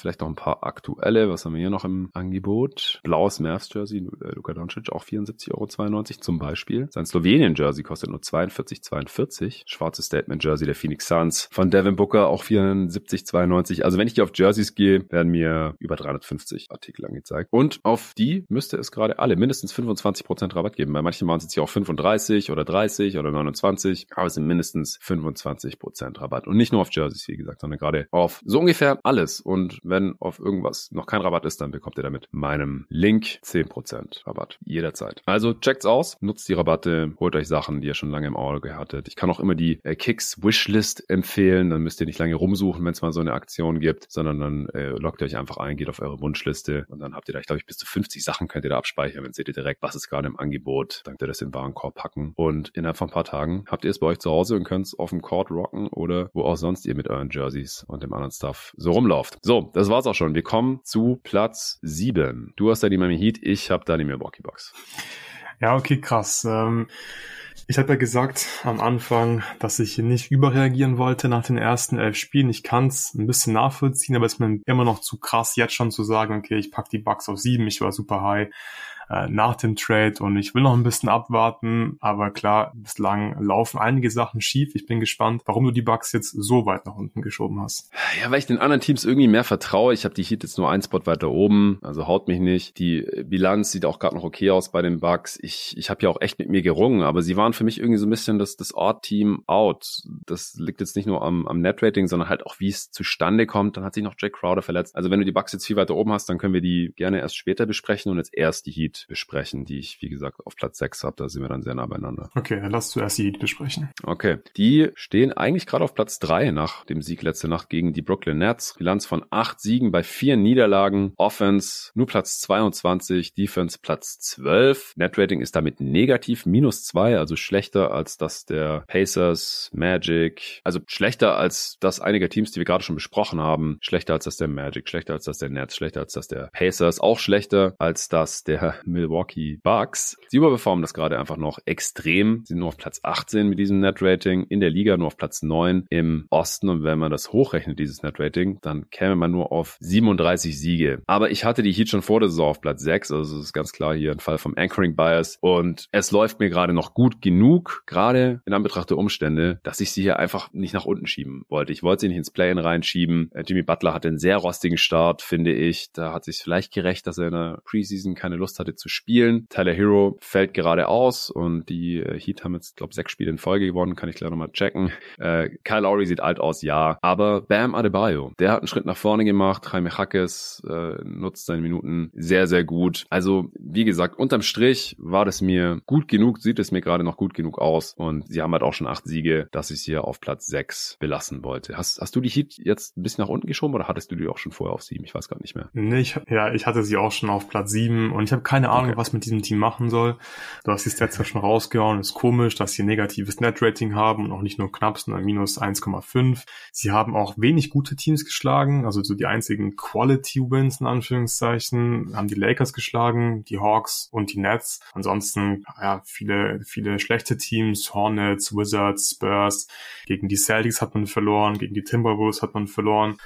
Vielleicht noch ein paar aktuelle. Was haben wir hier noch im Angebot? Blaues Mavs Jersey, äh, Luka Doncic, auch 74,92 Euro zum Beispiel. Sein Slowenien Jersey kostet nur 42,42. Schwarzes Statement Jersey der Phoenix Suns von Devin Booker auch 74,92. Also wenn ich hier auf Jerseys gehe, werden mir über 350 Artikel angezeigt. Und auf die müsste es gerade alle mindestens 25% Rabatt geben. Bei manchen waren es jetzt hier auch 35 oder 30 oder 29, aber es sind mindestens 25% Rabatt. Und nicht nur auf Jerseys, wie gesagt, sondern gerade auf so ungefähr alles. Und wenn auf irgendwas noch kein Rabatt ist, dann bekommt ihr damit meinem Link 10% Rabatt. Jederzeit. Also checkt's aus, nutzt die Rabatte, holt euch Sachen, die ihr schon lange im Auge hattet. Ich kann auch immer die äh, Kicks Wishlist empfehlen. Dann müsst ihr nicht lange rumsuchen, wenn es mal so eine Aktion gibt, sondern dann äh, loggt ihr euch einfach ein, geht auf eure Wunschliste und dann habt ihr da, ich glaube bis zu 50 Sachen könnt ihr da abspeichern. Dann seht ihr direkt, was ist gerade im Angebot. Dann könnt ihr das in Warenkorb packen und innerhalb von ein paar Tagen habt ihr es bei euch zu Hause und könnt es auf dem Court rocken oder wo auch sonst ihr mit euren Jerseys und dem anderen Stuff so rumlauft. So, das war's auch schon. Wir kommen zu Platz 7. Du hast da die Miami Heat, ich habe da die Milwaukee Bucks.
Ja, okay, krass. Ähm ich habe ja gesagt am Anfang, dass ich nicht überreagieren wollte nach den ersten elf Spielen. Ich kann es ein bisschen nachvollziehen, aber es ist mir immer noch zu krass, jetzt schon zu sagen, okay, ich pack die Bugs auf sieben, ich war super high äh, nach dem Trade und ich will noch ein bisschen abwarten, aber klar, bislang laufen einige Sachen schief. Ich bin gespannt, warum du die Bugs jetzt so weit nach unten geschoben hast.
Ja, weil ich den anderen Teams irgendwie mehr vertraue. Ich habe die Heat jetzt nur einen Spot weiter oben, also haut mich nicht. Die Bilanz sieht auch gerade noch okay aus bei den Bugs. Ich, ich habe ja auch echt mit mir gerungen, aber sie waren für mich irgendwie so ein bisschen das, das Odd-Team out. Das liegt jetzt nicht nur am, am Net-Rating, sondern halt auch, wie es zustande kommt. Dann hat sich noch Jack Crowder verletzt. Also wenn du die Bugs jetzt viel weiter oben hast, dann können wir die gerne erst später besprechen und jetzt erst die Heat besprechen, die ich, wie gesagt, auf Platz 6 habe. Da sind wir dann sehr nah beieinander.
Okay, dann lass zuerst die besprechen.
Okay. Die stehen eigentlich gerade auf Platz 3 nach dem Sieg letzte Nacht gegen die Brooklyn Nets. Bilanz von 8 Siegen bei 4 Niederlagen. Offense nur Platz 22, Defense Platz 12. Netrating ist damit negativ, minus 2, also schlechter als das der Pacers, Magic. Also schlechter als das einiger Teams, die wir gerade schon besprochen haben. Schlechter als das der Magic, schlechter als das der Nets, schlechter als das der Pacers, auch schlechter als das der Milwaukee Bucks. Sie überperformen das gerade einfach noch extrem. Sie sind nur auf Platz 18 mit diesem Net-Rating, in der Liga nur auf Platz 9 im Osten. Und wenn man das hochrechnet, dieses Net-Rating, dann käme man nur auf 37 Siege. Aber ich hatte die Heat schon vor der Saison auf Platz 6, also es ist ganz klar hier ein Fall vom Anchoring Bias. Und es läuft mir gerade noch gut genug, gerade in Anbetracht der Umstände, dass ich sie hier einfach nicht nach unten schieben wollte. Ich wollte sie nicht ins Play-In reinschieben. Äh, Jimmy Butler hatte einen sehr rostigen Start, finde ich. Da hat sich vielleicht gerecht, dass er in der Preseason keine Lust hatte zu spielen. Tyler Hero fällt gerade aus und die äh, Heat haben jetzt, glaube sechs Spiele in Folge gewonnen. Kann ich gleich nochmal checken. Äh, Kyle Lowry sieht alt aus, ja. Aber Bam Adebayo, der hat einen Schritt nach vorne gemacht. Jaime Hackes äh, nutzt seine Minuten sehr, sehr gut. Also, wie gesagt, unterm Strich war das mir gut genug, sieht es mir gerade noch gut genug aus. Und sie haben halt auch schon acht Siege, dass ich sie hier auf Platz sechs belassen wollte. Hast, hast du die Heat jetzt ein bisschen nach unten geschoben oder hattest du die auch schon vorher auf sieben? Ich weiß gar nicht mehr.
Nee, ich, ja, ich hatte sie auch schon auf Platz sieben und ich habe keine Ahnung, okay. was mit diesem Team machen soll. Du hast die Stats ja schon rausgehauen. Ist komisch, dass sie ein negatives Net-Rating haben und auch nicht nur knapp, sondern minus 1,5. Sie haben auch wenig gute Teams geschlagen, also so die einzigen Quality-Wins in Anführungszeichen haben die Lakers geschlagen, die Hawks und die Nets. Ansonsten, ja, viele, viele schlechte Teams, Hornets, Wizards, Spurs. Gegen die Celtics hat man verloren, gegen die Timberwolves hat man verloren.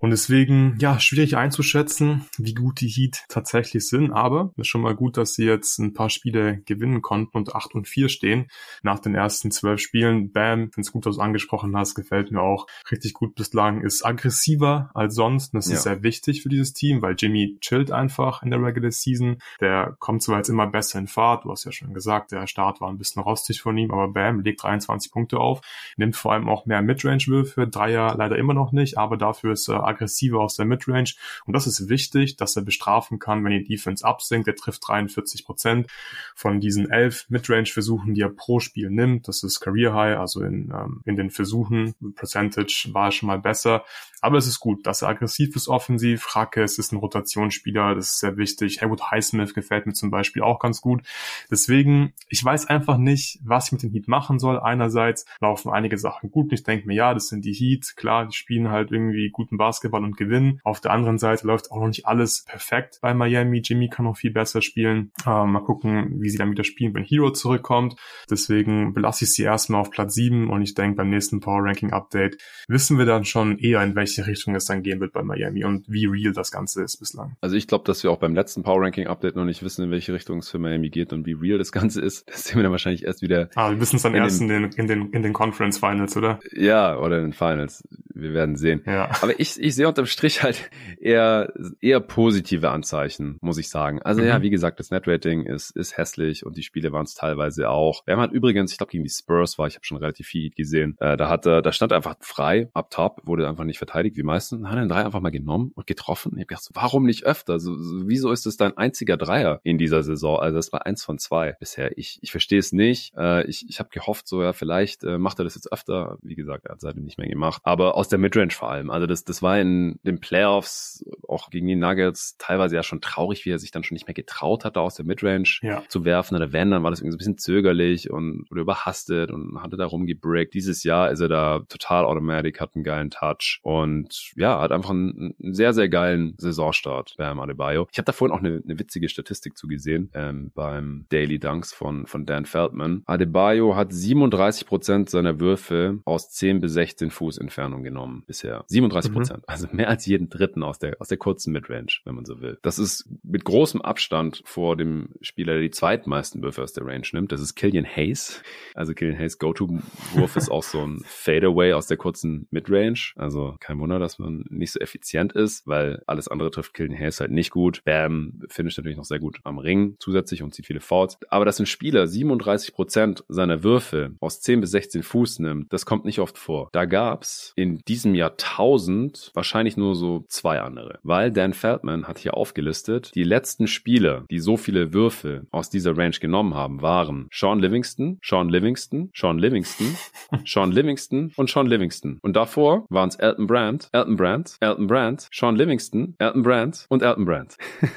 Und deswegen, ja, schwierig einzuschätzen, wie gut die Heat tatsächlich sind. Aber es ist schon mal gut, dass sie jetzt ein paar Spiele gewinnen konnten und 8 und 4 stehen nach den ersten zwölf Spielen. Bam, finde es gut, dass du angesprochen hast, gefällt mir auch richtig gut bislang, ist aggressiver als sonst. Das ja. ist sehr wichtig für dieses Team, weil Jimmy chillt einfach in der Regular Season. Der kommt zwar jetzt immer besser in Fahrt. Du hast ja schon gesagt, der Start war ein bisschen rostig von ihm, aber Bam legt 23 Punkte auf, nimmt vor allem auch mehr Midrange-Würfe. Dreier leider immer noch nicht, aber dafür ist er aggressiver aus der Midrange. Und das ist wichtig, dass er bestrafen kann, wenn die Defense absinkt. Er trifft 43 Prozent von diesen elf Midrange-Versuchen, die er pro Spiel nimmt. Das ist Career High, also in, ähm, in den Versuchen. Percentage war schon mal besser. Aber es ist gut, dass er aggressiv ist offensiv. Es ist ein Rotationsspieler, das ist sehr wichtig. Haywood Highsmith gefällt mir zum Beispiel auch ganz gut. Deswegen, ich weiß einfach nicht, was ich mit dem Heat machen soll. Einerseits laufen einige Sachen gut. Ich denke mir, ja, das sind die Heat. Klar, die spielen halt irgendwie guten Basketball und gewinnen. Auf der anderen Seite läuft auch noch nicht alles perfekt bei Miami. Jimmy kann noch viel besser spielen. Ähm, mal gucken, wie sie dann wieder spielen, wenn Hero zurückkommt. Deswegen belasse ich sie erstmal auf Platz 7 und ich denke, beim nächsten Power Ranking Update wissen wir dann schon eher, in welche welche Richtung es dann gehen wird bei Miami und wie real das Ganze ist bislang.
Also ich glaube, dass wir auch beim letzten Power Ranking Update noch nicht wissen, in welche Richtung es für Miami geht und wie real das Ganze ist. Das sehen wir dann wahrscheinlich erst wieder.
Ah, wir wissen es dann in erst den, in den, in den, in den Conference Finals, oder?
Ja, oder in den Finals. Wir werden sehen.
Ja.
Aber ich, ich sehe unterm Strich halt eher, eher positive Anzeichen, muss ich sagen. Also mhm. ja, wie gesagt, das Netrating ist, ist hässlich und die Spiele waren es teilweise auch. Wir haben halt übrigens, ich glaube, gegen die Spurs war, ich habe schon relativ viel gesehen, äh, da hatte, da stand einfach frei, up top, wurde einfach nicht verteidigt, wie meistens, hat den Dreier einfach mal genommen und getroffen. Ich habe gedacht, so, warum nicht öfter? So, so, wieso ist es dein einziger Dreier in dieser Saison? Also das war eins von zwei bisher. Ich, ich verstehe es nicht. Äh, ich ich habe gehofft, so ja, vielleicht äh, macht er das jetzt öfter. Wie gesagt, er hat seitdem nicht mehr gemacht. Aber aus der Midrange vor allem. Also das, das war in den Playoffs auch gegen die Nuggets teilweise ja schon traurig, wie er sich dann schon nicht mehr getraut hatte, aus der Midrange
ja.
zu werfen. Oder wenn, dann war das irgendwie so ein bisschen zögerlich und oder überhastet und hatte da rumgebrickt. Dieses Jahr ist er da total automatic, hat einen geilen Touch und ja, hat einfach einen, einen sehr, sehr geilen Saisonstart beim Adebayo. Ich habe da vorhin auch eine, eine witzige Statistik zugesehen ähm, beim Daily Dunks von, von Dan Feldman. Adebayo hat 37 Prozent seiner Würfe aus 10 bis 16 Fuß Entfernung genommen bisher. 37 Prozent. Mhm. Also mehr als jeden dritten aus der, aus der kurzen Midrange, wenn man so will. Das ist mit großem Abstand vor dem Spieler, der die zweitmeisten Würfe aus der Range nimmt. Das ist Killian Hayes. Also Killian Hayes Go-To-Wurf ist auch so ein Fadeaway aus der kurzen Midrange. Also kein Wunder, dass man nicht so effizient ist, weil alles andere trifft Killian Hayes halt nicht gut. Bam finisht natürlich noch sehr gut am Ring zusätzlich und zieht viele Fouls. Aber dass ein Spieler 37 Prozent seiner Würfe aus 10 bis 16 Fuß nimmt, das kommt nicht oft vor. Da gab's in diesem Jahrtausend wahrscheinlich nur so zwei andere, weil Dan Feldman hat hier aufgelistet, die letzten Spieler, die so viele Würfe aus dieser Range genommen haben, waren Sean Livingston, Sean Livingston, Sean Livingston, Sean Livingston und Sean Livingston. Und davor waren es Elton Brand, Elton Brand, Elton Brand, Sean Livingston, Elton Brand und Elton Brand.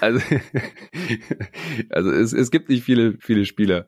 also, also es, es gibt nicht viele, viele Spieler,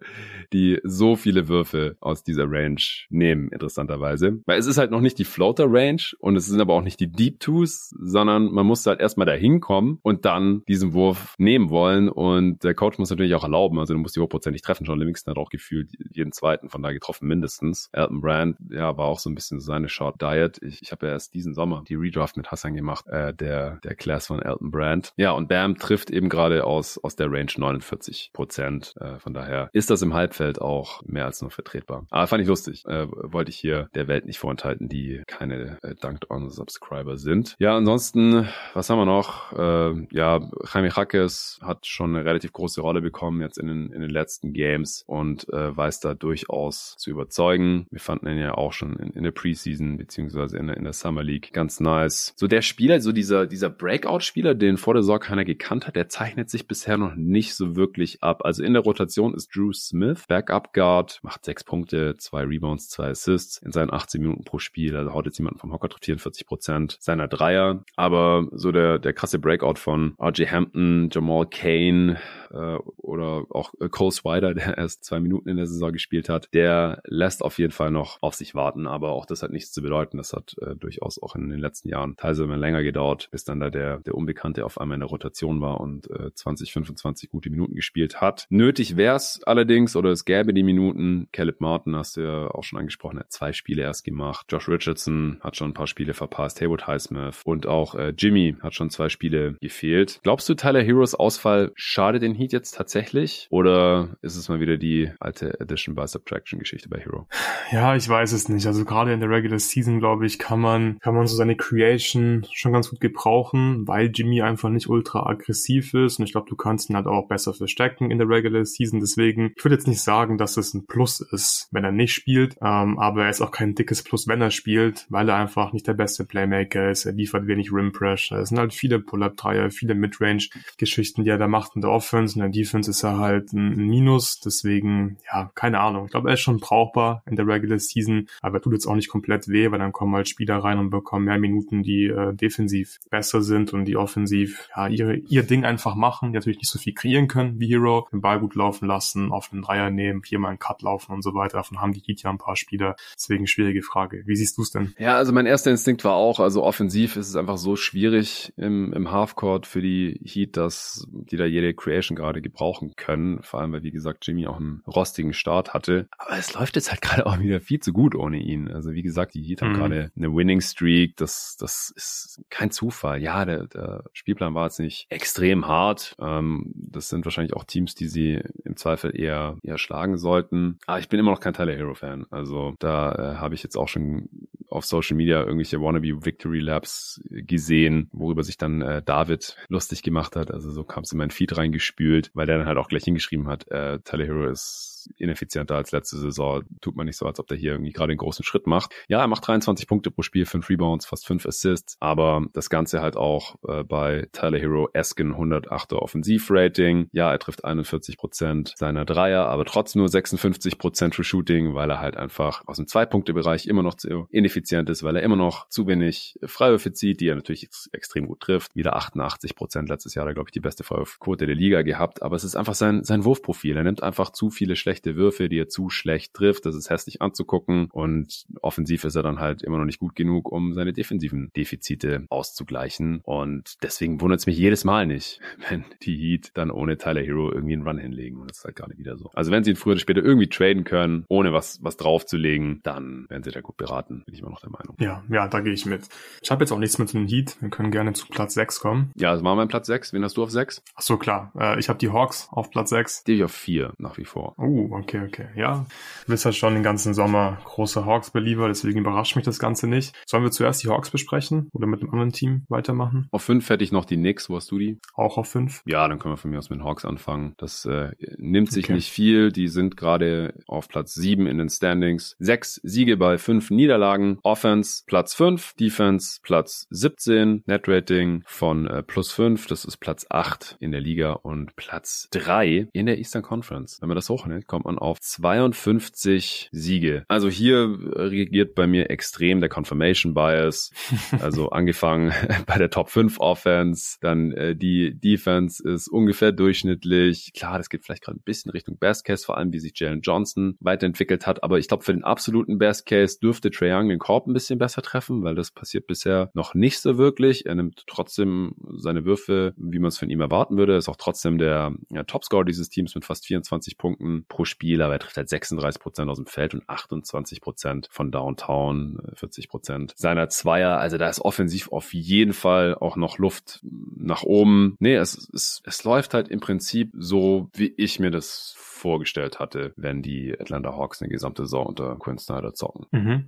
die so viele Würfe aus dieser Range nehmen, interessanterweise. Weil es ist halt noch nicht die Floater Range und es sind aber auch nicht die Deep Twos, sondern man muss halt erstmal da hinkommen und dann diesen Wurf nehmen wollen. Und der Coach muss natürlich auch erlauben. Also du musst die hochprozentig treffen. John Livingston hat auch gefühlt jeden zweiten von da getroffen, mindestens. Elton Brand, ja, war auch so ein bisschen seine Short Diet. Ich, ich habe ja erst diesen Sommer die Redraft mit Hassan gemacht, äh, der, der Class von Elton Brand. Ja, und Bam trifft eben gerade aus, aus der Range 49 Prozent. Äh, von daher ist das im Halbfeld auch mehr als nur vertretbar. Aber fand ich lustig. Äh, wollte ich hier der Welt nicht vorenthalten, die keine äh, Dunked On Subscriber sind. Ja, ansonsten, was haben wir noch? Äh, ja, Jaime Jaques hat schon eine relativ große Rolle bekommen jetzt in den, in den letzten Games und äh, weiß da durchaus zu überzeugen. Wir fanden ihn ja auch schon in, in der Preseason beziehungsweise in der, in der Summer League ganz nice. So der Spieler, so dieser, dieser Breakout-Spieler, den vor der Saison keiner gekannt hat, der zeichnet sich bisher noch nicht so wirklich ab. Also in der Rotation ist Drew Smith, Backup Guard, macht sechs Punkte, zwei Rebounds, zwei Assists in seinen 18 Minuten pro Spiel. Also haut jetzt jemanden vom Hocker, trifft 44 Prozent seiner Dreier. Aber so der, der krasse Breakout von RJ Hampton, Jamal Kane, äh, oder auch äh, Cole Swider, der erst zwei Minuten in der Saison gespielt hat, der lässt auf jeden Fall noch auf sich warten. Aber auch das hat nichts zu bedeuten. Das hat äh, durchaus auch in den letzten Jahren teilweise immer länger gedauert, bis dann da der, der Unbekannte auf einmal in der Rotation war und äh, 20, 25 gute Minuten gespielt hat. Nötig wäre es allerdings oder es gäbe die Minuten. Caleb Martin hast du ja auch schon angesprochen, hat zwei Spiele erst gemacht. Josh Richardson hat schon ein paar Spiele verpasst. Haywood Highsmith und auch äh, Jimmy hat schon zwei Spiele gefehlt. Glaubst du, Tyler Heroes Ausfall schadet den Heat jetzt tatsächlich? Oder ist es mal wieder die alte Addition by Subtraction Geschichte bei Hero?
Ja, ich weiß es nicht. Also gerade in der Regular Season, glaube ich, kann man, kann man so seine Creation schon ganz gut gebrauchen, weil Jimmy einfach nicht ultra aggressiv ist. Und ich glaube, du kannst ihn halt auch besser verstecken in der Regular Season. Deswegen, ich würde jetzt nicht sagen, dass es ein Plus ist, wenn er nicht spielt. Ähm, aber er ist auch kein dickes Plus, wenn er spielt, weil er einfach nicht der beste Playmaker ist. Er liefert wenig Rim Pressure. Es sind halt viele Pull-Up-Dreier, viele Midrange-Geschichten, die er da macht in der Offense. In der Defense ist er halt ein Minus. Deswegen, ja, keine Ahnung. Ich glaube, er ist schon brauchbar in der Regular Season, aber er tut jetzt auch nicht komplett weh, weil dann kommen halt Spieler rein und bekommen mehr Minuten, die äh, defensiv besser sind und die offensiv ja ihre, ihr Ding einfach machen, die natürlich nicht so viel kreieren können wie Hero, den Ball gut laufen lassen, auf den Dreier nehmen, viermal einen Cut laufen und so weiter. Davon haben die Heat ja ein paar Spieler. Deswegen schwierige Frage. Wie siehst du es denn?
Ja, also mein erster Instinkt war auch, also offensiv ist es einfach so schwierig im, im Halfcourt für die Heat, dass die da jede Creation gerade gebrauchen können. Vor allem, weil, wie gesagt, Jimmy auch einen rostigen Start hatte. Aber es läuft jetzt halt gerade auch wieder viel zu gut ohne ihn. Also, wie gesagt, die Heat mhm. haben gerade eine Winning Streak. Das, das ist kein Zufall. Ja, der, der Spielplan war jetzt nicht extrem hart. Ähm, das sind wahrscheinlich auch Teams, die sie im Zweifel eher, eher schlagen sollten. Aber ich bin immer noch kein Tyler Hero Fan. Also, da äh, habe ich jetzt auch schon auf Social Media irgendwelche Wannabe Victory Labs gesehen, worüber sich dann äh, David lustig gemacht hat. Also so kam es in mein Feed reingespült, weil der dann halt auch gleich hingeschrieben hat, äh, Tyler Hero ist ineffizienter als letzte Saison. Tut man nicht so, als ob der hier irgendwie gerade einen großen Schritt macht. Ja, er macht 23 Punkte pro Spiel, 5 Rebounds, fast 5 Assists, aber das Ganze halt auch äh, bei Tyler Hero Esken 108er Offensivrating. Ja, er trifft 41 Prozent seiner Dreier, aber trotzdem nur 56 Prozent für Shooting, weil er halt einfach aus dem Zwei-Punkte-Bereich immer noch zu ineffizient ist, weil er immer noch zu wenig Freiwürfe zieht, die er natürlich ex extrem gut trifft. Wieder 88 Prozent letztes Jahr, da glaube ich die beste Freiwurfquote der Liga gehabt, aber es ist einfach sein, sein Wurfprofil. Er nimmt einfach zu viele schlechte schlechte Würfe, die er zu schlecht trifft. Das ist hässlich anzugucken. Und offensiv ist er dann halt immer noch nicht gut genug, um seine defensiven Defizite auszugleichen. Und deswegen wundert es mich jedes Mal nicht, wenn die Heat dann ohne Tyler Hero irgendwie einen Run hinlegen. Und das ist halt gerade wieder so. Also wenn sie ihn früher oder später irgendwie traden können, ohne was, was draufzulegen, dann werden sie da gut beraten, bin ich immer noch der Meinung.
Ja, ja, da gehe ich mit. Ich habe jetzt auch nichts mit dem Heat. Wir können gerne zu Platz 6 kommen.
Ja, das machen wir Platz 6. Wen hast du auf 6?
Ach so, klar. Äh, ich habe die Hawks auf Platz 6.
Die ich auf 4 nach wie vor.
Oh, okay, okay. Ja, du bist ja schon den ganzen Sommer großer Hawks-Believer, deswegen überrascht mich das Ganze nicht. Sollen wir zuerst die Hawks besprechen oder mit einem anderen Team weitermachen?
Auf fünf hätte ich noch die Knicks. Wo hast du die?
Auch auf fünf?
Ja, dann können wir von mir aus mit den Hawks anfangen. Das äh, nimmt sich okay. nicht viel. Die sind gerade auf Platz sieben in den Standings. Sechs Siege bei fünf Niederlagen. Offense Platz fünf, Defense Platz 17, Netrating von äh, plus fünf. Das ist Platz acht in der Liga und Platz drei in der Eastern Conference. Wenn man das hochnimmt, kommt man auf 52 Siege. Also hier regiert bei mir extrem der Confirmation Bias. Also angefangen bei der Top 5 Offense, dann äh, die Defense ist ungefähr durchschnittlich. Klar, das geht vielleicht gerade ein bisschen Richtung Best Case, vor allem wie sich Jalen Johnson weiterentwickelt hat. Aber ich glaube, für den absoluten Best Case dürfte Trae Young den Korb ein bisschen besser treffen, weil das passiert bisher noch nicht so wirklich. Er nimmt trotzdem seine Würfe, wie man es von ihm erwarten würde. Ist auch trotzdem der ja, Topscorer dieses Teams mit fast 24 Punkten pro Spiel, aber er trifft halt 36 Prozent aus dem Feld und 28 Prozent von Downtown, 40 Prozent seiner Zweier. Also da ist offensiv auf jeden Fall auch noch Luft nach oben. Nee, es, es, es läuft halt im Prinzip so, wie ich mir das vorgestellt hatte, wenn die Atlanta Hawks eine gesamte Saison unter Quinn Snyder zocken.
Mhm.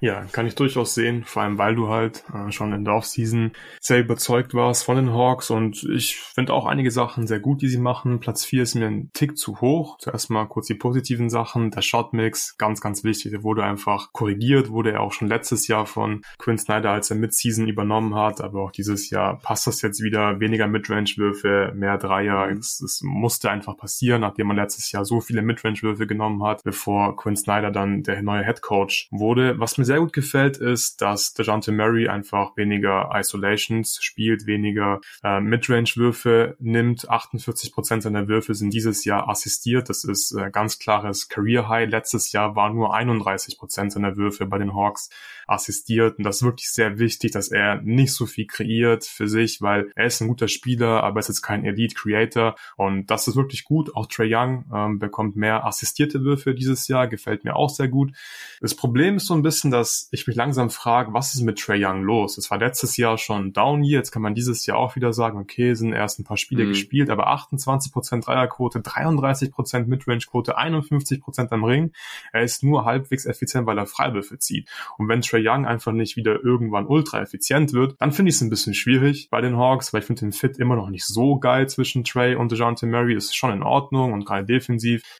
Ja, kann ich durchaus sehen, vor allem weil du halt äh, schon in der Offseason sehr überzeugt warst von den Hawks und ich finde auch einige Sachen sehr gut, die sie machen. Platz 4 ist mir ein Tick zu hoch. Zuerst mal kurz die positiven Sachen. Der Shotmix, ganz, ganz wichtig, der wurde einfach korrigiert, wurde er auch schon letztes Jahr von Quinn Snyder, als er Midseason übernommen hat, aber auch dieses Jahr passt das jetzt wieder, weniger Midrange-Würfe, mehr Dreier. Es, es musste einfach passieren, nachdem man letztes Jahr so viele Midrange-Würfe genommen hat, bevor Quinn Snyder dann der neue Head Coach wurde. Was mir sehr gut gefällt, ist, dass DeJounte Murray einfach weniger Isolations spielt, weniger äh, Midrange-Würfe nimmt. 48 Prozent seiner Würfe sind dieses Jahr assistiert. Das ist äh, ganz klares Career High. Letztes Jahr waren nur 31 Prozent seiner Würfe bei den Hawks assistiert. Und das ist wirklich sehr wichtig, dass er nicht so viel kreiert für sich, weil er ist ein guter Spieler, aber er ist jetzt kein Elite Creator. Und das ist wirklich gut. Auch Trey Young ähm, bekommt mehr assistierte Würfe dieses Jahr, gefällt mir auch sehr gut. Das Problem ist so ein bisschen, dass ich mich langsam frage, was ist mit Trey Young los? Es war letztes Jahr schon Down Year, jetzt kann man dieses Jahr auch wieder sagen, okay, sind erst ein paar Spiele mhm. gespielt, aber 28% Dreierquote, 33% Midrange-Quote, 51% am Ring. Er ist nur halbwegs effizient, weil er Freiwürfe zieht. Und wenn Trey Young einfach nicht wieder irgendwann ultra effizient wird, dann finde ich es ein bisschen schwierig bei den Hawks, weil ich finde den Fit immer noch nicht so geil zwischen Trey und DeJounte Murray. Ist schon in Ordnung und gerade defensiv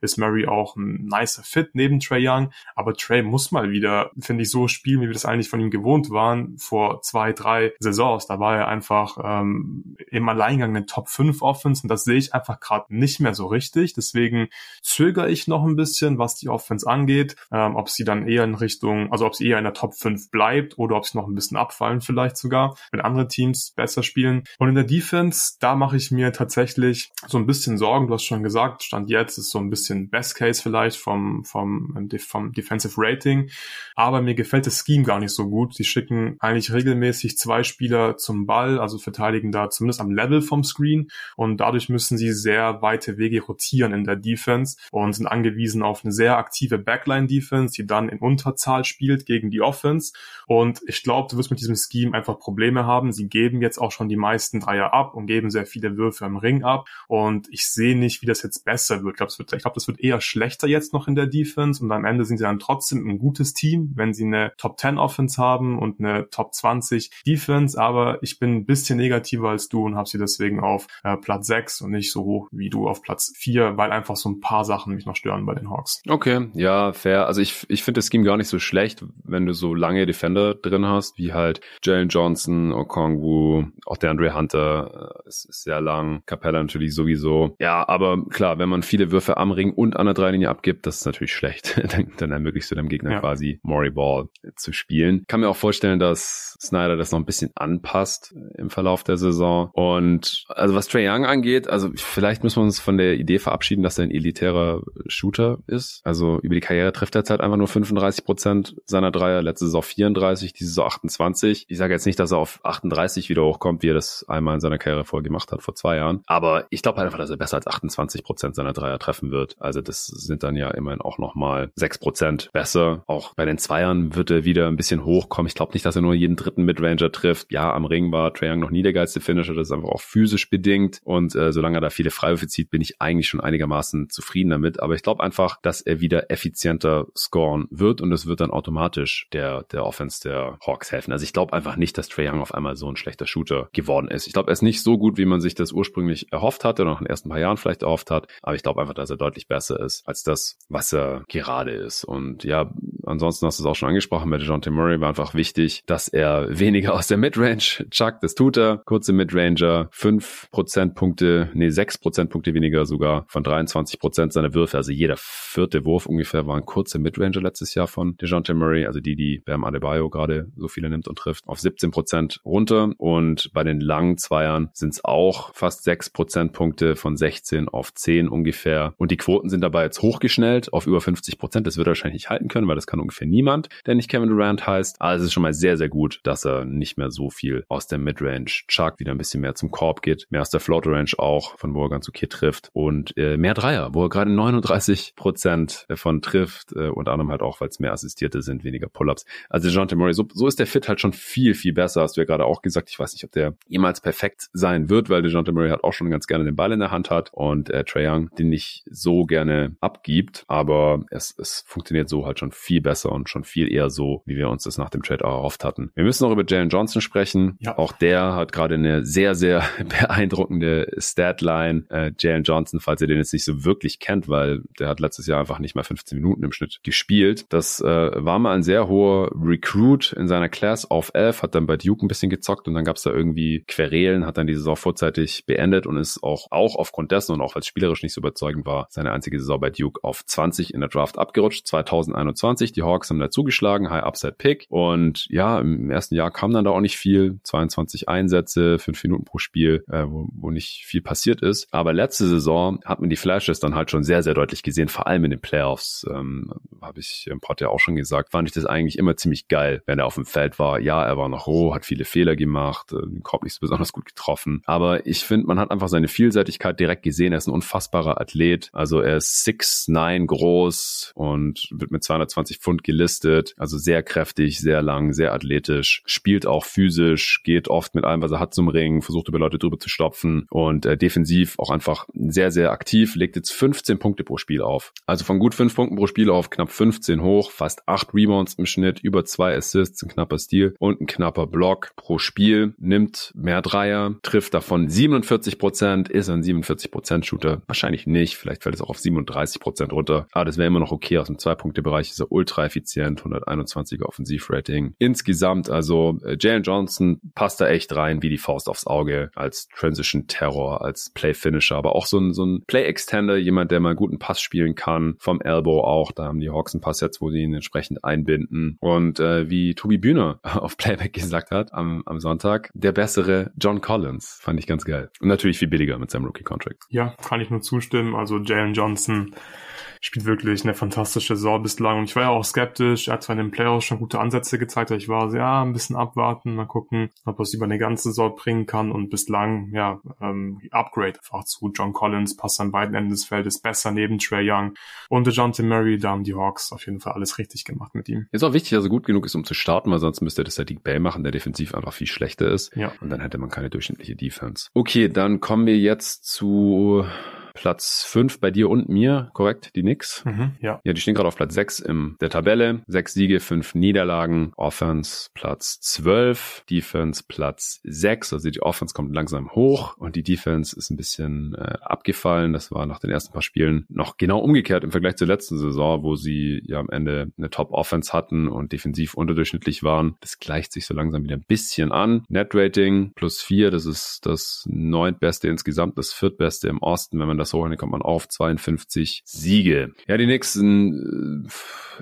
ist Murray auch ein nicer Fit neben Trey Young. Aber Trey muss mal wieder, finde ich, so spielen, wie wir das eigentlich von ihm gewohnt waren vor zwei, drei Saisons. Da war er einfach ähm, im Alleingang eine Top 5 Offense und das sehe ich einfach gerade nicht mehr so richtig. Deswegen zögere ich noch ein bisschen, was die Offense angeht, ähm, ob sie dann eher in Richtung, also ob sie eher in der Top 5 bleibt oder ob sie noch ein bisschen abfallen vielleicht sogar, wenn andere Teams besser spielen. Und in der Defense, da mache ich mir tatsächlich so ein bisschen Sorgen. Du hast schon gesagt, Stand jetzt ist so ein bisschen Best Case vielleicht vom, vom, vom Defensive Rating. Aber mir gefällt das Scheme gar nicht so gut. Sie schicken eigentlich regelmäßig zwei Spieler zum Ball, also verteidigen da zumindest am Level vom Screen. Und dadurch müssen sie sehr weite Wege rotieren in der Defense und sind angewiesen auf eine sehr aktive Backline-Defense, die dann in Unterzahl spielt gegen die Offense. Und ich glaube, du wirst mit diesem Scheme einfach Probleme haben. Sie geben jetzt auch schon die meisten Dreier ab und geben sehr viele Würfe im Ring ab. Und ich sehe nicht, wie das jetzt besser wird. Ich glaube, wird, glaub, das wird eher schlechter jetzt noch in der Defense. Und am Ende sind sie dann trotzdem ein gutes Team, wenn sie eine Top 10 Offense haben und eine Top 20 Defense. Aber ich bin ein bisschen negativer als du und habe sie deswegen auf äh, Platz 6 und nicht so hoch wie du auf Platz 4, weil einfach so ein paar Sachen mich noch stören bei den Hawks.
Okay, ja, fair. Also ich, ich finde das Scheme gar nicht so schlecht, wenn du so lange Defender drin hast, wie halt Jalen Johnson, Okongwu, auch der Andre Hunter äh, ist, ist sehr lang, Capella natürlich sowieso. Ja, aber klar, wenn man viele Würfe am Ring und an der Dreilinie abgibt, das ist natürlich schlecht. dann, dann ermöglichst du deinem Gegner ja. quasi Maury Ball zu spielen. Kann mir auch vorstellen, dass Snyder das noch ein bisschen anpasst im Verlauf der Saison. Und also was Trey Young angeht, also vielleicht müssen wir uns von der Idee verabschieden, dass er ein elitärer Shooter ist. Also über die Karriere trifft er jetzt halt einfach nur 35 Prozent seiner Dreier, letzte Saison 34, diese Saison 28. Ich sage jetzt nicht, dass er auf 38 wieder hochkommt, wie er das einmal in seiner Karriere vorher gemacht hat, vor zwei Jahren. Aber ich glaube halt einfach, dass er besser als 28 Prozent seiner Dreier treffen wird. Also das sind dann ja immerhin auch nochmal 6 Prozent besser. Auch bei den Zweiern wird er wieder ein bisschen hochkommen. Ich glaube nicht, dass er nur jeden dritten Midranger trifft. Ja, am Ring war Trae Young noch nie der geilste Finisher. Das ist einfach auch physisch bedingt. Und äh, solange er da viele Freiwürfe zieht, bin ich eigentlich schon einigermaßen zufrieden damit. Aber ich glaube einfach, dass er wieder effizienter scoren wird und es wird dann automatisch der, der Offense der Hawks helfen. Also ich glaube einfach nicht, dass Trae Young auf einmal so ein schlechter Shooter geworden ist. Ich glaube, er ist nicht so gut, wie man sich das ursprünglich erhofft hatte, noch in den ersten paar Jahren vielleicht erhofft hat. Aber ich glaube einfach, dass er deutlich besser ist als das, was er gerade ist. Und ja, ansonsten hast du es auch schon angesprochen, mit John T. Murray war einfach wichtig, dass er weniger aus der Midrange chuckt. Das tut er. Kurze Midranger, 5 Prozentpunkte, nee, 6 Prozentpunkte weniger sogar von 23 Prozent seiner Würfe. Also jeder vierte Wurf ungefähr war ein kurzer Midranger letztes Jahr von DeJounte Murray. Also die, die Bam Adebayo gerade so viele nimmt und trifft, auf 17 Prozent runter. Und bei den langen Zweiern sind es auch fast 6 Prozentpunkte von 16 auf 10 ungefähr. Und die Quoten sind dabei jetzt hochgeschnellt auf über 50 Prozent. Das wird er wahrscheinlich nicht halten können, weil das kann ungefähr niemand, der nicht Kevin Durant heißt. Aber es ist schon mal sehr, sehr gut, dass er nicht mehr so viel aus der Midrange Chuck wieder ein bisschen mehr zum Korb geht, mehr aus der Floater Range auch, von wo er ganz okay trifft und äh, mehr Dreier, wo er gerade 39 Prozent davon trifft, äh, unter anderem halt auch, weil es mehr Assistierte sind, weniger Pull-ups. Also John Murray, so, so ist der Fit halt schon viel, viel besser, hast du ja gerade auch gesagt. Ich weiß nicht, ob der jemals perfekt sein wird, weil DeJounte Murray hat auch schon ganz gerne den Ball in der Hand hat und äh, Trae Young den nicht so gerne abgibt, aber es, es funktioniert so halt schon viel besser und schon viel eher so, wie wir uns das nach dem Trade auch erhofft hatten. Wir müssen noch über Jalen Johnson sprechen. Ja. Auch der hat gerade eine sehr, sehr beeindruckende Statline. Äh, Jalen Johnson, falls ihr den jetzt nicht so wirklich kennt, weil der hat letztes Jahr einfach nicht mal 15 Minuten im Schnitt gespielt. Das äh, war mal ein sehr hoher Recruit in seiner Class auf 11, hat dann bei Duke ein bisschen gezockt und dann gab es da irgendwie Querelen, hat dann die Saison vorzeitig beendet und ist auch, auch aufgrund dessen und auch es spielerisch nicht so überzeugend war, seine einzige Saison bei Duke auf 20 in der Draft abgerutscht. 2021, die Hawks haben da zugeschlagen, High Upside Pick und ja, im ersten Jahr kam dann da auch nicht viel, 22 Einsätze, 5 Minuten pro Spiel, äh, wo, wo nicht viel passiert ist. Aber letzte Saison hat man die Flashes dann halt schon sehr, sehr deutlich gesehen, vor allem in den Playoffs, ähm, habe ich im Pod ja auch schon gesagt, fand ich das eigentlich immer ziemlich geil, wenn er auf dem Feld war. Ja, er war noch roh, hat viele Fehler gemacht, äh, den Korb nicht so besonders gut getroffen. Aber ich finde, man hat einfach seine Vielseitigkeit direkt gesehen. Er ist ein unfassbarer Athlet. Also er ist 6'9 groß und wird mit 220 Pfund gelistet. Also sehr kräftig, sehr lang, sehr athletisch, spielt auch physisch, geht oft mit allem, was er hat zum Ring, versucht über Leute drüber zu stopfen und äh, defensiv auch einfach sehr, sehr aktiv, legt jetzt 15 Punkte pro Spiel auf. Also von gut 5 Punkten pro Spiel auf knapp 15 hoch, fast 8 Rebounds im Schnitt, über 2 Assists, ein knapper Stil und ein knapper Block pro Spiel, nimmt mehr Dreier, trifft davon 47 Prozent, ist ein 47 Prozent Shooter. Wahrscheinlich nicht, vielleicht fällt es auch auf 37 Prozent runter, aber das wäre immer noch okay. Aus dem Zwei-Punkte-Bereich ist er ultra effizient, 121er Offensivrating. Insgesamt, also äh, Jalen Johnson passt da echt rein wie die Faust aufs Auge als Transition Terror, als Play Finisher, aber auch so ein, so ein Play Extender, jemand, der mal guten Pass spielen kann, vom Elbow auch. Da haben die Hawks ein paar Sets, wo sie ihn entsprechend einbinden. Und äh, wie Tobi Bühner auf Playback gesagt hat am, am Sonntag, der bessere John Collins. Fand ich ganz geil. Und natürlich viel billiger mit seinem Rookie-Contract.
Ja, kann ich nur zustimmen. Also Jalen Johnson spielt wirklich eine fantastische Saison bislang. Und ich war ja auch skeptisch. Er hat zwar in den Playoffs schon gute Ansätze gezeigt, aber ich war so, ja, ein bisschen abwarten, mal gucken, ob er es über eine ganze Saison bringen kann. Und bislang, ja, ähm, Upgrade einfach zu John Collins, passt an beiden Enden des Feldes besser neben Trey Young. Und DeJounte Murray, da haben die Hawks auf jeden Fall alles richtig gemacht mit ihm.
Ist auch wichtig, dass er gut genug ist, um zu starten, weil sonst müsste das Sadiq Bay machen, der defensiv einfach viel schlechter ist. Ja. Und dann hätte man keine durchschnittliche Defense. Okay, dann kommen wir jetzt zu Platz 5 bei dir und mir, korrekt? Die Knicks? Mhm, ja. Ja, die stehen gerade auf Platz 6 in der Tabelle. Sechs Siege, fünf Niederlagen. Offense Platz 12, Defense Platz 6. Also die Offense kommt langsam hoch und die Defense ist ein bisschen äh, abgefallen. Das war nach den ersten paar Spielen noch genau umgekehrt im Vergleich zur letzten Saison, wo sie ja am Ende eine Top-Offense hatten und defensiv unterdurchschnittlich waren. Das gleicht sich so langsam wieder ein bisschen an. Net Rating plus 4, das ist das neuntbeste insgesamt, das viertbeste im Osten, wenn man das so, dann kommt man auf 52 Siege. Ja, die ein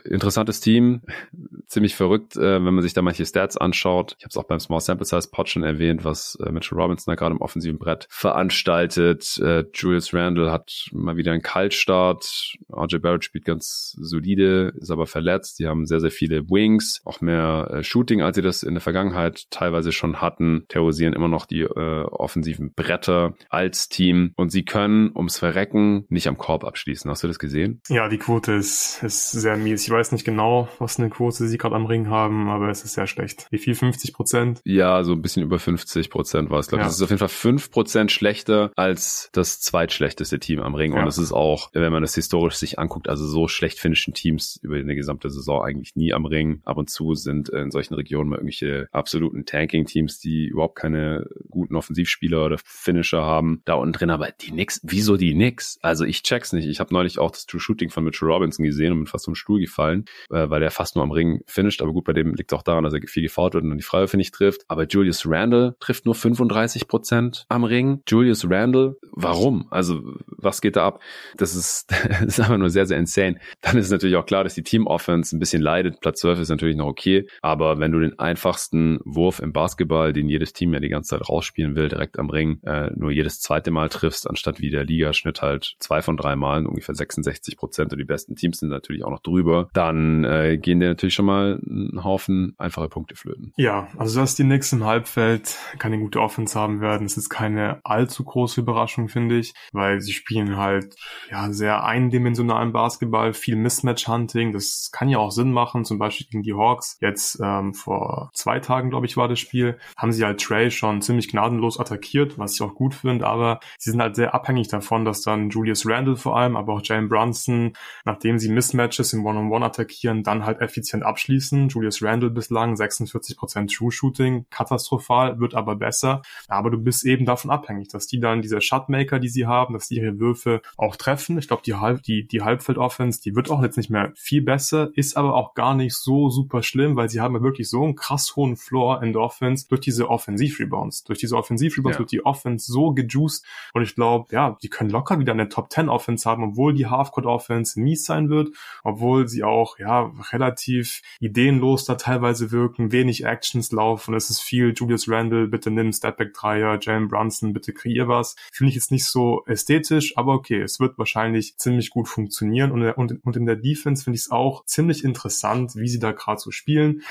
äh, interessantes Team, ziemlich verrückt, äh, wenn man sich da manche Stats anschaut. Ich habe es auch beim Small Sample Size Pod schon erwähnt, was äh, Mitchell Robinson da gerade im offensiven Brett veranstaltet. Äh, Julius Randle hat mal wieder einen Kaltstart. RJ Barrett spielt ganz solide, ist aber verletzt. Die haben sehr, sehr viele Wings, auch mehr äh, Shooting, als sie das in der Vergangenheit teilweise schon hatten. Terrorisieren immer noch die äh, offensiven Bretter als Team und sie können ums Verrecken nicht am Korb abschließen. Hast du das gesehen?
Ja, die Quote ist, ist sehr mies. Ich weiß nicht genau, was eine Quote sie gerade am Ring haben, aber es ist sehr schlecht. Wie viel? 50 Prozent?
Ja, so ein bisschen über 50 Prozent war es, glaube ich. Ja. Das ist auf jeden Fall 5 Prozent schlechter als das zweitschlechteste Team am Ring. Ja. Und das ist auch, wenn man das historisch sich anguckt, also so schlecht finnischen Teams über eine gesamte Saison eigentlich nie am Ring. Ab und zu sind in solchen Regionen mal irgendwelche absoluten Tanking-Teams, die überhaupt keine guten Offensivspieler oder Finisher haben, da unten drin. Aber die nix, wieso die nix? Also ich check's nicht. Ich habe neulich auch das True Shooting von Mitchell Robinson gesehen und bin fast vom Stuhl gefallen, äh, weil der fast nur am Ring finisht. Aber gut, bei dem liegt auch daran, dass er viel gefault wird und die Freiwürfe nicht trifft. Aber Julius Randle trifft nur 35 Prozent am Ring. Julius Randle, warum? Also was geht da ab? Das ist, das ist einfach nur sehr, sehr insane. Dann ist natürlich auch klar, dass die Team-Offense ein bisschen leidet. Platz 12 ist natürlich noch okay. Aber wenn du den einfachsten Wurf im Basketball, den jedes Team ja die ganze Zeit rausspielen will, direkt am Ring, äh, nur jedes zweite Mal triffst, anstatt wie der Liga Ligaschnitt halt zwei von drei Malen, ungefähr 66 Prozent und die besten Teams sind natürlich auch noch drüber, dann äh, gehen dir natürlich schon mal einen Haufen einfache Punkte flöten.
Ja, also dass die Knicks im Halbfeld keine gute Offense haben werden, das ist keine allzu große Überraschung, finde ich, weil sie spielen halt ja sehr eindimensionalen Basketball, viel Mismatch-Hunting, das kann ja auch Sinn machen, zum Beispiel gegen die Hawks. Jetzt ähm, vor zwei Tagen, glaube ich, war das Spiel, haben sie halt Trey schon ziemlich gnadenlos attackiert, was ich auch gut finde, aber sie sind halt sehr abhängig davon, dass dann Julius Randle vor allem, aber auch Jalen Brunson, nachdem sie Mismatches im One-on-One -on -One attackieren, dann halt effizient abschließen. Julius Randle bislang 46% True Shooting, katastrophal, wird aber besser. Aber du bist eben davon abhängig, dass die dann diese Shotmaker, die sie haben, dass die ihre Würfe auch treffen. Ich glaube, die, Halb die, die Halbfeld-Offense, die wird auch jetzt nicht mehr viel besser, ist aber auch gar nicht so super schlimm, weil sie haben ja wirklich so einen krass hohen Floor in der Offense durch diese Offensiv-Rebounds. Durch diese Offensiv-Rebounds ja. wird die Offense so gejuiced und ich glaube, ja, die können locker wieder eine Top 10 Offense haben, obwohl die Halfcourt Offense mies sein wird, obwohl sie auch, ja, relativ ideenlos da teilweise wirken, wenig Actions laufen, es ist viel Julius Randle, bitte nimm Stepback Dreier, Jalen Brunson, bitte kreier was. Finde ich jetzt nicht so ästhetisch, aber okay, es wird wahrscheinlich ziemlich gut funktionieren und, und, und in der Defense finde ich es auch ziemlich interessant, wie sie da gerade so spielen.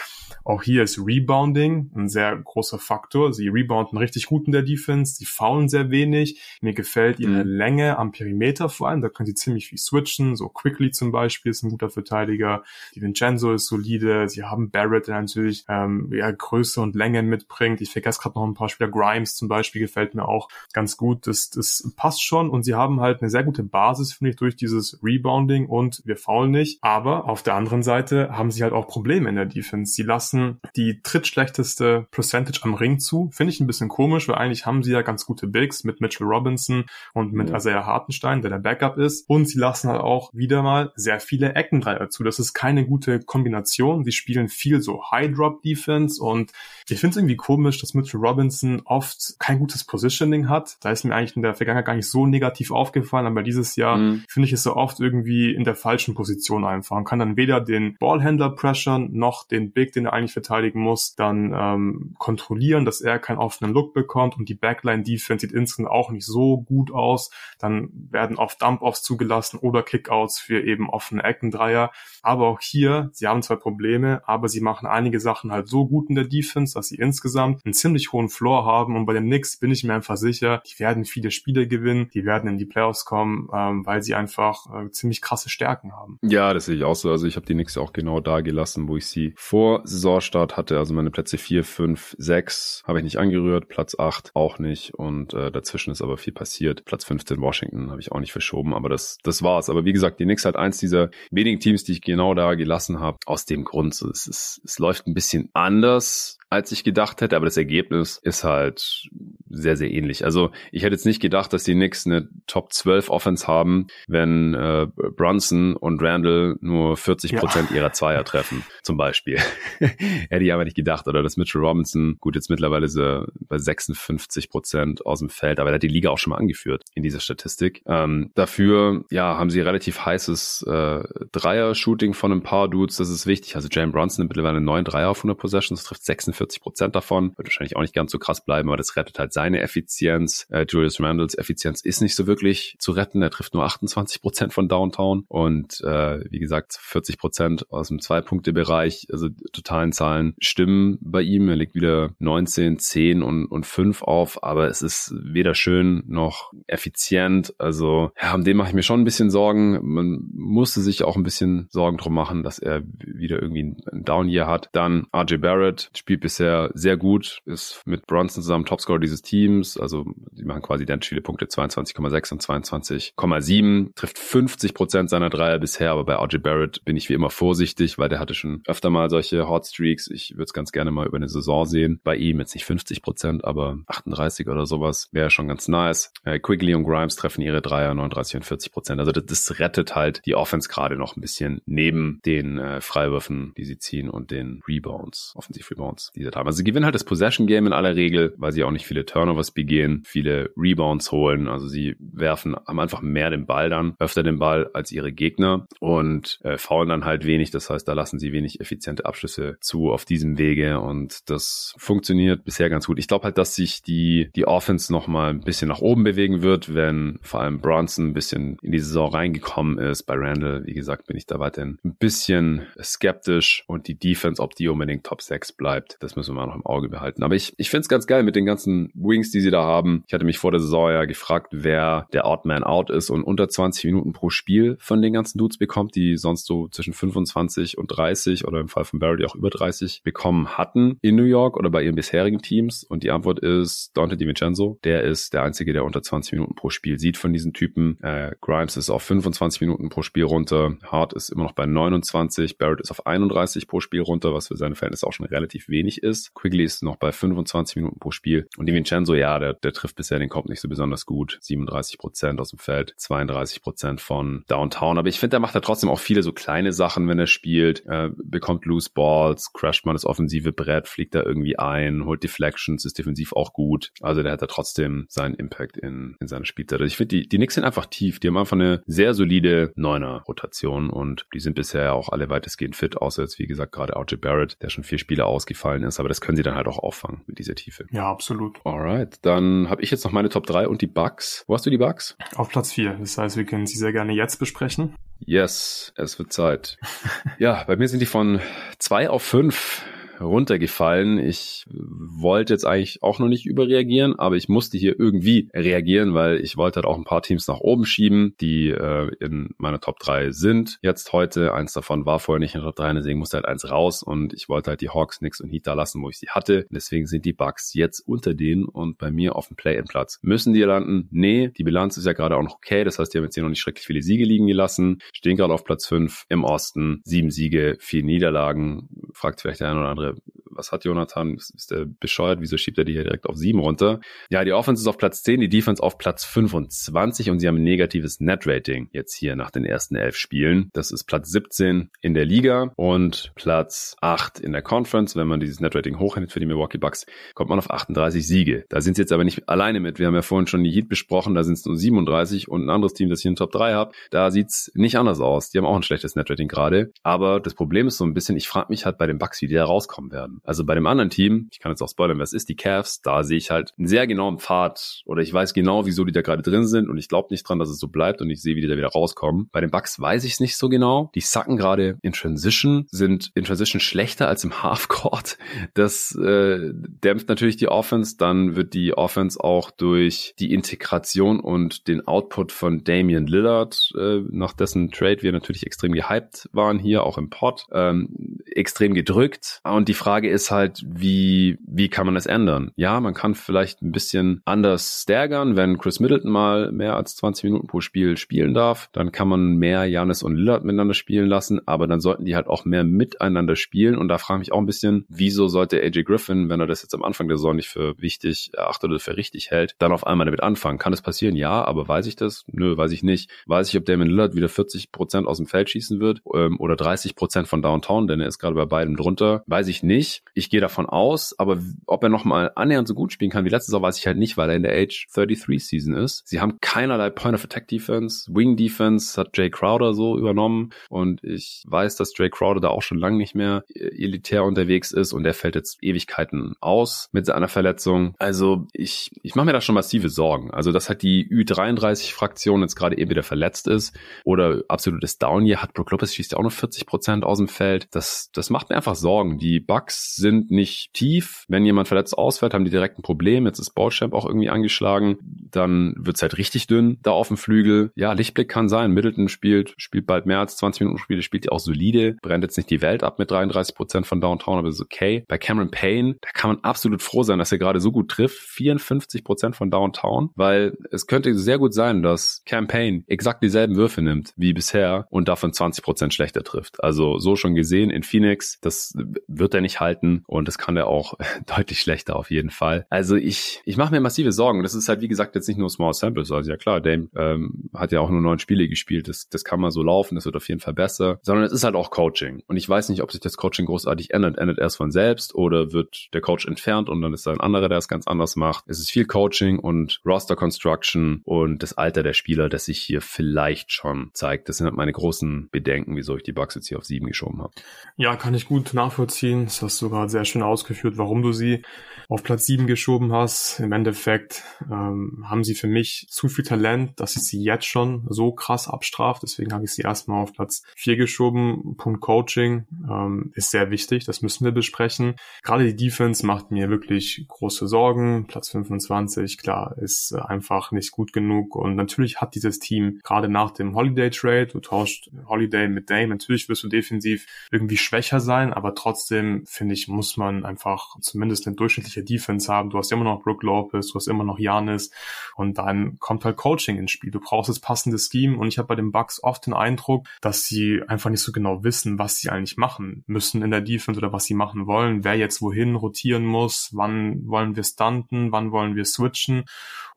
Auch hier ist Rebounding ein sehr großer Faktor. Sie rebounden richtig gut in der Defense, sie faulen sehr wenig. Mir gefällt ihre mhm. Länge am Perimeter vor allem, da können sie ziemlich viel switchen, so Quickly zum Beispiel ist ein guter Verteidiger, die Vincenzo ist solide, sie haben Barrett, der natürlich ähm, ja, Größe und Länge mitbringt. Ich vergesse gerade noch ein paar Spieler, Grimes zum Beispiel gefällt mir auch ganz gut. Das, das passt schon und sie haben halt eine sehr gute Basis, finde ich, durch dieses Rebounding und wir faulen nicht. Aber auf der anderen Seite haben sie halt auch Probleme in der Defense. Sie lassen die drittschlechteste Percentage am Ring zu. Finde ich ein bisschen komisch, weil eigentlich haben sie ja ganz gute Bigs mit Mitchell Robinson und mit ja. Isaiah Hartenstein, der der Backup ist. Und sie lassen halt auch wieder mal sehr viele Eckendreier zu. Das ist keine gute Kombination. Sie spielen viel so High-Drop-Defense und ich finde es irgendwie komisch, dass Mitchell Robinson oft kein gutes Positioning hat. Da ist mir eigentlich in der Vergangenheit gar nicht so negativ aufgefallen, aber dieses Jahr mhm. finde ich es so oft irgendwie in der falschen Position einfach und kann dann weder den Ballhändler pressern noch den Big, den er eigentlich verteidigen muss, dann ähm, kontrollieren, dass er keinen offenen Look bekommt und die Backline-Defense sieht insgesamt auch nicht so gut aus. Dann werden oft Dump-Offs zugelassen oder Kickouts für eben offene Eckendreier. Aber auch hier, sie haben zwar Probleme, aber sie machen einige Sachen halt so gut in der Defense, dass sie insgesamt einen ziemlich hohen Floor haben. Und bei den Knicks bin ich mir einfach sicher, die werden viele Spiele gewinnen, die werden in die Playoffs kommen, ähm, weil sie einfach äh, ziemlich krasse Stärken haben.
Ja, das sehe ich auch so. Also ich habe die Knicks auch genau da gelassen, wo ich sie vor Saisonstart hatte. Also meine Plätze 4, 5, 6 habe ich nicht angerührt, Platz 8 auch nicht. Und äh, dazwischen ist aber viel passiert. Platz 15 Washington habe ich auch nicht verschoben, aber das, das war's. Aber wie gesagt, die Knicks halt eins dieser wenigen Teams, die ich genau da gelassen habe. Aus dem Grund, es, ist, es läuft ein bisschen anders als ich gedacht hätte, aber das Ergebnis ist halt sehr, sehr ähnlich. Also ich hätte jetzt nicht gedacht, dass die Knicks eine Top 12 Offense haben, wenn äh, Brunson und Randall nur 40 Prozent ja. ihrer Zweier treffen, zum Beispiel. hätte ich aber nicht gedacht. Oder dass Mitchell Robinson, gut, jetzt mittlerweile ist er bei 56 Prozent aus dem Feld, aber er hat die Liga auch schon mal angeführt in dieser Statistik. Ähm, dafür, ja, haben sie relativ heißes äh, Dreier-Shooting von ein paar Dudes, das ist wichtig. Also Jalen Brunson nimmt mittlerweile neun Dreier auf 100 Possessions, trifft 46 40 Prozent davon. Wird wahrscheinlich auch nicht ganz so krass bleiben, aber das rettet halt seine Effizienz. Äh, Julius Randalls Effizienz ist nicht so wirklich zu retten. Er trifft nur 28 Prozent von Downtown und äh, wie gesagt 40 Prozent aus dem Zwei-Punkte-Bereich. Also totalen Zahlen stimmen bei ihm. Er liegt wieder 19, 10 und, und 5 auf, aber es ist weder schön noch effizient. Also ja, um den mache ich mir schon ein bisschen Sorgen. Man musste sich auch ein bisschen Sorgen drum machen, dass er wieder irgendwie ein Down-Year hat. Dann RJ Barrett spielt bisher sehr gut, ist mit Bronson zusammen Topscorer dieses Teams. Also die machen quasi dann viele Punkte 22,6 und 22,7. Trifft 50 Prozent seiner Dreier bisher, aber bei RJ Barrett bin ich wie immer vorsichtig, weil der hatte schon öfter mal solche Hot Streaks. Ich würde es ganz gerne mal über eine Saison sehen. Bei ihm jetzt nicht 50 Prozent, aber 38 oder sowas wäre schon ganz nice. Äh, Quigley und Grimes treffen ihre Dreier 39 und 40 Prozent. Also das, das, rettet halt die Offense gerade noch ein bisschen neben den äh, Freiwürfen, die sie ziehen und den Rebounds, Offensiv-Rebounds. Die sie haben. Also sie gewinnen halt das Possession Game in aller Regel, weil sie auch nicht viele Turnovers begehen, viele Rebounds holen. Also sie werfen am einfach mehr den Ball dann, öfter den Ball als ihre Gegner und äh, faulen dann halt wenig. Das heißt, da lassen sie wenig effiziente Abschlüsse zu auf diesem Wege und das funktioniert bisher ganz gut. Ich glaube halt, dass sich die, die Offense noch mal ein bisschen nach oben bewegen wird, wenn vor allem Bronson ein bisschen in die Saison reingekommen ist. Bei Randall, wie gesagt, bin ich da weiterhin ein bisschen skeptisch und die Defense, ob die unbedingt Top 6 bleibt, das müssen wir mal noch im Auge behalten. Aber ich, ich finde es ganz geil mit den ganzen Wings, die sie da haben. Ich hatte mich vor der Saison ja gefragt, wer der Odd Man Out ist und unter 20 Minuten pro Spiel von den ganzen Dudes bekommt, die sonst so zwischen 25 und 30 oder im Fall von Barry auch über 30 bekommen hatten in New York oder bei ihren bisherigen Teams. Und die Antwort ist Dante DiVincenzo. Der ist der Einzige, der unter 20 Minuten pro Spiel sieht von diesen Typen. Äh, Grimes ist auf 25 Minuten pro Spiel runter. Hart ist immer noch bei 29. Barrett ist auf 31 pro Spiel runter, was für seine Verhältnisse auch schon relativ wenig ist. Quigley ist noch bei 25 Minuten pro Spiel. Und DiVincenzo, ja, der, der trifft bisher den Kopf nicht so besonders gut. 37 Prozent aus dem Feld, 32 Prozent von Downtown. Aber ich finde, der macht da trotzdem auch viele so kleine Sachen, wenn er spielt. Äh, bekommt Loose Balls, crasht mal das offensive Brett, fliegt da irgendwie ein, holt Deflections, ist defensiv auch gut. Also der hat da trotzdem seinen Impact in, in seiner Spielzeit. Also ich finde, die, die Knicks sind einfach tief. Die haben einfach eine sehr solide Neuner-Rotation und die sind bisher auch alle weitestgehend fit, außer jetzt, wie gesagt, gerade RJ Barrett, der schon vier Spiele ausgefallen ist. Aber das können sie dann halt auch auffangen mit dieser Tiefe.
Ja, absolut.
Alright, dann habe ich jetzt noch meine Top 3 und die Bugs. Wo hast du die Bugs?
Auf Platz 4. Das heißt, wir können sie sehr gerne jetzt besprechen.
Yes, es wird Zeit. ja, bei mir sind die von zwei auf fünf runtergefallen. Ich wollte jetzt eigentlich auch noch nicht überreagieren, aber ich musste hier irgendwie reagieren, weil ich wollte halt auch ein paar Teams nach oben schieben, die äh, in meiner Top 3 sind. Jetzt heute, eins davon war vorher nicht in der Top 3, deswegen musste halt eins raus und ich wollte halt die Hawks, Knicks und Heat da lassen, wo ich sie hatte. Deswegen sind die Bucks jetzt unter denen und bei mir auf dem Play-In-Platz. Müssen die landen? Nee, die Bilanz ist ja gerade auch noch okay. Das heißt, die haben jetzt hier noch nicht schrecklich viele Siege liegen gelassen. Stehen gerade auf Platz 5 im Osten. Sieben Siege, vier Niederlagen. Fragt vielleicht der eine oder andere, the was hat Jonathan? Ist der bescheuert? Wieso schiebt er die hier direkt auf sieben runter? Ja, die Offense ist auf Platz 10, die Defense auf Platz 25 und sie haben ein negatives Net-Rating jetzt hier nach den ersten elf Spielen. Das ist Platz 17 in der Liga und Platz 8 in der Conference. Wenn man dieses Net-Rating hochhält für die Milwaukee Bucks, kommt man auf 38 Siege. Da sind sie jetzt aber nicht alleine mit. Wir haben ja vorhin schon die Heat besprochen, da sind es nur 37 und ein anderes Team, das hier in Top 3 hat, da sieht's nicht anders aus. Die haben auch ein schlechtes Net-Rating gerade. Aber das Problem ist so ein bisschen, ich frage mich halt bei den Bucks, wie die da rauskommen werden. Also bei dem anderen Team, ich kann jetzt auch spoilern, was ist, die Cavs, da sehe ich halt einen sehr genauen Pfad oder ich weiß genau, wieso die da gerade drin sind und ich glaube nicht dran, dass es so bleibt und ich sehe, wie die da wieder rauskommen. Bei den Bucks weiß ich es nicht so genau. Die sacken gerade in Transition, sind in Transition schlechter als im Halfcourt. Das äh, dämpft natürlich die Offense. Dann wird die Offense auch durch die Integration und den Output von Damian Lillard, äh, nach dessen Trade wir natürlich extrem gehypt waren hier, auch im Pod, ähm, extrem gedrückt. Und die Frage ist halt, wie, wie kann man das ändern? Ja, man kann vielleicht ein bisschen anders staggern, wenn Chris Middleton mal mehr als 20 Minuten pro Spiel spielen darf, dann kann man mehr Janis und Lillard miteinander spielen lassen, aber dann sollten die halt auch mehr miteinander spielen und da frage ich mich auch ein bisschen, wieso sollte AJ Griffin, wenn er das jetzt am Anfang der Saison nicht für wichtig erachtet oder für richtig hält, dann auf einmal damit anfangen? Kann das passieren? Ja, aber weiß ich das? Nö, weiß ich nicht. Weiß ich, ob Damon Lillard wieder 40 Prozent aus dem Feld schießen wird ähm, oder 30 Prozent von Downtown, denn er ist gerade bei beidem drunter. Weiß ich nicht. Ich gehe davon aus, aber ob er nochmal annähernd so gut spielen kann wie letztes Jahr, weiß ich halt nicht, weil er in der Age 33 Season ist. Sie haben keinerlei Point of Attack Defense. Wing Defense hat Jay Crowder so übernommen und ich weiß, dass Jay Crowder da auch schon lange nicht mehr elitär unterwegs ist und der fällt jetzt Ewigkeiten aus mit seiner Verletzung. Also ich, ich mache mir da schon massive Sorgen. Also dass halt die Ü33-Fraktion jetzt gerade eben wieder verletzt ist oder absolutes Down hier hat. Brook Lopez schießt ja auch nur 40 Prozent aus dem Feld. Das, das macht mir einfach Sorgen. Die Bugs sind nicht tief. Wenn jemand verletzt ausfällt, haben die direkt ein Problem. Jetzt ist Ballchamp auch irgendwie angeschlagen. Dann wird's halt richtig dünn da auf dem Flügel. Ja, Lichtblick kann sein. Middleton spielt, spielt bald mehr als 20 Minuten Spiele, spielt die auch solide. Brennt jetzt nicht die Welt ab mit 33 Prozent von Downtown, aber ist okay. Bei Cameron Payne, da kann man absolut froh sein, dass er gerade so gut trifft. 54 Prozent von Downtown, weil es könnte sehr gut sein, dass Campaign exakt dieselben Würfe nimmt wie bisher und davon 20 Prozent schlechter trifft. Also so schon gesehen in Phoenix, das wird er nicht halten halten und das kann er auch deutlich schlechter auf jeden Fall. Also ich, ich mache mir massive Sorgen. Das ist halt, wie gesagt, jetzt nicht nur Small Samples. Also ja klar, Dame ähm, hat ja auch nur neun Spiele gespielt. Das, das kann mal so laufen, das wird auf jeden Fall besser. Sondern es ist halt auch Coaching. Und ich weiß nicht, ob sich das Coaching großartig ändert. Ändert erst von selbst oder wird der Coach entfernt und dann ist da ein anderer, der es ganz anders macht. Es ist viel Coaching und Roster Construction und das Alter der Spieler, das sich hier vielleicht schon zeigt. Das sind halt meine großen Bedenken, wieso ich die Bucks jetzt hier auf sieben geschoben habe.
Ja, kann ich gut nachvollziehen. Das hast du gerade sehr schön ausgeführt, warum du sie auf Platz sieben geschoben hast. Im Endeffekt ähm, haben sie für mich zu viel Talent, dass ich sie jetzt schon so krass abstraft. Deswegen habe ich sie erstmal auf Platz vier geschoben. Punkt Coaching ähm, ist sehr wichtig. Das müssen wir besprechen. Gerade die Defense macht mir wirklich große Sorgen. Platz 25, klar, ist einfach nicht gut genug. Und natürlich hat dieses Team gerade nach dem Holiday Trade, du tauscht Holiday mit Dame, natürlich wirst du defensiv irgendwie schwächer sein, aber trotzdem finde ich, muss man einfach zumindest eine durchschnittliche Defense haben. Du hast immer noch Brook Lopez, du hast immer noch Janis und dann kommt halt Coaching ins Spiel. Du brauchst das passende Scheme und ich habe bei den Bucks oft den Eindruck, dass sie einfach nicht so genau wissen, was sie eigentlich machen müssen in der Defense oder was sie machen wollen, wer jetzt wohin rotieren muss, wann wollen wir stunten, wann wollen wir switchen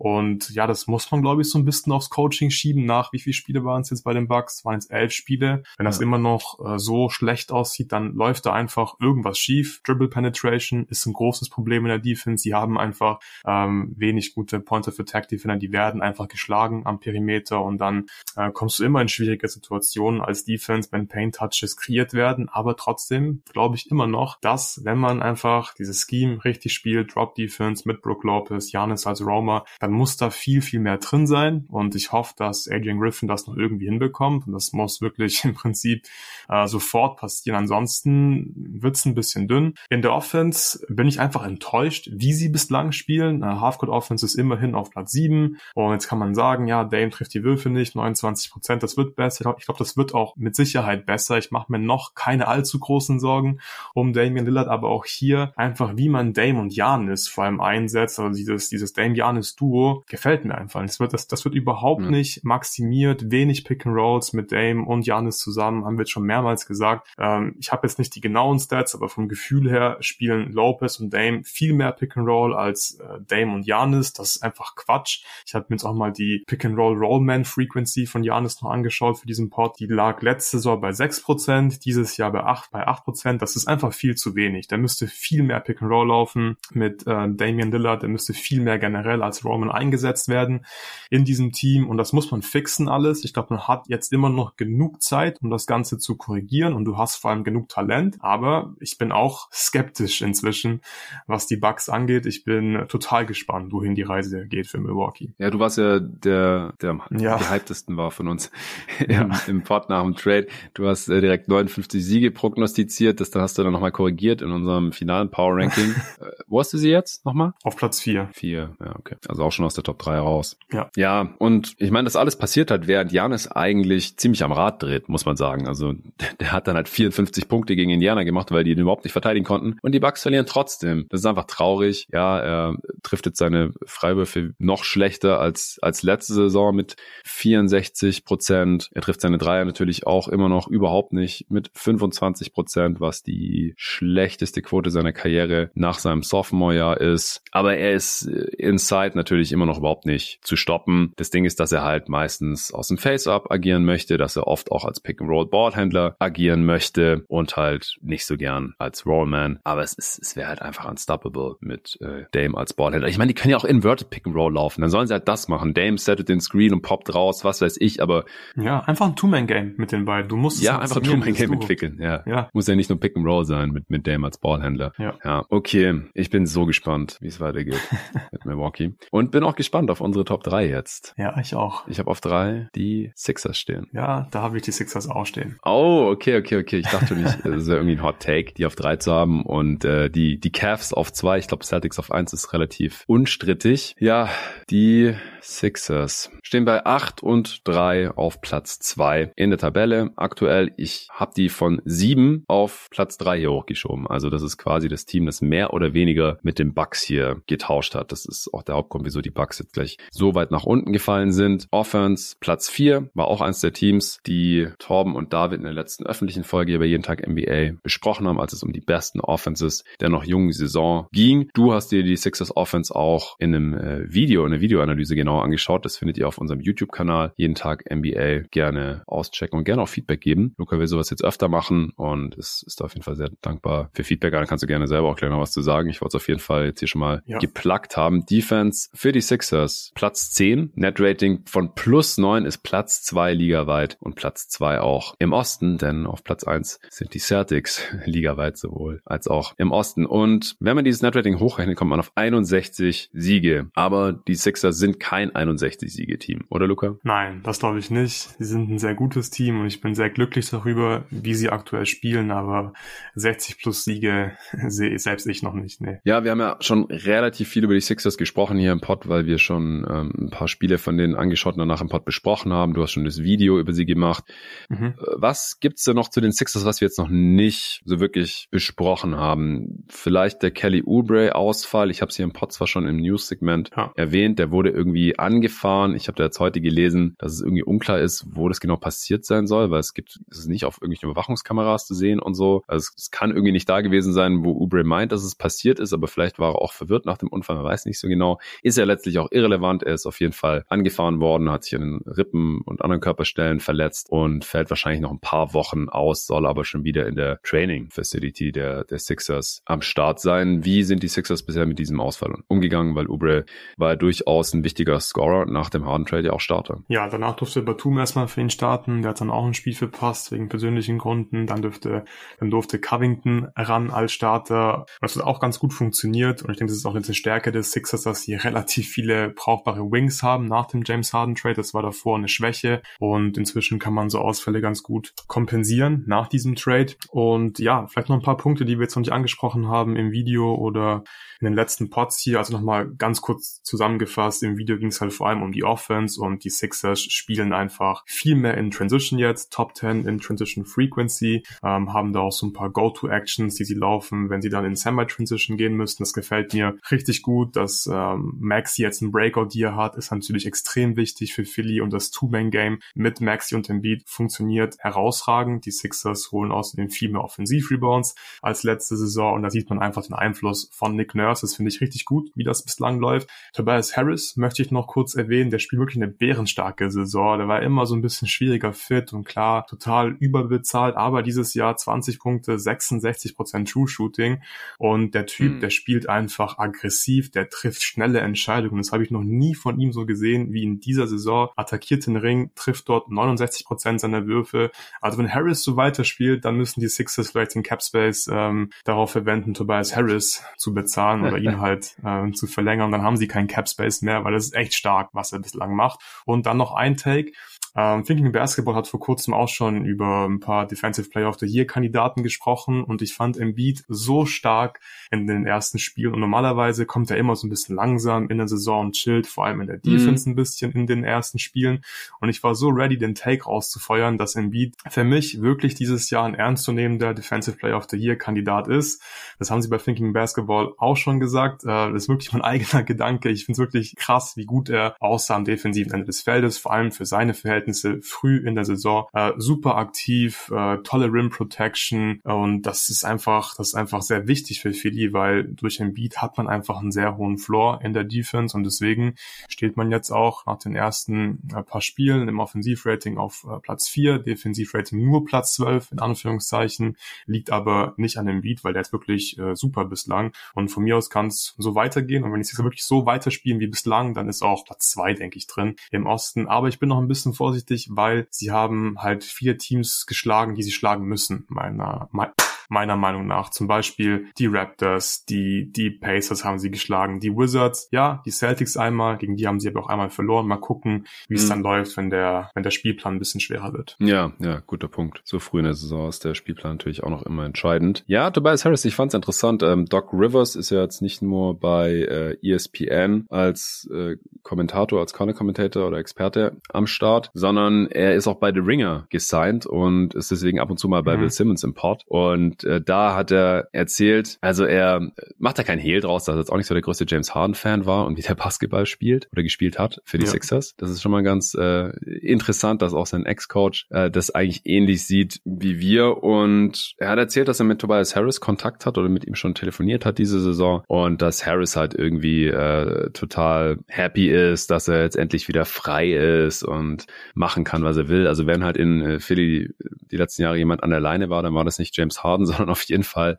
und ja, das muss man, glaube ich, so ein bisschen aufs Coaching schieben. Nach wie viele Spiele waren es jetzt bei den Bucks? Waren es elf Spiele? Wenn das ja. immer noch äh, so schlecht aussieht, dann läuft da einfach irgendwas schief. Dribble Penetration ist ein großes Problem in der Defense. Sie haben einfach ähm, wenig gute Point of Attack Defender. Die werden einfach geschlagen am Perimeter und dann äh, kommst du immer in schwierige Situationen als Defense, wenn Paint Touches kreiert werden. Aber trotzdem glaube ich immer noch, dass wenn man einfach dieses Scheme richtig spielt, Drop Defense mit Brook Lopez, Janis als dann dann muss da viel, viel mehr drin sein. Und ich hoffe, dass Adrian Griffin das noch irgendwie hinbekommt. Und das muss wirklich im Prinzip äh, sofort passieren. Ansonsten wird's ein bisschen dünn. In der Offense bin ich einfach enttäuscht, wie sie bislang spielen. Halfcourt Offense ist immerhin auf Platz 7. Und jetzt kann man sagen, ja, Dame trifft die Würfe nicht, 29 Prozent, das wird besser. Ich glaube, das wird auch mit Sicherheit besser. Ich mache mir noch keine allzu großen Sorgen um Damian Lillard, aber auch hier einfach, wie man Dame und Janis vor allem einsetzt, also dieses, dieses Dame-Janis-Duo, Duo gefällt mir einfach. Das wird, das, das wird überhaupt mhm. nicht maximiert. Wenig Pick and Rolls mit Dame und Janis zusammen, haben wir jetzt schon mehrmals gesagt. Ähm, ich habe jetzt nicht die genauen Stats, aber vom Gefühl her spielen Lopez und Dame viel mehr Pick and Roll als äh, Dame und Janis. Das ist einfach Quatsch. Ich habe mir jetzt auch mal die Pick and Roll Rollman Frequency von Janis noch angeschaut für diesen Pod. Die lag letzte Saison bei 6%, dieses Jahr bei 8, bei 8%. Das ist einfach viel zu wenig. Der müsste viel mehr Pick and Roll laufen mit äh, Damian Lillard. Der müsste viel mehr generell als Roman eingesetzt werden in diesem Team und das muss man fixen alles. Ich glaube, man hat jetzt immer noch genug Zeit, um das Ganze zu korrigieren und du hast vor allem genug Talent, aber ich bin auch skeptisch inzwischen, was die Bugs angeht. Ich bin total gespannt, wohin die Reise geht für Milwaukee.
Ja, du warst ja der, der am ja. gehyptesten war von uns ja. im, im Pod nach dem Trade. Du hast äh, direkt 59 Siege prognostiziert, das hast du dann nochmal korrigiert in unserem finalen Power Ranking. äh, wo hast du sie jetzt nochmal?
Auf Platz 4.
4, ja, okay. Also auch schon aus der Top 3 raus.
Ja.
Ja, und ich meine, das alles passiert hat, während Janis eigentlich ziemlich am Rad dreht, muss man sagen. Also der hat dann halt 54 Punkte gegen Indiana gemacht, weil die ihn überhaupt nicht verteidigen konnten. Und die Bucks verlieren trotzdem. Das ist einfach traurig. Ja, er trifft jetzt seine Freiwürfe noch schlechter als, als letzte Saison mit 64 Prozent. Er trifft seine Dreier natürlich auch immer noch überhaupt nicht mit 25 Prozent, was die schlechteste Quote seiner Karriere nach seinem Sophomore-Jahr ist. Aber er ist inside natürlich immer noch überhaupt nicht zu stoppen. Das Ding ist, dass er halt meistens aus dem Face-Up agieren möchte, dass er oft auch als Pick-and-Roll-Ballhändler agieren möchte und halt nicht so gern als Rollman. Aber es ist, es wäre halt einfach unstoppable mit äh, Dame als Ballhändler. Ich meine, die können ja auch inverted Pick-and-Roll laufen. Dann sollen sie halt das machen. Dame settet den Screen und poppt raus, was weiß ich, aber
ja, einfach ein Two-Man-Game mit den beiden. Du musst
ja einfach ein Two-Man-Game entwickeln. Ja. ja, muss ja nicht nur Pick-and-Roll sein mit mit Dame als Ballhändler. Ja. ja, okay. Ich bin so gespannt, wie es weitergeht mit Milwaukee. Und bin auch gespannt auf unsere Top 3 jetzt.
Ja, ich auch.
Ich habe auf 3 die Sixers stehen.
Ja, da habe ich die Sixers auch stehen.
Oh, okay, okay, okay. Ich dachte nicht, das ist ja irgendwie ein Hot Take, die auf 3 zu haben und äh, die, die Cavs auf 2. Ich glaube, Celtics auf 1 ist relativ unstrittig. Ja, die Sixers stehen bei 8 und 3 auf Platz 2 in der Tabelle. Aktuell, ich habe die von 7 auf Platz 3 hier hochgeschoben. Also das ist quasi das Team, das mehr oder weniger mit den Bucks hier getauscht hat. Das ist auch der Hauptgrund, wieso die Bucks jetzt gleich so weit nach unten gefallen sind. Offense Platz 4 war auch eins der Teams, die Torben und David in der letzten öffentlichen Folge über jeden Tag NBA besprochen haben, als es um die besten Offenses der noch jungen Saison ging. Du hast dir die Sixers Offense auch in einem äh, Video, in der Videoanalyse genauer angeschaut. Das findet ihr auf unserem YouTube-Kanal. Jeden Tag NBA gerne auschecken und gerne auch Feedback geben. Luca will sowas jetzt öfter machen und es ist auf jeden Fall sehr dankbar für Feedback. Da kannst du gerne selber auch gleich noch was zu sagen. Ich wollte es auf jeden Fall jetzt hier schon mal ja. geplagt haben. Defense für die Sixers. Platz 10. Net Rating von plus 9 ist Platz 2 ligaweit und Platz 2 auch im Osten, denn auf Platz 1 sind die Celtics ligaweit sowohl als auch im Osten. Und wenn man dieses Net Rating hochrechnet, kommt man auf 61 Siege. Aber die Sixers sind kein 61-Siege-Team, oder Luca?
Nein, das glaube ich nicht. Sie sind ein sehr gutes Team und ich bin sehr glücklich darüber, wie sie aktuell spielen, aber 60 plus Siege sehe selbst ich noch nicht. Nee.
Ja, wir haben ja schon relativ viel über die Sixers gesprochen hier im Pod, weil wir schon ähm, ein paar Spiele von denen angeschaut und danach im Pod besprochen haben. Du hast schon das Video über sie gemacht. Mhm. Äh, was gibt's denn noch zu den Sixers, was wir jetzt noch nicht so wirklich besprochen haben? Vielleicht der Kelly Oubre-Ausfall. Ich habe es hier im Pod zwar schon im News-Segment ja. erwähnt. Der wurde irgendwie angefahren. Ich habe da jetzt heute gelesen, dass es irgendwie unklar ist, wo das genau passiert sein soll, weil es gibt, es ist nicht auf irgendwelchen Überwachungskameras zu sehen und so. Also es, es kann irgendwie nicht da gewesen sein, wo Oubre meint, dass es passiert ist, aber vielleicht war er auch verwirrt nach dem Unfall, man weiß nicht so genau. Ist ja letztlich auch irrelevant. Er ist auf jeden Fall angefahren worden, hat sich an den Rippen und anderen Körperstellen verletzt und fällt wahrscheinlich noch ein paar Wochen aus, soll aber schon wieder in der Training Facility der, der Sixers am Start sein. Wie sind die Sixers bisher mit diesem Ausfall umgegangen? Weil Ubre war ja durchaus ein wichtiger Scorer, nach dem Harden Trade ja auch Starter.
Ja, danach durfte Batum erstmal für ihn starten. Der hat dann auch ein Spiel verpasst, wegen persönlichen Gründen. Dann dürfte, dann durfte Covington ran als Starter. Das hat auch ganz gut funktioniert. Und ich denke, das ist auch eine Stärke des Sixers, dass sie relativ viele brauchbare Wings haben nach dem James Harden Trade. Das war davor eine Schwäche. Und inzwischen kann man so Ausfälle ganz gut kompensieren nach diesem Trade. Und ja, vielleicht noch ein paar Punkte, die wir jetzt noch nicht angesprochen haben im Video oder in den letzten Pods hier. Also nochmal ganz kurz zusammengefasst. Im Video ging es halt vor allem um die Offense und die Sixers spielen einfach viel mehr in Transition jetzt. Top 10 in Transition Frequency. Ähm, haben da auch so ein paar Go-To-Actions, die sie laufen, wenn sie dann in Semi-Transition gehen müssen. Das gefällt mir richtig gut. Dass ähm, Maxi jetzt einen Breakout hier hat, ist natürlich extrem wichtig für Philly und das Two-Man-Game mit Maxi und Embiid funktioniert herausragend. Die Sixers holen außerdem viel mehr Offensiv-Rebounds als letzte Saison und da sieht man einfach den Einfluss von Nick Nurse. Das finde ich richtig gut, wie das bislang läuft. Tobias Harris möchte ich noch kurz erwähnen. Der spielt wirklich eine bärenstarke Saison. Der war immer so ein bisschen schwieriger fit und klar, total überbezahlt, aber dieses Jahr 20 Punkte, 66 Prozent True Shooting und der Typ, mhm. der spielt einfach aggressiv, der trifft schnelle Entscheidungen. Das habe ich noch nie von ihm so gesehen wie in dieser Saison. Attackiert den Ring, trifft dort 69 Prozent seiner Würfe. Also wenn Harris so weiterspielt, dann müssen die Sixers vielleicht den Cap Space ähm, darauf verwenden, Tobias Harris zu bezahlen oder ihn halt äh, zu verlängern. Dann haben sie keinen Cap Space mehr, weil das ist echt stark, was er bislang macht. Und dann noch ein Take. Ähm, Thinking Basketball hat vor kurzem auch schon über ein paar Defensive Player of the Year Kandidaten gesprochen und ich fand Embiid so stark in den ersten Spielen und normalerweise kommt er immer so ein bisschen langsam in der Saison und chillt, vor allem in der Defense mhm. ein bisschen in den ersten Spielen und ich war so ready, den Take rauszufeuern, dass Embiid für mich wirklich dieses Jahr ein ernstzunehmender Defensive Player of the Year Kandidat ist. Das haben sie bei Thinking Basketball auch schon gesagt. Äh, das ist wirklich mein eigener Gedanke. Ich finde es wirklich krass, wie gut er aussah am defensiven Ende des Feldes, vor allem für seine Verhältnisse Verhältnisse früh in der Saison äh, super aktiv, äh, tolle Rim Protection und das ist einfach, das ist einfach sehr wichtig für Philly, weil durch den Beat hat man einfach einen sehr hohen Floor in der Defense und deswegen steht man jetzt auch nach den ersten äh, paar Spielen im Offensivrating auf äh, Platz 4, Defensivrating nur Platz 12 in Anführungszeichen, liegt aber nicht an dem Beat, weil der ist wirklich äh, super bislang. Und von mir aus kann es so weitergehen und wenn ich es wirklich so weiterspielen wie bislang, dann ist auch Platz 2, denke ich, drin im Osten, aber ich bin noch ein bisschen vor vorsichtig, weil sie haben halt vier Teams geschlagen, die sie schlagen müssen, meiner, meiner Meinung nach. Zum Beispiel die Raptors, die, die Pacers haben sie geschlagen, die Wizards, ja, die Celtics einmal, gegen die haben sie aber auch einmal verloren. Mal gucken, wie es mhm. dann läuft, wenn der, wenn der Spielplan ein bisschen schwerer wird.
Ja, ja, guter Punkt. So früh in der Saison ist der Spielplan natürlich auch noch immer entscheidend. Ja, Tobias Harris, ich fand's interessant. Ähm, Doc Rivers ist ja jetzt nicht nur bei äh, ESPN als äh, Kommentator, als Corner-Commentator oder Experte am Start, sondern er ist auch bei The Ringer gesigned und ist deswegen ab und zu mal bei mhm. Bill Simmons im Pod. Und äh, da hat er erzählt, also er macht da kein Hehl draus, dass er jetzt auch nicht so der größte James Harden-Fan war und wie der Basketball spielt oder gespielt hat für die ja. Sixers. Das ist schon mal ganz äh, interessant, dass auch sein Ex-Coach äh, das eigentlich ähnlich sieht wie wir. Und er hat erzählt, dass er mit Tobias Harris Kontakt hat oder mit ihm schon telefoniert hat diese Saison und dass Harris halt irgendwie äh, total happy ist, dass er jetzt endlich wieder frei ist und machen kann, was er will. Also wenn halt in äh, Philly die letzten Jahre jemand an der Leine war, dann war das nicht James Harden, sondern auf jeden Fall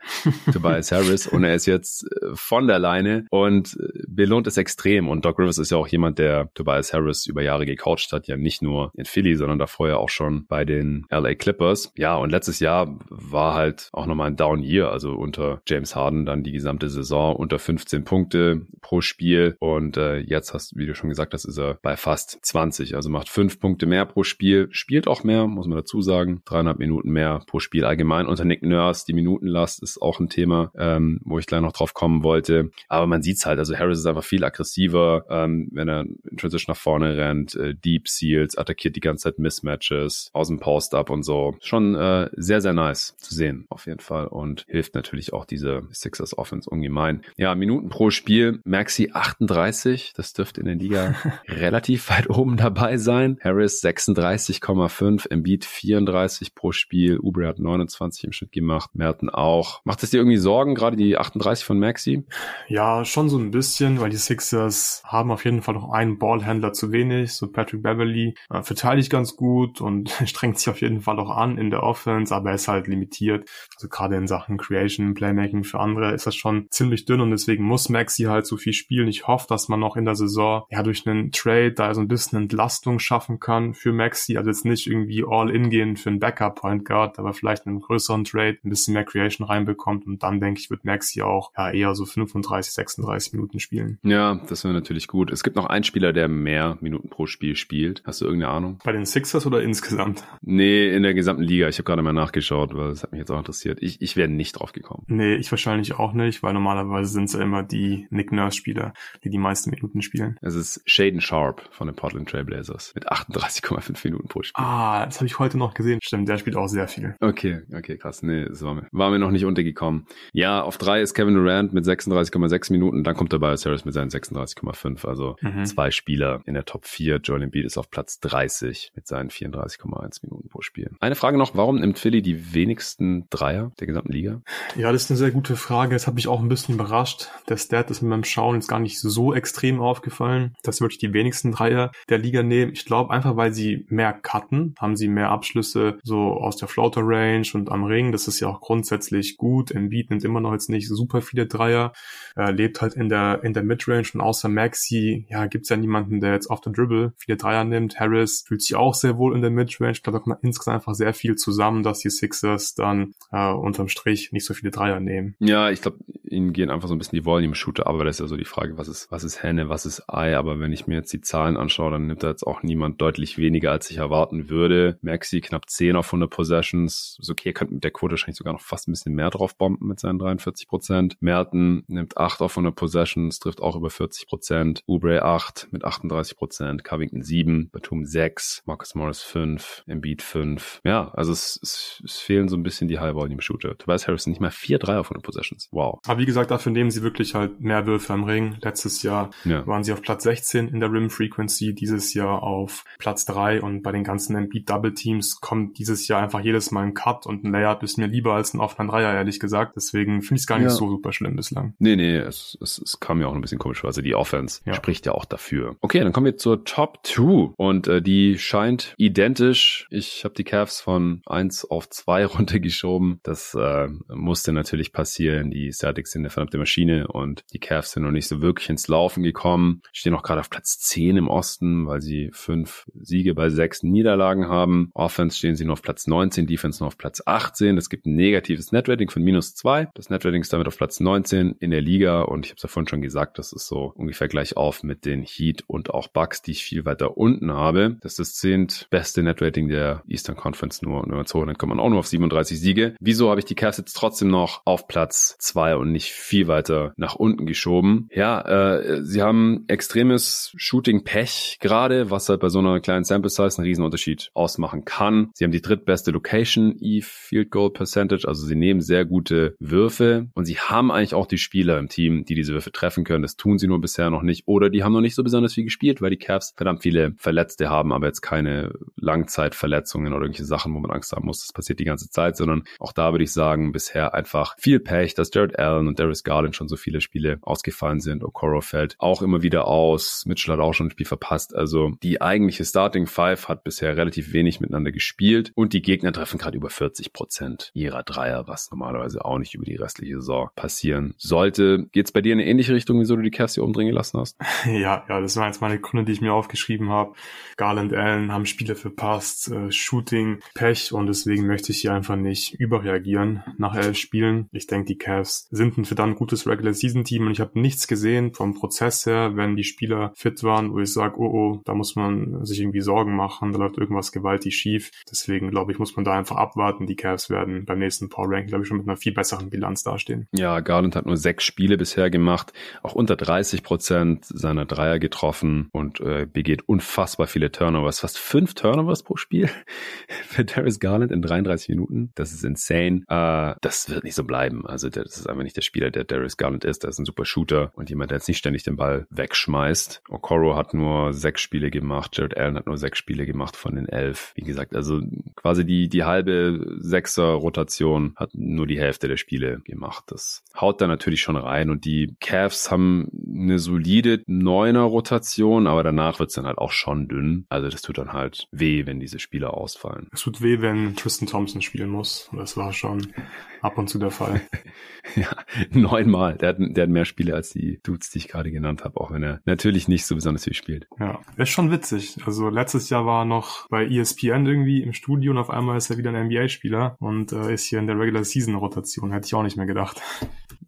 Tobias Harris. Und er ist jetzt äh, von der Leine und äh, belohnt es extrem. Und Doc Rivers ist ja auch jemand, der Tobias Harris über Jahre gecoacht hat, ja nicht nur in Philly, sondern davor ja auch schon bei den LA Clippers. Ja, und letztes Jahr war halt auch nochmal ein Down Year, also unter James Harden dann die gesamte Saison unter 15 Punkte pro Spiel. Und äh, jetzt hast, wie du schon gesagt hast, ist er bei fast 20, also macht fünf Punkte mehr pro Spiel, spielt auch mehr, muss man dazu sagen, dreieinhalb Minuten mehr pro Spiel allgemein. Unter Nick Nurse, die Minutenlast ist auch ein Thema, ähm, wo ich gleich noch drauf kommen wollte. Aber man sieht's halt, also Harris ist einfach viel aggressiver, ähm, wenn er in Transition nach vorne rennt, äh, Deep Seals, attackiert die ganze Zeit Mismatches, aus dem Post-Up und so. Schon äh, sehr, sehr nice zu sehen, auf jeden Fall. Und hilft natürlich auch diese Sixers Offense ungemein. Ja, Minuten pro Spiel, Maxi 38, das dürfte in der Liga relativ weit oben dabei sein. Harris 36,5, Embiid 34 pro Spiel, Ubre hat 29 im Schnitt gemacht, Merten auch. Macht es dir irgendwie Sorgen, gerade die 38 von Maxi?
Ja, schon so ein bisschen, weil die Sixers haben auf jeden Fall noch einen Ballhändler zu wenig. So Patrick Beverly äh, verteidigt ganz gut und strengt sich auf jeden Fall auch an in der Offense, aber er ist halt limitiert. Also gerade in Sachen Creation, Playmaking für andere ist das schon ziemlich dünn und deswegen muss Maxi halt so viel spielen. Ich hoffe, dass man noch in der Saison ja durch einen Trade da so ein bisschen Entlastung schaffen kann für Maxi. Also jetzt nicht irgendwie all in gehen für einen Backup Point Guard, aber vielleicht einen größeren Trade, bisschen mehr Creation reinbekommt und dann denke ich, wird Maxi auch ja eher so 35, 36 Minuten spielen.
Ja, das wäre natürlich gut. Es gibt noch einen Spieler, der mehr Minuten pro Spiel spielt. Hast du irgendeine Ahnung?
Bei den Sixers oder insgesamt?
Nee, in der gesamten Liga. Ich habe gerade mal nachgeschaut, weil das hat mich jetzt auch interessiert. Ich, ich wäre nicht drauf gekommen.
Nee, ich wahrscheinlich auch nicht, weil normalerweise sind es ja immer die Nick Nurse Spieler, die die meisten Minuten spielen.
Es ist Shaden Sharp von den Portland Trailblazers mit 38,5 Minuten pro Spiel.
Ah, das habe ich heute noch gesehen. Stimmt, der spielt auch sehr viel.
Okay, okay, krass. Nee, das war mir, war mir noch nicht untergekommen. Ja, auf drei ist Kevin Durant mit 36,6 Minuten, dann kommt der Bias Harris mit seinen 36,5. Also mhm. zwei Spieler in der Top 4. Joel Embiid ist auf Platz 30 mit seinen 34,1 Minuten pro Spiel. Eine Frage noch, warum nimmt Philly die wenigsten Dreier der gesamten Liga?
Ja, das ist eine sehr gute Frage. Das habe ich auch ein bisschen überrascht. Der Stat ist mit meinem Schauen jetzt gar nicht so extrem aufgefallen, dass sie wirklich die wenigsten Dreier der Liga nehmen. Ich glaube einfach, weil sie mehr cutten, haben sie mehr Abschlüsse so aus der Floater Range und am Ring. Das ist ja auch grundsätzlich gut. Embiid nimmt immer noch jetzt nicht super viele Dreier, äh, lebt halt in der in der Midrange und außer Maxi, ja, gibt's ja niemanden, der jetzt auf der Dribble viele Dreier nimmt. Harris fühlt sich auch sehr wohl in der Midrange. Ich glaube, da kommt insgesamt einfach sehr viel zusammen, dass die Sixers dann äh, unterm Strich nicht so viele Dreier nehmen.
Ja, ich glaube, ihnen gehen einfach so ein bisschen die Volume-Shooter, aber das ist ja so die Frage, was ist, was ist Henne, was ist Ei, aber wenn ich mir jetzt die Zahlen anschaue, dann nimmt da jetzt auch niemand deutlich weniger, als ich erwarten würde. Maxi knapp 10 auf 100 Possessions, ist okay, könnte mit der Quote wahrscheinlich sogar noch fast ein bisschen mehr drauf bomben mit seinen 43 Prozent. Merten nimmt 8 auf 100 Possessions, trifft auch über 40 Prozent. Ubre 8 mit 38 Prozent, Covington 7, Batum 6, Marcus Morris 5, Embiid 5. Ja, also es, es, es fehlen so ein bisschen die High-Volume-Shooter. Tobias Harrison nicht mal 4 3 auf 100 Possessions. Wow.
Aber wie gesagt, dafür nehmen sie wirklich halt mehr Würfe am Ring. Letztes Jahr ja. waren sie auf Platz 16 in der Rim Frequency, dieses Jahr auf Platz 3 und bei den ganzen Embiid Double Teams kommt dieses Jahr einfach jedes Mal ein Cut und ein Layup ist mir lieber als ein offener Dreier, ehrlich gesagt. Deswegen finde ich es gar nicht ja. so super schlimm bislang.
Nee, nee, es, es, es kam mir auch ein bisschen komisch. Also die Offense ja. spricht ja auch dafür. Okay, dann kommen wir zur Top 2 und äh, die scheint identisch. Ich habe die Cavs von 1 auf 2 runtergeschoben. Das äh, musste natürlich passieren. Die Celtics sind eine verdammte Maschine und die Cavs sind noch nicht so wirklich ins Laufen gekommen. Stehen noch gerade auf Platz 10 im Osten, weil sie fünf Siege bei sechs Niederlagen haben. Offense stehen sie nur auf Platz 19, Defense nur auf Platz 18. Es gibt ein negatives Netrating von minus 2. Das Netrating ist damit auf Platz 19 in der Liga und ich habe es ja vorhin schon gesagt, das ist so ungefähr gleich auf mit den Heat und auch Bucks, die ich viel weiter unten habe. Das ist das zehnt beste Netrating der Eastern Conference nur. Und wenn man 200 kommt man auch nur auf 37 Siege. Wieso habe ich die Cavs jetzt trotzdem noch auf Platz 2 und nicht viel weiter nach unten geschoben? Ja, äh, sie haben extremes Shooting-Pech gerade, was halt bei so einer kleinen Sample Size einen Riesenunterschied ausmachen kann. Sie haben die drittbeste Location E Field Goal Percentage, also sie nehmen sehr gute Würfe und sie haben eigentlich auch die Spieler im Team, die diese Würfe treffen können. Das tun sie nur bisher noch nicht oder die haben noch nicht so besonders viel gespielt, weil die Cavs verdammt viele Verletzte haben, aber jetzt keine Langzeitverletzungen oder irgendwelche Sachen, wo man Angst haben muss. Das passiert die ganze Zeit, sondern auch da würde ich sagen, bisher einfach viel Pech, dass Jared Allen und Darius Garland schon so viele Spiele ausgefallen sind. Okoro fällt auch immer wieder aus. Mitchell hat auch schon ein Spiel verpasst. Also die eigentliche Starting Five hat bisher relativ wenig miteinander gespielt und die Gegner treffen gerade über 40 Prozent ihrer Dreier, was normalerweise auch nicht über die restliche Saison passieren sollte. Geht es bei dir in eine ähnliche Richtung, wieso du die Cavs hier umdrehen gelassen hast?
Ja, ja, das waren jetzt meine Gründe, die ich mir aufgeschrieben habe. Garland Allen haben Spiele verpasst, äh, Shooting, Pech und deswegen möchte ich hier einfach nicht überreagieren nach elf Spielen. Ich denke, die Cavs sind ein verdammt gutes Regular Season Team und ich habe nichts gesehen vom Prozess her, wenn die Spieler fit waren, wo ich sage, oh oh, da muss man sich irgendwie Sorgen machen, da läuft irgendwas gewaltig schief. Deswegen glaube ich, muss man da einfach abwarten. Die Cavs werden beim nächsten Power Ranking, glaube ich, schon mit einer viel besseren Bilanz dastehen.
Ja, Garland hat nur sechs Spiele bisher gemacht, auch unter 30 Prozent seiner Dreier getroffen und äh, begeht unfassbar viele Turnovers, fast fünf Turnovers pro Spiel für Darius Garland in 33 Minuten. Das ist insane. Äh, das wird nicht so bleiben. Also das ist einfach nicht der Spieler, der Darius Garland ist. Der ist ein super Shooter und jemand, der jetzt nicht ständig den Ball wegschmeißt. Okoro hat nur sechs Spiele gemacht, Jared Allen hat nur sechs Spiele gemacht von den elf. Wie gesagt, also quasi die, die halbe Sechser-Rotation hat nur die Hälfte der Spiele gemacht. Das haut da natürlich schon rein und die Cavs haben eine solide Neuner-Rotation, aber danach wird's dann halt auch schon dünn. Also das tut dann halt weh, wenn diese Spieler ausfallen.
Es tut weh, wenn Tristan Thompson spielen muss. Das war schon ab und zu der Fall.
ja, neunmal. Der hat, der hat mehr Spiele als die Dudes, die ich gerade genannt habe, auch wenn er natürlich nicht so besonders viel spielt.
Ja, ist schon witzig. Also letztes Jahr war er noch bei ESPN irgendwie im Studio und auf einmal ist er wieder ein NBA-Spieler und äh, ist hier in der Regular Season Rotation. Hätte ich auch nicht mehr gedacht.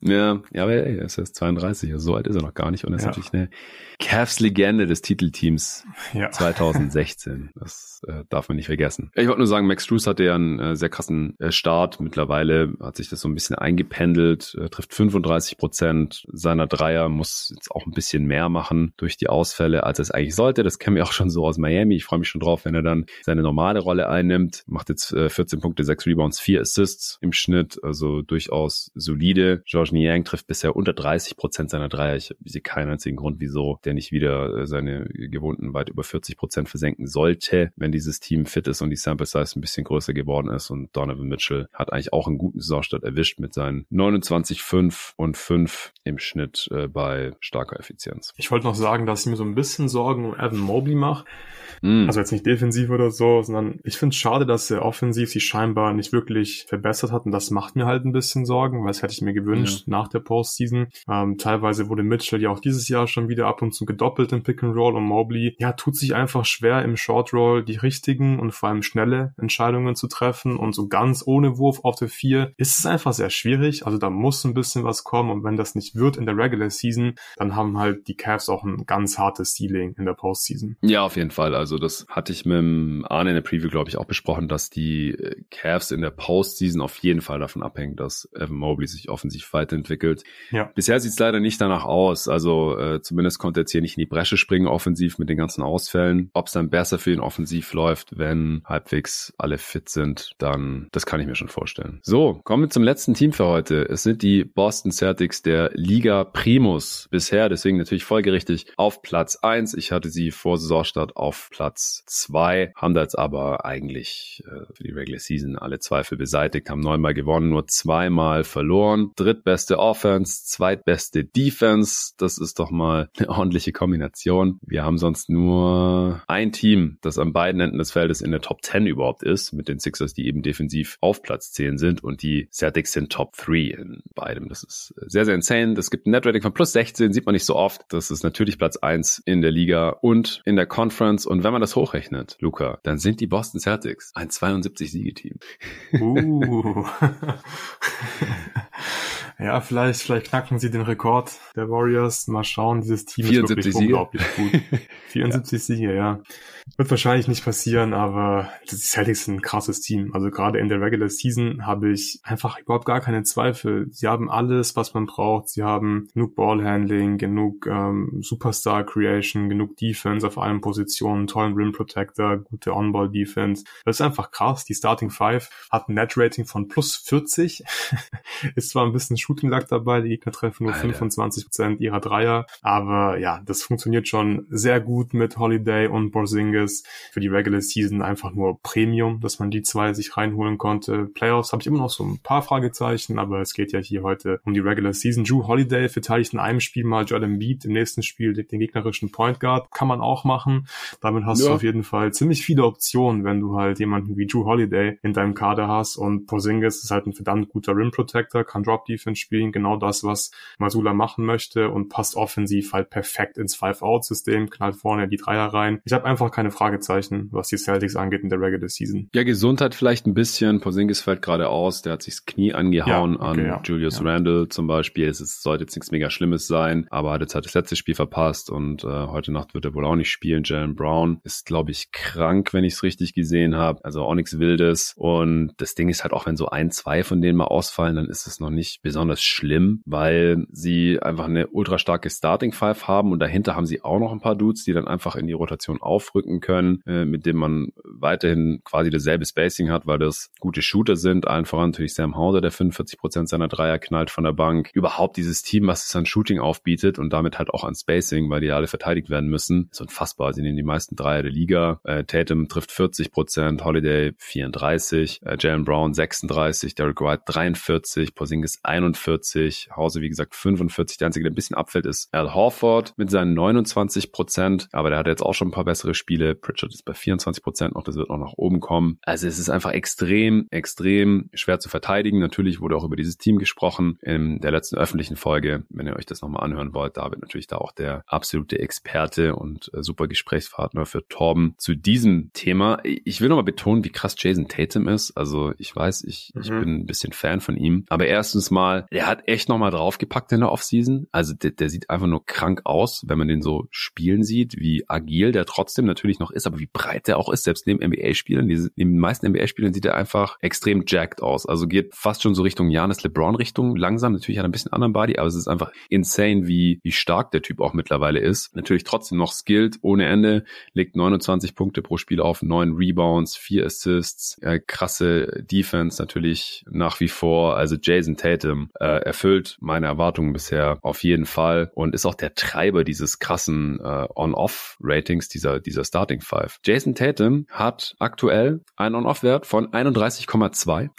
Ja, ja, aber ey, er ist erst 32, also so alt ist er noch gar nicht und er ist ja. natürlich eine Cavs-Legende des Titelteams ja. 2016. Das äh, darf man nicht vergessen. Ich wollte nur sagen, Max Struess hatte ja einen äh, sehr krassen äh, Start. Mittlerweile hat sich das so ein bisschen eingependelt, äh, trifft 35 Prozent seiner Dreier, muss jetzt auch ein bisschen mehr machen durch die Ausfälle, als es eigentlich sollte. Das kennen wir auch schon so aus Miami. Ich freue mich schon drauf, wenn er dann seine normale Rolle einnimmt. Macht jetzt äh, 14 Punkte, 6 Rebounds, 4 Assists im Schnitt, also durchaus solide. George Niang trifft bisher unter 30 Prozent seiner Dreier. Ich, ich sehe keinen einzigen Grund, wieso der nicht wieder äh, seine gewohnten weit über 40 Prozent versenken sollte, wenn dieses Team fit ist und die Sample Size ein bisschen größer geworden ist. Und Donovan Mitchell hat eigentlich auch einen guten Saisonstart erwischt mit seinen 29,5 und 5 im Schnitt äh, bei starker Effizienz.
Ich wollte noch sagen, dass ich mir so ein bisschen Sorgen um Evan Mobley mache. Mm. Also jetzt nicht defensiv oder so, sondern ich finde es schade, dass er offensiv sich scheinbar nicht wirklich verbessert hat und das macht mir halt ein bisschen Sorgen, weil das hätte ich mir gewünscht ja. nach der Postseason. Ähm, teilweise wurde Mitchell ja auch dieses Jahr schon wieder ab und zu gedoppelt im Pick and Roll und Mobley, ja, tut sich einfach schwer im Short Roll die richtigen und vor allem schnelle Entscheidungen zu treffen und so ganz ohne Wurf auf der vier ist es einfach sehr schwierig. Also da muss ein bisschen was kommen und wenn das nicht wird in der Regular Season, dann haben halt die Cavs auch ein ganz hartes Ceiling in der Postseason.
Ja, auf jeden Fall. Also das hatte ich mit dem Arne in der Preview, glaube ich, auch besprochen, dass die äh, Cavs in der Postseason auf jeden Fall davon abhängen, dass Evan Mobley sich offensiv weiterentwickelt. Ja. Bisher sieht es leider nicht danach aus. Also äh, zumindest konnte er jetzt hier nicht in die Bresche springen offensiv mit den ganzen Ausfällen. Ob es dann besser für ihn offensiv läuft, wenn halbwegs alle fit sind, dann das kann ich mir schon vorstellen. So, kommen wir zum letzten Team für heute. Es sind die Boston Celtics der Liga Primus bisher, deswegen natürlich folgerichtig auf Platz eins. Ich hatte sie vor Saisonstart auf Platz zwei, haben da jetzt aber eigentlich äh, für die Regular Season alle Zweifel beseitigt, haben neunmal gewonnen, nur zweimal verloren. Drittbeste Offense, zweitbeste Defense, das ist doch mal eine ordentliche Kombination. Wir haben sonst nur ein Team, das an beiden Enden des Feldes in der Top 10 überhaupt ist, mit den Sixers, die eben defensiv auf Platz 10 sind und die Celtics sind Top 3 in beidem. Das ist sehr, sehr insane. Das gibt ein Netrating von plus 16, sieht man nicht so oft. Das ist natürlich Platz 1 in der Liga und in der Conference. Und wenn man das hochrechnet, Luca, dann sind die Boston Celtics ein 72-Siege-Team. Uh.
Ja, vielleicht, vielleicht knacken sie den Rekord der Warriors. Mal schauen, dieses Team ist wirklich Siege. unglaublich gut. 74 ja. Siege, ja. Wird wahrscheinlich nicht passieren, aber die Celtics sind ein krasses Team. Also gerade in der Regular Season habe ich einfach überhaupt gar keine Zweifel. Sie haben alles, was man braucht. Sie haben genug Ballhandling, genug ähm, Superstar Creation, genug Defense auf allen Positionen, tollen Rim Protector, gute On-Ball Defense. Das ist einfach krass. Die Starting Five hat ein Net Rating von plus 40. ist zwar ein bisschen Shooting Luck dabei, die Gegner treffen nur Alter. 25 Prozent ihrer Dreier, aber ja, das funktioniert schon sehr gut mit Holiday und Borzingis. Für die Regular Season einfach nur Premium, dass man die zwei sich reinholen konnte. Playoffs habe ich immer noch so ein paar Fragezeichen, aber es geht ja hier heute um die Regular Season. Drew Holiday verteidigt in einem Spiel mal Jordan Beat, im nächsten Spiel den gegnerischen Point Guard. Kann man auch machen. Damit hast ja. du auf jeden Fall ziemlich viele Optionen, wenn du halt jemanden wie Drew Holiday in deinem Kader hast und Porzingis ist halt ein verdammt guter Rim Protector, kann Drop Defense spielen, genau das, was Masula machen möchte und passt offensiv halt perfekt ins Five-Out-System, knallt vorne die Dreier rein. Ich habe einfach keine Fragezeichen, was die Celtics angeht in der Regular Season.
Ja, Gesundheit vielleicht ein bisschen. Porzingis fällt gerade aus, der hat sich das Knie angehauen ja, okay, an ja, Julius ja. Randle zum Beispiel. Es ist, sollte jetzt nichts mega Schlimmes sein, aber hat jetzt halt das letzte Spiel verpasst und äh, heute Nacht wird er wohl auch nicht spielen. Jalen Brown ist, glaube ich, krank, wenn ich es richtig gesehen habe. Also auch nichts Wildes. Und das Ding ist halt auch, wenn so ein, zwei von denen mal ausfallen, dann ist es noch nicht besonders schlimm, weil sie einfach eine ultra starke Starting Five haben und dahinter haben sie auch noch ein paar Dudes, die dann einfach in die Rotation aufrücken können, äh, mit dem man weiterhin quasi dasselbe Spacing hat, weil das gute Shooter sind. Allen voran natürlich Sam Hauser, der 45 Prozent seiner Dreier knallt von der Bank. Überhaupt dieses Team, was es an Shooting aufbietet und damit halt auch an Spacing, weil die alle verteidigt werden müssen, ist unfassbar. Sie nehmen die meisten Dreier der Liga. Äh, Tatum trifft 40 Prozent, Holiday 34, äh, Jalen Brown 36, Derek White 43, Porzingis 41, Hause wie gesagt 45. Der einzige, der ein bisschen abfällt, ist Al Horford mit seinen 29 Prozent, aber der hat jetzt auch schon ein paar bessere Spiele. Pritchard ist bei 24 Prozent noch, das wird noch nach oben kommen. Also es ist einfach extrem, extrem schwer zu verteidigen. Natürlich wurde auch über dieses Team gesprochen in der letzten öffentlichen Folge. Wenn ihr euch das nochmal anhören wollt, da wird natürlich da auch der absolute Experte und äh, super Gesprächspartner für Torben zu diesem Thema. Ich will nochmal betonen, wie krass Jason Tatum ist. Also ich weiß, ich, mhm. ich bin ein bisschen Fan von ihm. Aber erstens mal, er hat echt nochmal draufgepackt in der Offseason. Also der, der sieht einfach nur krank aus, wenn man den so spielen sieht, wie agil der trotzdem natürlich noch ist, aber wie breit der auch ist. Selbst neben NBA-Spielern, neben den meisten NBA-Spielern sieht er einfach extrem jacked aus. Also geht fast schon so Richtung Janis LeBron-Richtung. Langsam, natürlich hat er ein bisschen anderen Body, aber es ist einfach insane, wie, wie stark der Typ auch mittlerweile ist. Natürlich trotzdem noch skilled ohne Ende, legt 29 Punkte pro Spiel auf, 9 Rebounds, 4 Assists, äh, krasse Defense natürlich nach wie vor. Also Jason Tatum äh, erfüllt meine Erwartungen bisher auf jeden Fall und ist auch der Treiber dieses krassen äh, On-Off-Ratings dieser, dieser Starting Five. Jason Tatum hat aktuell einen On-Off-Wert von 31,2.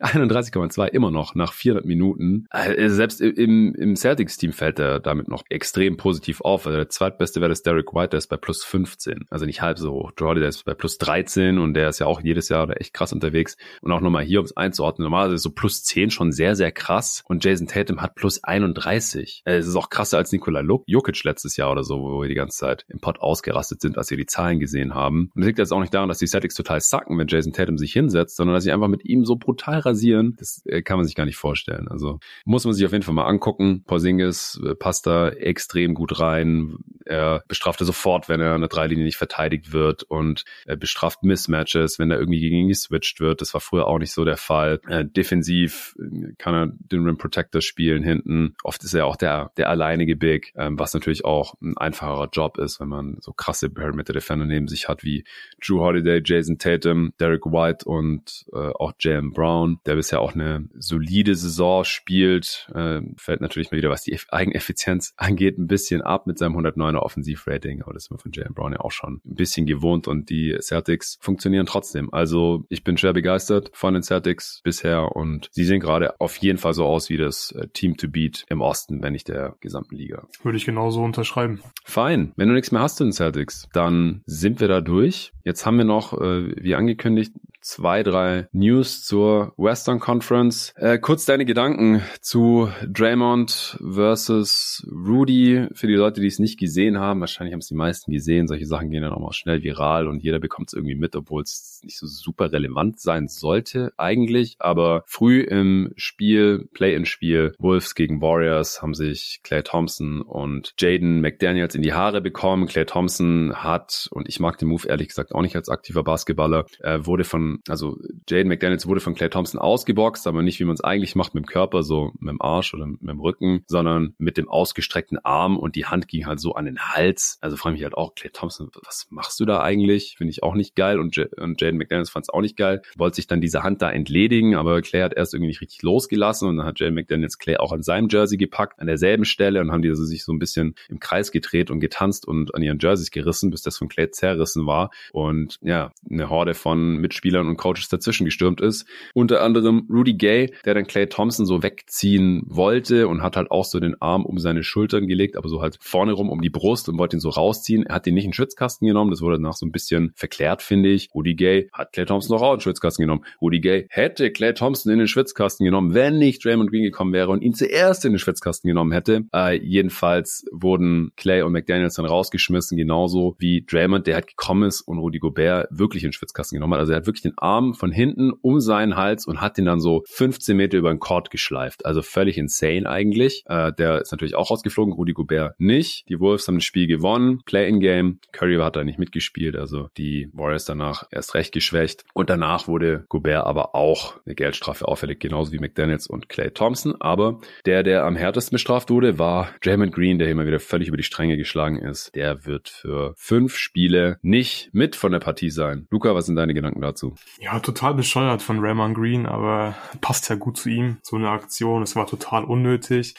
31,2 immer noch nach 400 Minuten. Äh, selbst im, im Celtics-Team fällt er damit noch extrem positiv auf. Also der zweitbeste Wert ist Derek White, der ist bei plus 15. Also nicht halb so hoch. Jordi, der ist bei plus 13 und der ist ja auch jedes Jahr echt krass unterwegs. Und auch nochmal hier, um es einzuordnen, normalerweise so plus 10 schon sehr, sehr krass. Und Jason Tatum hat plus 31. Äh, es ist auch krasser als Nikola Jokic letztes Jahr oder so, wo wir die ganze Zeit im Pod ausgerastet sind, als wir die Zahlen gesehen haben. Und das liegt jetzt auch nicht daran, dass die Celtics total sacken, wenn Jason Tatum sich hinsetzt, sondern dass sie einfach mit ihm so brutal rasieren. Das äh, kann man sich gar nicht vorstellen. Also muss man sich auf jeden Fall mal angucken. Porzingis äh, passt da extrem gut rein. Er bestrafte sofort, wenn er eine Dreilinie nicht verteidigt wird und er bestraft Mismatches, wenn er irgendwie gegen ihn geswitcht wird. Das war früher auch nicht so der Fall. Defensiv kann er den Rim Protector spielen hinten. Oft ist er auch der, der alleinige Big, ähm, was natürlich auch ein einfacherer Job ist, wenn man so krasse Perimeter Defender neben sich hat wie Drew Holiday, Jason Tatum, Derek White und äh, auch Jalen Brown, der bisher auch eine solide Saison spielt. Äh, fällt natürlich mal wieder, was die Eigeneffizienz angeht, ein bisschen ab mit seinem 109er Offensivrating, aber das ist von Jalen Brown ja auch schon ein bisschen gewohnt und die Celtics funktionieren trotzdem. Also ich bin schwer begeistert von den Celtics bisher und sie sehen gerade auf jeden Fall so aus wie das äh, Team to beat im Osten, wenn nicht der gesamten Liga.
Würde ich genauso unterschreiben.
Fein. Wenn du nichts mehr hast zu den Celtics, dann sind wir da durch. Jetzt haben wir noch, äh, wie angekündigt, zwei, drei News zur Western Conference. Äh, kurz deine Gedanken zu Draymond versus Rudy. Für die Leute, die es nicht gesehen haben, wahrscheinlich haben es die meisten gesehen. Solche Sachen gehen dann auch mal schnell viral und jeder bekommt es irgendwie mit, obwohl es nicht so super relevant sein sollte eigentlich. Aber früh im Spiel, Play-in-Spiel, Wolves gegen Warriors haben sich Clay Thompson und Jaden McDaniels in die Haare bekommen. Clay Thompson hat, und ich mag den Move ehrlich gesagt auch nicht als aktiver Basketballer, äh, wurde von also Jaden McDaniels wurde von Clay Thompson ausgeboxt, aber nicht wie man es eigentlich macht mit dem Körper, so mit dem Arsch oder mit dem Rücken, sondern mit dem ausgestreckten Arm und die Hand ging halt so an den Hals. Also frage ich mich halt auch, Clay Thompson, was machst du da eigentlich? Finde ich auch nicht geil und, J und Jaden McDaniels fand es auch nicht geil. Wollte sich dann diese Hand da entledigen, aber Clay hat erst irgendwie nicht richtig losgelassen und dann hat Jaden McDaniels Clay auch an seinem Jersey gepackt, an derselben Stelle und haben die also sich so ein bisschen im Kreis gedreht und getanzt und an ihren Jerseys gerissen, bis das von Clay zerrissen war. Und ja, eine Horde von Mitspielern und Coaches dazwischen gestürmt ist. Unter anderem Rudy Gay, der dann Clay Thompson so wegziehen wollte und hat halt auch so den Arm um seine Schultern gelegt, aber so halt vorne rum um die Brust und wollte ihn so rausziehen. Er hat ihn nicht in den Schwitzkasten genommen, das wurde danach so ein bisschen verklärt, finde ich. Rudy Gay hat Clay Thompson noch auch in den Schwitzkasten genommen. Rudy Gay hätte Clay Thompson in den Schwitzkasten genommen, wenn nicht Draymond Green gekommen wäre und ihn zuerst in den Schwitzkasten genommen hätte. Äh, jedenfalls wurden Clay und McDaniels dann rausgeschmissen, genauso wie Draymond, der halt gekommen ist und Rudy Gobert wirklich in den Schwitzkasten genommen hat. Also er hat wirklich den Arm von hinten um seinen Hals und hat ihn dann so 15 Meter über den Court geschleift. Also völlig insane eigentlich. Äh, der ist natürlich auch rausgeflogen, Rudy Gobert nicht. Die Wolves haben das Spiel gewonnen. Play-in-Game. Curry hat da nicht mitgespielt, also die Warriors danach erst recht geschwächt. Und danach wurde Gobert aber auch eine Geldstrafe auffällig, genauso wie McDaniels und Clay Thompson. Aber der, der am härtesten bestraft wurde, war Draymond Green, der immer wieder völlig über die Stränge geschlagen ist. Der wird für fünf Spiele nicht mit von der Partie sein. Luca, was sind deine Gedanken dazu?
Ja, total bescheuert von Raymond Green, aber passt ja gut zu ihm, so eine Aktion. Es war total unnötig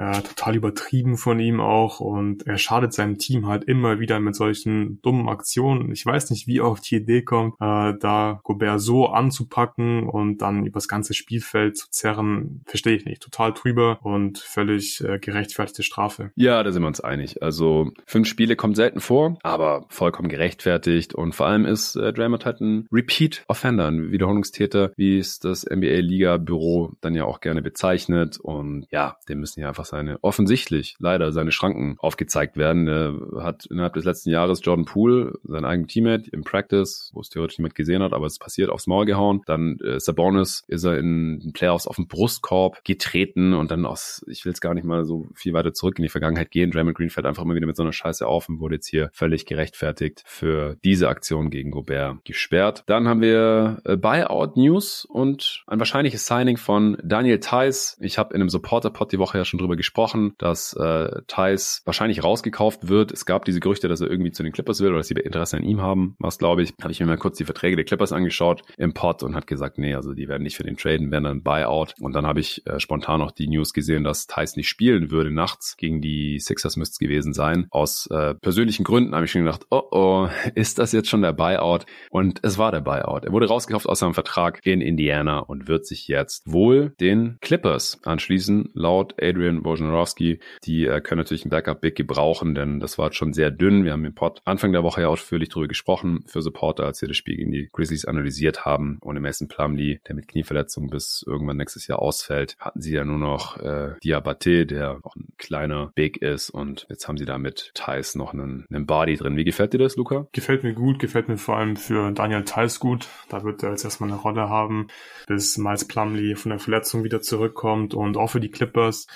äh, total übertrieben von ihm auch und er schadet seinem Team halt immer wieder mit solchen dummen Aktionen. Ich weiß nicht, wie auf die Idee kommt, äh, da Gobert so anzupacken und dann übers ganze Spielfeld zu zerren, verstehe ich nicht. Total drüber und völlig äh, gerechtfertigte Strafe.
Ja, da sind wir uns einig. Also fünf Spiele kommt selten vor, aber vollkommen gerechtfertigt und vor allem ist äh, Draymond halt ein Repeat Offender, ein Wiederholungstäter, wie es das NBA Liga Büro dann ja auch gerne bezeichnet und ja, dem müssen ja einfach seine, offensichtlich leider seine Schranken aufgezeigt werden. Er hat innerhalb des letzten Jahres Jordan Poole, sein eigener Teammate im Practice, wo es theoretisch niemand gesehen hat, aber es passiert, aufs Maul gehauen. Dann äh, Sabonis ist er in den Playoffs auf den Brustkorb getreten und dann aus, ich will es gar nicht mal so viel weiter zurück in die Vergangenheit gehen. Draymond Green fällt einfach immer wieder mit so einer Scheiße auf und wurde jetzt hier völlig gerechtfertigt für diese Aktion gegen Gobert gesperrt. Dann haben wir äh, Buyout News und ein wahrscheinliches Signing von Daniel Theiss. Ich habe in einem Supporter-Pod die Woche ja schon drüber gesprochen, dass äh, Thais wahrscheinlich rausgekauft wird. Es gab diese Gerüchte, dass er irgendwie zu den Clippers will oder dass sie Interesse an ihm haben. Was glaube ich, habe ich mir mal kurz die Verträge der Clippers angeschaut im Pod und hat gesagt, nee, also die werden nicht für den traden, werden dann Buyout. Und dann habe ich äh, spontan noch die News gesehen, dass Thais nicht spielen würde nachts gegen die Sixers müsste es gewesen sein. Aus äh, persönlichen Gründen habe ich schon gedacht, oh oh, ist das jetzt schon der Buyout? Und es war der Buyout. Er wurde rausgekauft aus seinem Vertrag in Indiana und wird sich jetzt wohl den Clippers anschließen, laut Adrian Wojnarowski. Die äh, können natürlich einen Backup-Big gebrauchen, denn das war schon sehr dünn. Wir haben im Pod Anfang der Woche ja ausführlich darüber gesprochen für Supporter, als wir das Spiel gegen die Grizzlies analysiert haben. Ohne Mason Plumlee, der mit Knieverletzung bis irgendwann nächstes Jahr ausfällt, hatten sie ja nur noch äh, Diabate, der auch ein kleiner Big ist und jetzt haben sie da mit Thais noch einen, einen Body drin. Wie gefällt dir das, Luca?
Gefällt mir gut, gefällt mir vor allem für Daniel Thais gut. Da wird er jetzt erstmal eine Rolle haben, bis Miles Plumlee von der Verletzung wieder zurückkommt und auch für die Clippers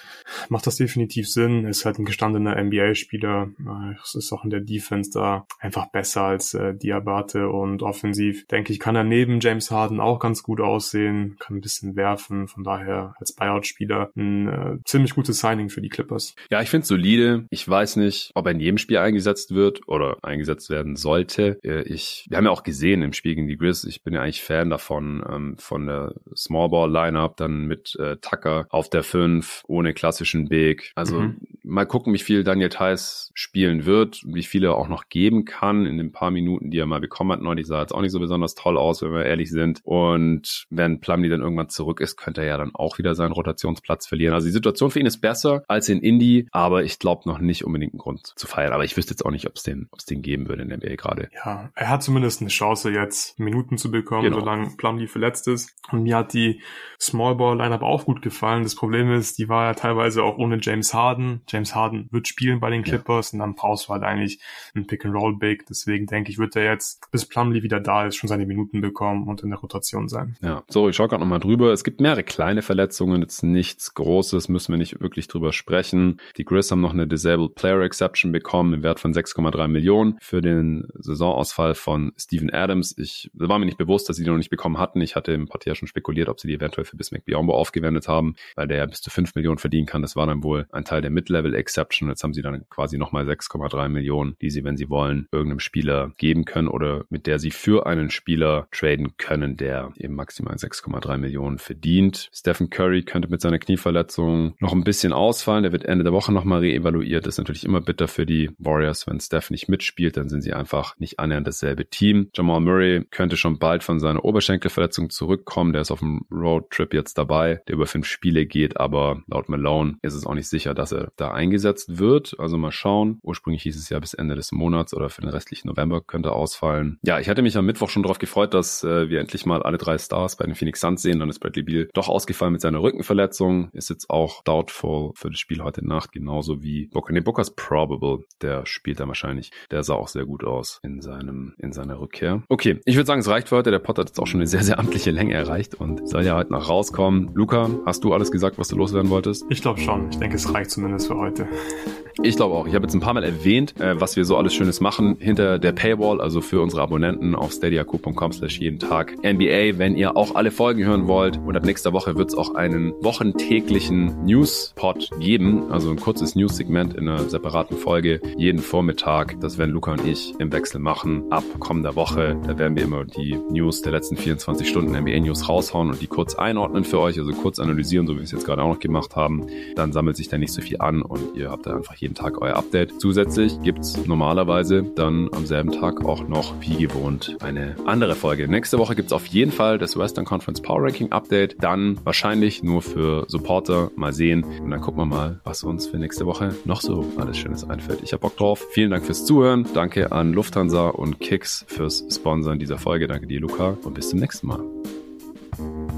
macht das definitiv Sinn. Ist halt ein gestandener NBA-Spieler. Es ist auch in der Defense da einfach besser als äh, Diabate und offensiv, denke ich, kann er neben James Harden auch ganz gut aussehen, kann ein bisschen werfen. Von daher als Buyout-Spieler ein äh, ziemlich gutes Signing für die Clippers.
Ja, ich finde solide. Ich weiß nicht, ob er in jedem Spiel eingesetzt wird oder eingesetzt werden sollte. Äh, ich, wir haben ja auch gesehen im Spiel gegen die Grizz, ich bin ja eigentlich Fan davon, ähm, von der Small Ball Lineup, dann mit äh, Tucker auf der 5, ohne klassischen Big. Also mhm. mal gucken, wie viel Daniel Theiss spielen wird, wie viel er auch noch geben kann in den paar Minuten, die er mal bekommen hat. Neulich sah jetzt auch nicht so besonders toll aus, wenn wir ehrlich sind. Und wenn Plumlee dann irgendwann zurück ist, könnte er ja dann auch wieder seinen Rotationsplatz verlieren. Also die Situation für ihn ist besser als in Indy, aber ich glaube noch nicht unbedingt einen Grund zu feiern. Aber ich wüsste jetzt auch nicht, ob es den, ob's den geben würde in der NBA gerade.
Ja, er hat zumindest eine Chance jetzt Minuten zu bekommen, genau. solange Plumlee verletzt ist. Und mir hat die Small Ball Lineup auch gut gefallen. Das Problem ist, die war ja teilweise auch ohne James Harden. James Harden wird spielen bei den Clippers ja. und dann brauchst du halt eigentlich ein Pick and Roll Big. Deswegen denke ich, wird er jetzt, bis Plumlee wieder da ist, schon seine Minuten bekommen und in der Rotation sein.
Ja, so, ich schaue gerade nochmal drüber. Es gibt mehrere kleine Verletzungen, jetzt nichts Großes, müssen wir nicht wirklich drüber sprechen. Die Grizz haben noch eine Disabled Player Exception bekommen im Wert von 6,3 Millionen für den Saisonausfall von Steven Adams. Ich war mir nicht bewusst, dass sie die noch nicht bekommen hatten. Ich hatte im Partie ja schon spekuliert, ob sie die eventuell für Bismack Biombo aufgewendet haben, weil der ja bis zu 5 Millionen verdienen kann. Das war dann wohl ein Teil der Mid-Level Exception. Jetzt haben sie dann quasi nochmal 6,3 Millionen, die sie, wenn sie wollen, irgendeinem Spieler geben können oder mit der sie für einen Spieler traden können, der eben maximal 6,3 Millionen verdient. Stephen Curry könnte mit seiner Knieverletzung noch ein bisschen ausfallen. Der wird Ende der Woche nochmal reevaluiert. Das ist natürlich immer bitter für die Warriors, wenn Steph nicht mitspielt, dann sind sie einfach nicht annähernd dasselbe Team. Jamal Murray könnte schon bald von seiner Oberschenkelverletzung zurückkommen. Der ist auf dem Roadtrip jetzt dabei, der über fünf Spiele geht, aber laut Malone ist es auch nicht sicher, dass er da eingesetzt wird. Also mal schauen. Ursprünglich hieß es ja bis Ende des Monats oder für den restlichen November könnte ausfallen. Ja, ich hatte mich am Mittwoch schon darauf gefreut, dass äh, wir endlich mal alle drei Stars bei den Phoenix Suns sehen. Dann ist Bradley Beal doch ausgefallen mit seiner Rückenverletzung. Ist jetzt auch doubtful für das Spiel heute Nacht, genauso wie Booker. Nee, Booker ist probable. Der spielt da wahrscheinlich. Der sah auch sehr gut aus in seinem, in seiner Rückkehr. Okay, ich würde sagen, es reicht für heute. Der Pot hat jetzt auch schon eine sehr, sehr amtliche Länge erreicht und soll ja heute noch rauskommen. Luca, hast du alles gesagt, was du loswerden wolltest?
Ich glaube schon. Ich denke, es reicht zumindest für heute.
Ich glaube auch. Ich habe jetzt ein paar Mal erwähnt, äh, was wir so alles Schönes machen hinter der Paywall, also für unsere Abonnenten auf steadyako.com slash jeden Tag NBA. Wenn ihr auch alle Folgen hören wollt und ab nächster Woche wird es auch einen wochentäglichen News-Pod geben, also ein kurzes News-Segment in einer separaten Folge jeden Vormittag. Das werden Luca und ich im Wechsel machen ab kommender Woche. Da werden wir immer die News der letzten 24 Stunden NBA News raushauen und die kurz einordnen für euch, also kurz analysieren, so wie wir es jetzt gerade auch noch gemacht haben. Dann sammelt sich da nicht so viel an und ihr habt da einfach jeden Tag euer Update. Zusätzlich gibt es normalerweise dann am selben Tag auch noch, wie gewohnt, eine andere Folge. Nächste Woche gibt es auf jeden Fall das Western Conference Power Ranking Update. Dann wahrscheinlich nur für Supporter. Mal sehen. Und dann gucken wir mal, was uns für nächste Woche noch so alles Schönes einfällt. Ich habe Bock drauf. Vielen Dank fürs Zuhören. Danke an Lufthansa und Kicks fürs Sponsoren dieser Folge. Danke dir, Luca. Und bis zum nächsten Mal.